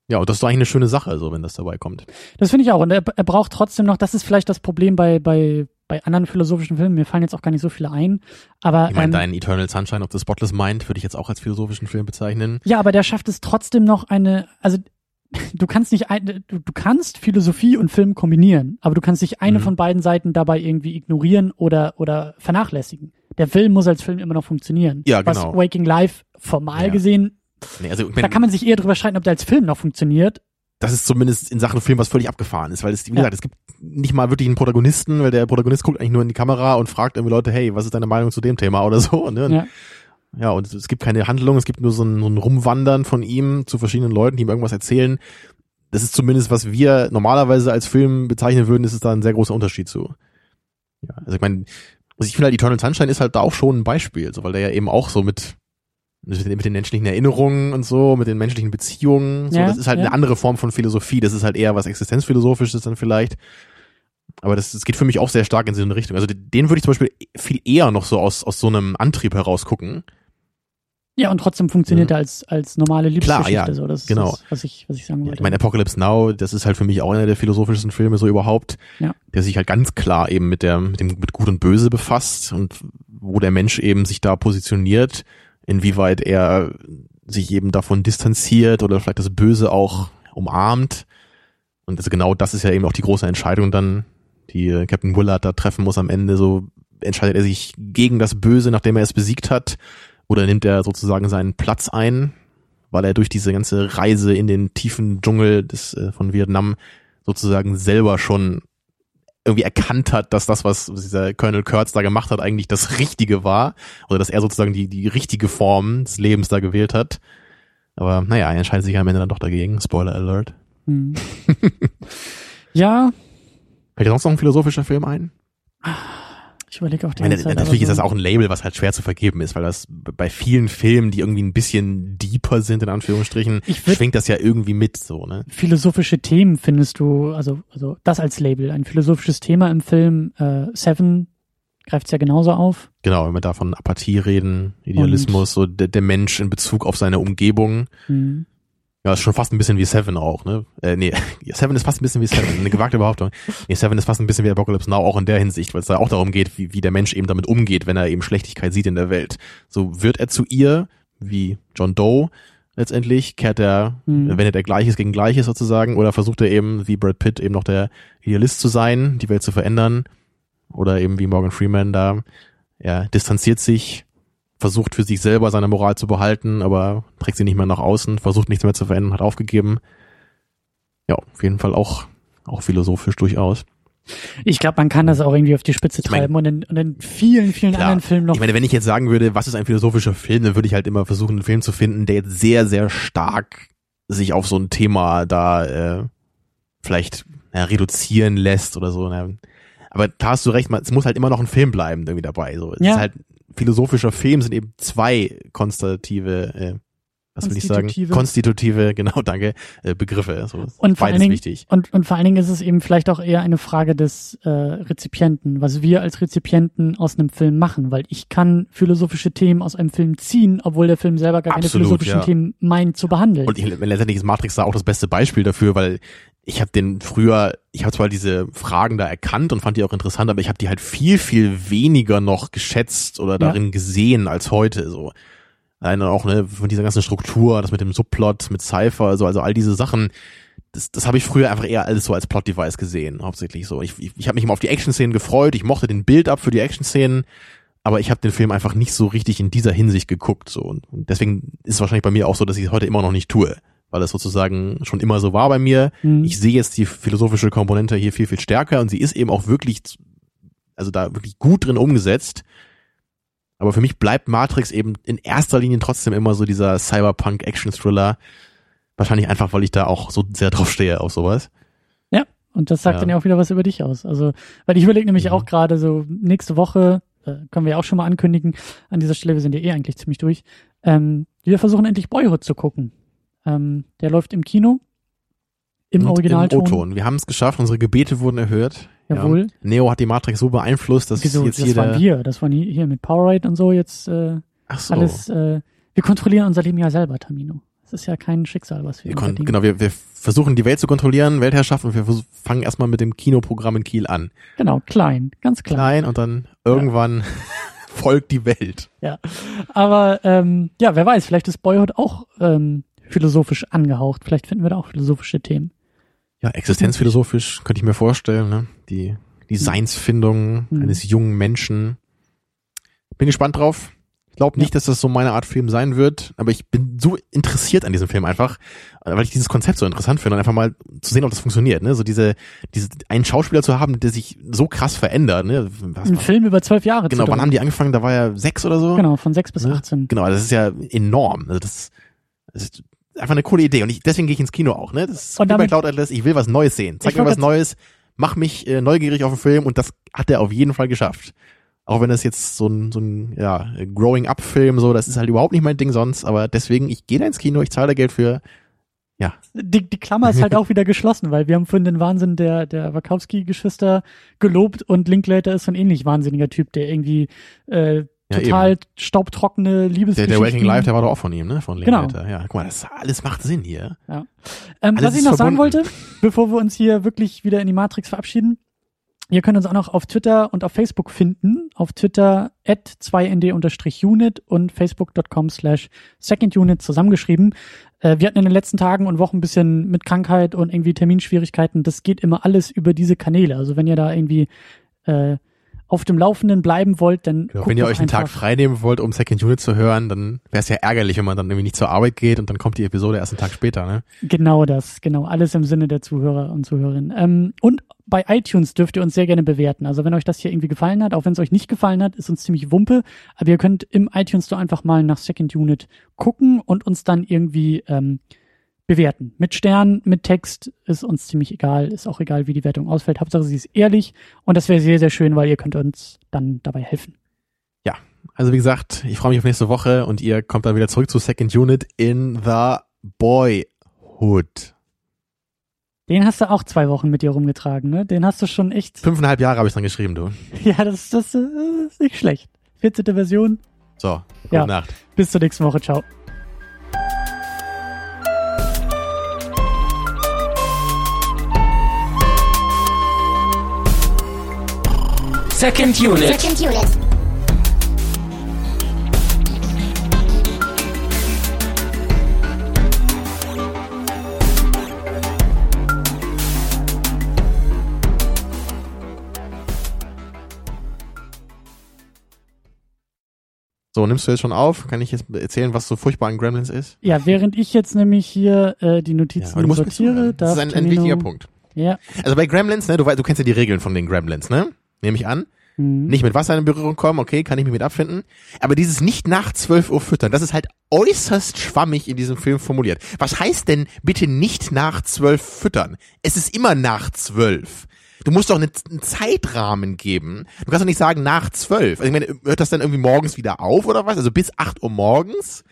Ja. Und das ist doch eigentlich eine schöne Sache, so wenn das dabei kommt. Das finde ich auch. Und er, er braucht trotzdem noch, das ist vielleicht das Problem bei, bei, bei anderen philosophischen Filmen. Mir fallen jetzt auch gar nicht so viele ein. Aber Ich meine, ähm, dein Eternal Sunshine of the Spotless Mind würde ich jetzt auch als philosophischen Film bezeichnen. Ja, aber der schafft es trotzdem noch eine, also du kannst nicht ein, du, du kannst Philosophie und Film kombinieren, aber du kannst nicht eine Mhm. von beiden Seiten dabei irgendwie ignorieren oder oder vernachlässigen. Der Film muss als Film immer noch funktionieren. Ja, Was genau. Waking Life formal Ja. gesehen, Nee, also, da kann man sich eher drüber streiten, ob der als Film noch funktioniert. das ist zumindest in Sachen Film was völlig abgefahren ist, weil es, wie Ja. gesagt, es gibt nicht mal wirklich einen Protagonisten, weil der Protagonist guckt eigentlich nur in die Kamera und fragt irgendwie Leute, hey, was ist deine Meinung zu dem Thema oder so, ne? Und, Ja. ja, und es, es gibt keine Handlung, es gibt nur so ein, so ein Rumwandern von ihm zu verschiedenen Leuten, die ihm irgendwas erzählen. Das ist zumindest, was wir normalerweise als Film bezeichnen würden, ist es da ein sehr großer Unterschied zu. Ja, also ich meine, also ich finde halt Eternal Sunshine ist halt da auch schon ein Beispiel, so, weil der ja eben auch so mit mit den, mit den menschlichen Erinnerungen und so, mit den menschlichen Beziehungen, so, Ja, das ist halt ja. eine andere Form von Philosophie, das ist halt eher was existenzphilosophisches dann vielleicht. Aber das, das geht für mich auch sehr stark in so eine Richtung. Also den, würde ich zum Beispiel viel eher noch so aus, aus so einem Antrieb heraus gucken. Ja, und trotzdem funktioniert Mhm. er als als normale Klar, Liebesgeschichte ja, so, das ist genau. das, was ich was ich sagen Ja, wollte. ich meine, Apocalypse Now, das ist halt für mich auch einer der philosophischsten Filme so überhaupt, Ja. der sich halt ganz klar eben mit der, mit dem, mit Gut und Böse befasst und wo der Mensch eben sich da positioniert, inwieweit er sich eben davon distanziert oder vielleicht das Böse auch umarmt. Und also genau das ist ja eben auch die große Entscheidung dann, die äh, Captain Willard da treffen muss am Ende. So entscheidet er sich gegen das Böse, nachdem er es besiegt hat, oder nimmt er sozusagen seinen Platz ein, weil er durch diese ganze Reise in den tiefen Dschungel des, äh, von Vietnam sozusagen selber schon irgendwie erkannt hat, dass das, was dieser Colonel Kurtz da gemacht hat, eigentlich das Richtige war. Oder dass er sozusagen die, die richtige Form des Lebens da gewählt hat. Aber naja, er entscheidet sich am Ende dann doch dagegen. Spoiler Alert. Hm. (laughs) ja, Fällt dir sonst noch ein philosophischer Film ein? Ich überlege auch die meine, Zeit. natürlich ist das auch ein Label, was halt schwer zu vergeben ist, weil das bei vielen Filmen, die irgendwie ein bisschen deeper sind, in Anführungsstrichen, schwingt das ja irgendwie mit, so, ne? philosophische Themen findest du, also, also das als Label, ein philosophisches Thema im Film äh, Seven greift es ja genauso auf. Genau, wenn wir da von Apathie reden, Idealismus, so der, der Mensch in Bezug auf seine Umgebung. Mhm. Ja, ist schon fast ein bisschen wie Seven auch, ne? Äh, nee, (laughs) Seven ist fast ein bisschen wie Seven, eine gewagte Behauptung. Nee, Seven ist fast ein bisschen wie Apocalypse Now, auch in der Hinsicht, weil es da auch darum geht, wie, wie der Mensch eben damit umgeht, wenn er eben Schlechtigkeit sieht in der Welt. So wird er zu ihr, wie John Doe, letztendlich, kehrt er, Mhm. wendet er Gleiches gegen Gleiches sozusagen, oder versucht er eben, wie Brad Pitt, eben noch der Idealist zu sein, die Welt zu verändern, oder eben wie Morgan Freeman da, er distanziert sich, versucht für sich selber seine Moral zu behalten, aber trägt sie nicht mehr nach außen, versucht nichts mehr zu verändern, hat aufgegeben. Ja, auf jeden Fall auch, auch philosophisch durchaus. Ich glaube, man kann das auch irgendwie auf die Spitze treiben und, in, und in vielen, vielen Klar. anderen Filmen noch. Ich meine, wenn ich jetzt sagen würde, was ist ein philosophischer Film, dann würde ich halt immer versuchen, einen Film zu finden, der jetzt sehr, sehr stark sich auf so ein Thema da äh, vielleicht ja, reduzieren lässt oder so. Ne? Aber da hast du recht, man, es muss halt immer noch ein Film bleiben irgendwie dabei. So. Es Ja. ist halt philosophischer Film sind eben zwei konstative, äh, was will ich sagen? Konstitutive. Konstitutive, (laughs) genau, danke, äh, Begriffe. So, Und vor allen beides Dingen- wichtig. Und, und vor allen Dingen ist es eben vielleicht auch eher eine Frage des äh, Rezipienten, was wir als Rezipienten aus einem Film machen, weil ich kann philosophische Themen aus einem Film ziehen, obwohl der Film selber gar keine Absolut, philosophischen ja. Themen meint zu behandeln. Und ich, letztendlich ist Matrix da auch das beste Beispiel dafür, weil ich habe den früher, ich habe zwar diese Fragen da erkannt und fand die auch interessant, aber ich habe die halt viel, viel weniger noch geschätzt oder darin gesehen als heute. So. Alleine auch ne, von dieser ganzen Struktur, das mit dem Subplot, mit Cypher, also, also all diese Sachen, das, das habe ich früher einfach eher alles so als Plot-Device gesehen, hauptsächlich so. Ich, ich, ich habe mich immer auf die Action-Szenen gefreut, ich mochte den Build-up für die Action-Szenen, aber ich habe den Film einfach nicht so richtig in dieser Hinsicht geguckt. So. Und deswegen ist es wahrscheinlich bei mir auch so, dass ich es heute immer noch nicht tue, weil es sozusagen schon immer so war bei mir. Hm. Ich sehe jetzt die philosophische Komponente hier viel, viel stärker und sie ist eben auch wirklich, also da wirklich gut drin umgesetzt. Aber für mich bleibt Matrix eben in erster Linie trotzdem immer so dieser Cyberpunk-Action-Thriller. Wahrscheinlich einfach, weil ich da auch so sehr drauf stehe auf sowas. Und das sagt Ja. dann ja auch wieder was über dich aus. Also, weil ich überlege nämlich Mhm. auch gerade so nächste Woche, äh, können wir ja auch schon mal ankündigen, an dieser Stelle, wir sind ja eh eigentlich ziemlich durch, ähm, wir versuchen endlich Boyhood zu gucken. Ähm, der läuft im Kino, im Und Originalton. Im O-Ton. Wir haben es geschafft, unsere Gebete wurden erhört. Jawohl. Ja. Neo hat die Matrix so beeinflusst, dass Wieso, jetzt das jeder... waren wir, das waren hier, mit Powerade und so jetzt äh, Ach so. alles, äh, wir kontrollieren unser Leben ja selber, Tamino. Es ist ja kein Schicksal, was wir, wir unbedingt- genau, wir, wir versuchen die Welt zu kontrollieren, Weltherrschaft und wir fangen erstmal mit dem Kinoprogramm in Kiel an. Genau, klein, ganz klein. Klein und dann irgendwann (laughs) folgt die Welt. Aber ähm, ja, wer weiß, vielleicht ist Boyhood auch ähm, philosophisch angehaucht. Vielleicht finden wir da auch philosophische Themen. Ja, existenzphilosophisch könnte ich mir vorstellen, ne? Die, die Seinsfindung Mhm. eines jungen Menschen. Bin gespannt drauf. Ich glaube nicht, dass das so meine Art Film sein wird, aber ich bin so interessiert an diesem Film einfach, weil ich dieses Konzept so interessant finde und einfach mal zu sehen, ob das funktioniert, ne? So diese, diese, einen Schauspieler zu haben, der sich so krass verändert, ne? Was, Ein Film über zwölf Jahre genau, wann haben die angefangen? Da war er sechs oder so? Genau, von sechs bis Ne? 18. Genau, das ist ja enorm. Also das, das ist einfach eine coole Idee und ich, deswegen gehe ich ins Kino auch, ne? Das ist Und wie bei damit- Cloud Atlas, ich will was Neues sehen. Zeig mir was Neues, mach mich äh, neugierig auf den Film und das hat er auf jeden Fall geschafft. Auch wenn das jetzt so ein, so ein ja, Growing-Up-Film, so, das ist halt überhaupt nicht mein Ding sonst, aber deswegen, ich gehe da ins Kino, ich zahle da Geld für. Die, die Klammer ist halt (laughs) auch wieder geschlossen, weil wir haben vorhin den Wahnsinn der, der Wachowski-Geschwister gelobt und Linklater ist so ein ähnlich wahnsinniger Typ, der irgendwie äh, Ja, total staubtrockene Der, Liebesgeschichten... der Waking Life, der war doch auch von ihm, ne? Von Genau. Linklater. Ja, guck mal, das alles macht Sinn hier. Ähm, Alles was ich noch sagen verbunden. wollte, bevor wir uns hier wirklich wieder in die Matrix verabschieden, ihr könnt uns auch noch auf Twitter und auf Facebook finden. Auf Twitter at 2nd-unit und facebook.com slash secondunit zusammengeschrieben. Äh, wir hatten in den letzten Tagen und Wochen ein bisschen mit Krankheit und irgendwie Terminschwierigkeiten. Das geht immer alles über diese Kanäle. Also wenn ihr da irgendwie äh, auf dem Laufenden bleiben wollt, dann Ja, wenn ihr euch einen Tag frei nehmen wollt, um Second Unit zu hören, dann wäre es ja ärgerlich, wenn man dann irgendwie nicht zur Arbeit geht und dann kommt die Episode erst einen Tag später, ne? Genau das, genau. Alles im Sinne der Zuhörer und Zuhörerinnen. Ähm, und bei iTunes dürft ihr uns sehr gerne bewerten. Also wenn euch das hier irgendwie gefallen hat, auch wenn es euch nicht gefallen hat, ist uns ziemlich Wumpe. Aber ihr könnt im iTunes Store einfach mal nach Second Unit gucken und uns dann irgendwie ähm, bewerten. Mit Sternen, mit Text ist uns ziemlich egal. Ist auch egal, wie die Wertung ausfällt. Hauptsache sie ist ehrlich. Und das wäre sehr, sehr schön, weil ihr könnt uns dann dabei helfen. Also wie gesagt, ich freue mich auf nächste Woche und ihr kommt dann wieder zurück zu Second Unit in the Boyhood. Den hast du auch zwei Wochen mit dir rumgetragen, ne? Den hast du schon echt. Fünfeinhalb Jahre habe ich dann geschrieben, du. (laughs) Ja, das, das, das ist nicht schlecht. 14. Version. So, gute Ja. Nacht. Bis zur nächsten Woche. Ciao. Second Unit. Second unit. So, nimmst du jetzt schon auf? Kann ich jetzt erzählen, was so furchtbar an Gremlins ist? Ja, während ich jetzt nämlich hier äh, die Ja, Notizen mir sortiere. Das ist ein, ein wichtiger Punkt. Ja. Also bei Gremlins, ne, du, du kennst ja die Regeln von den Gremlins, ne? Nehme ich an. Mhm. Nicht mit Wasser in Berührung kommen, okay, kann ich mich mit abfinden. Aber dieses nicht nach 12 Uhr füttern, das ist halt äußerst schwammig in diesem Film formuliert. Was heißt denn bitte nicht nach 12 füttern? Es ist immer nach 12. Du musst doch eine- einen Zeitrahmen geben. Du kannst doch nicht sagen nach 12. Also ich meine, hört das dann irgendwie morgens wieder auf oder was? Also bis 8 Uhr morgens?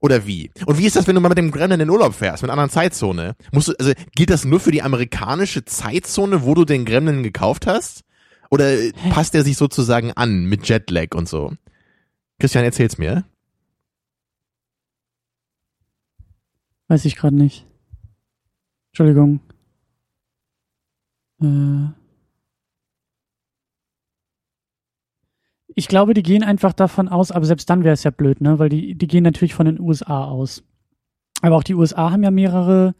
Oder wie? Und wie ist das, wenn du mal mit dem Gremlin in den Urlaub fährst, mit einer anderen Zeitzone? Musst du, also gilt das nur für die amerikanische Zeitzone, wo du den Gremlin gekauft hast? Oder äh, (laughs) passt der sich sozusagen an mit Jetlag und so? Christian, erzähl's mir. Weiß ich gerade nicht. Entschuldigung. Äh. Ich glaube, die gehen einfach davon aus, aber selbst dann wäre es ja blöd, ne? Weil die, die gehen natürlich von den USA aus. Aber auch die USA haben ja mehrere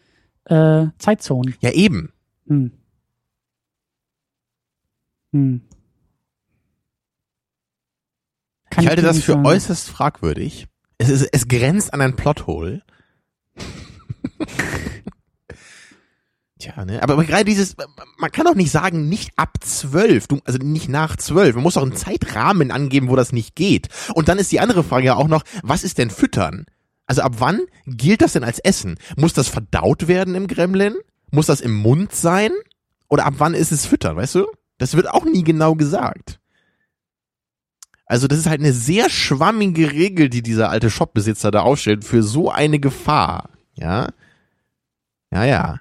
äh, Zeitzonen. Ja, eben. Hm. Hm. Kann ich halte das für sagen. äußerst fragwürdig. Es, ist, es grenzt an ein Plothole. (laughs) Tja, ne? Aber, aber gerade dieses, man kann doch nicht sagen, nicht ab zwölf, also nicht nach zwölf. Man muss doch einen Zeitrahmen angeben, wo das nicht geht. Und dann ist die andere Frage ja auch noch, was ist denn Füttern? Also ab wann gilt das denn als Essen? Muss das verdaut werden im Gremlin? Muss das im Mund sein? Oder ab wann ist es Füttern, weißt du? Das wird auch nie genau gesagt. Also das ist halt eine sehr schwammige Regel, die dieser alte Shopbesitzer da aufstellt für so eine Gefahr. Ja. Ja, ja.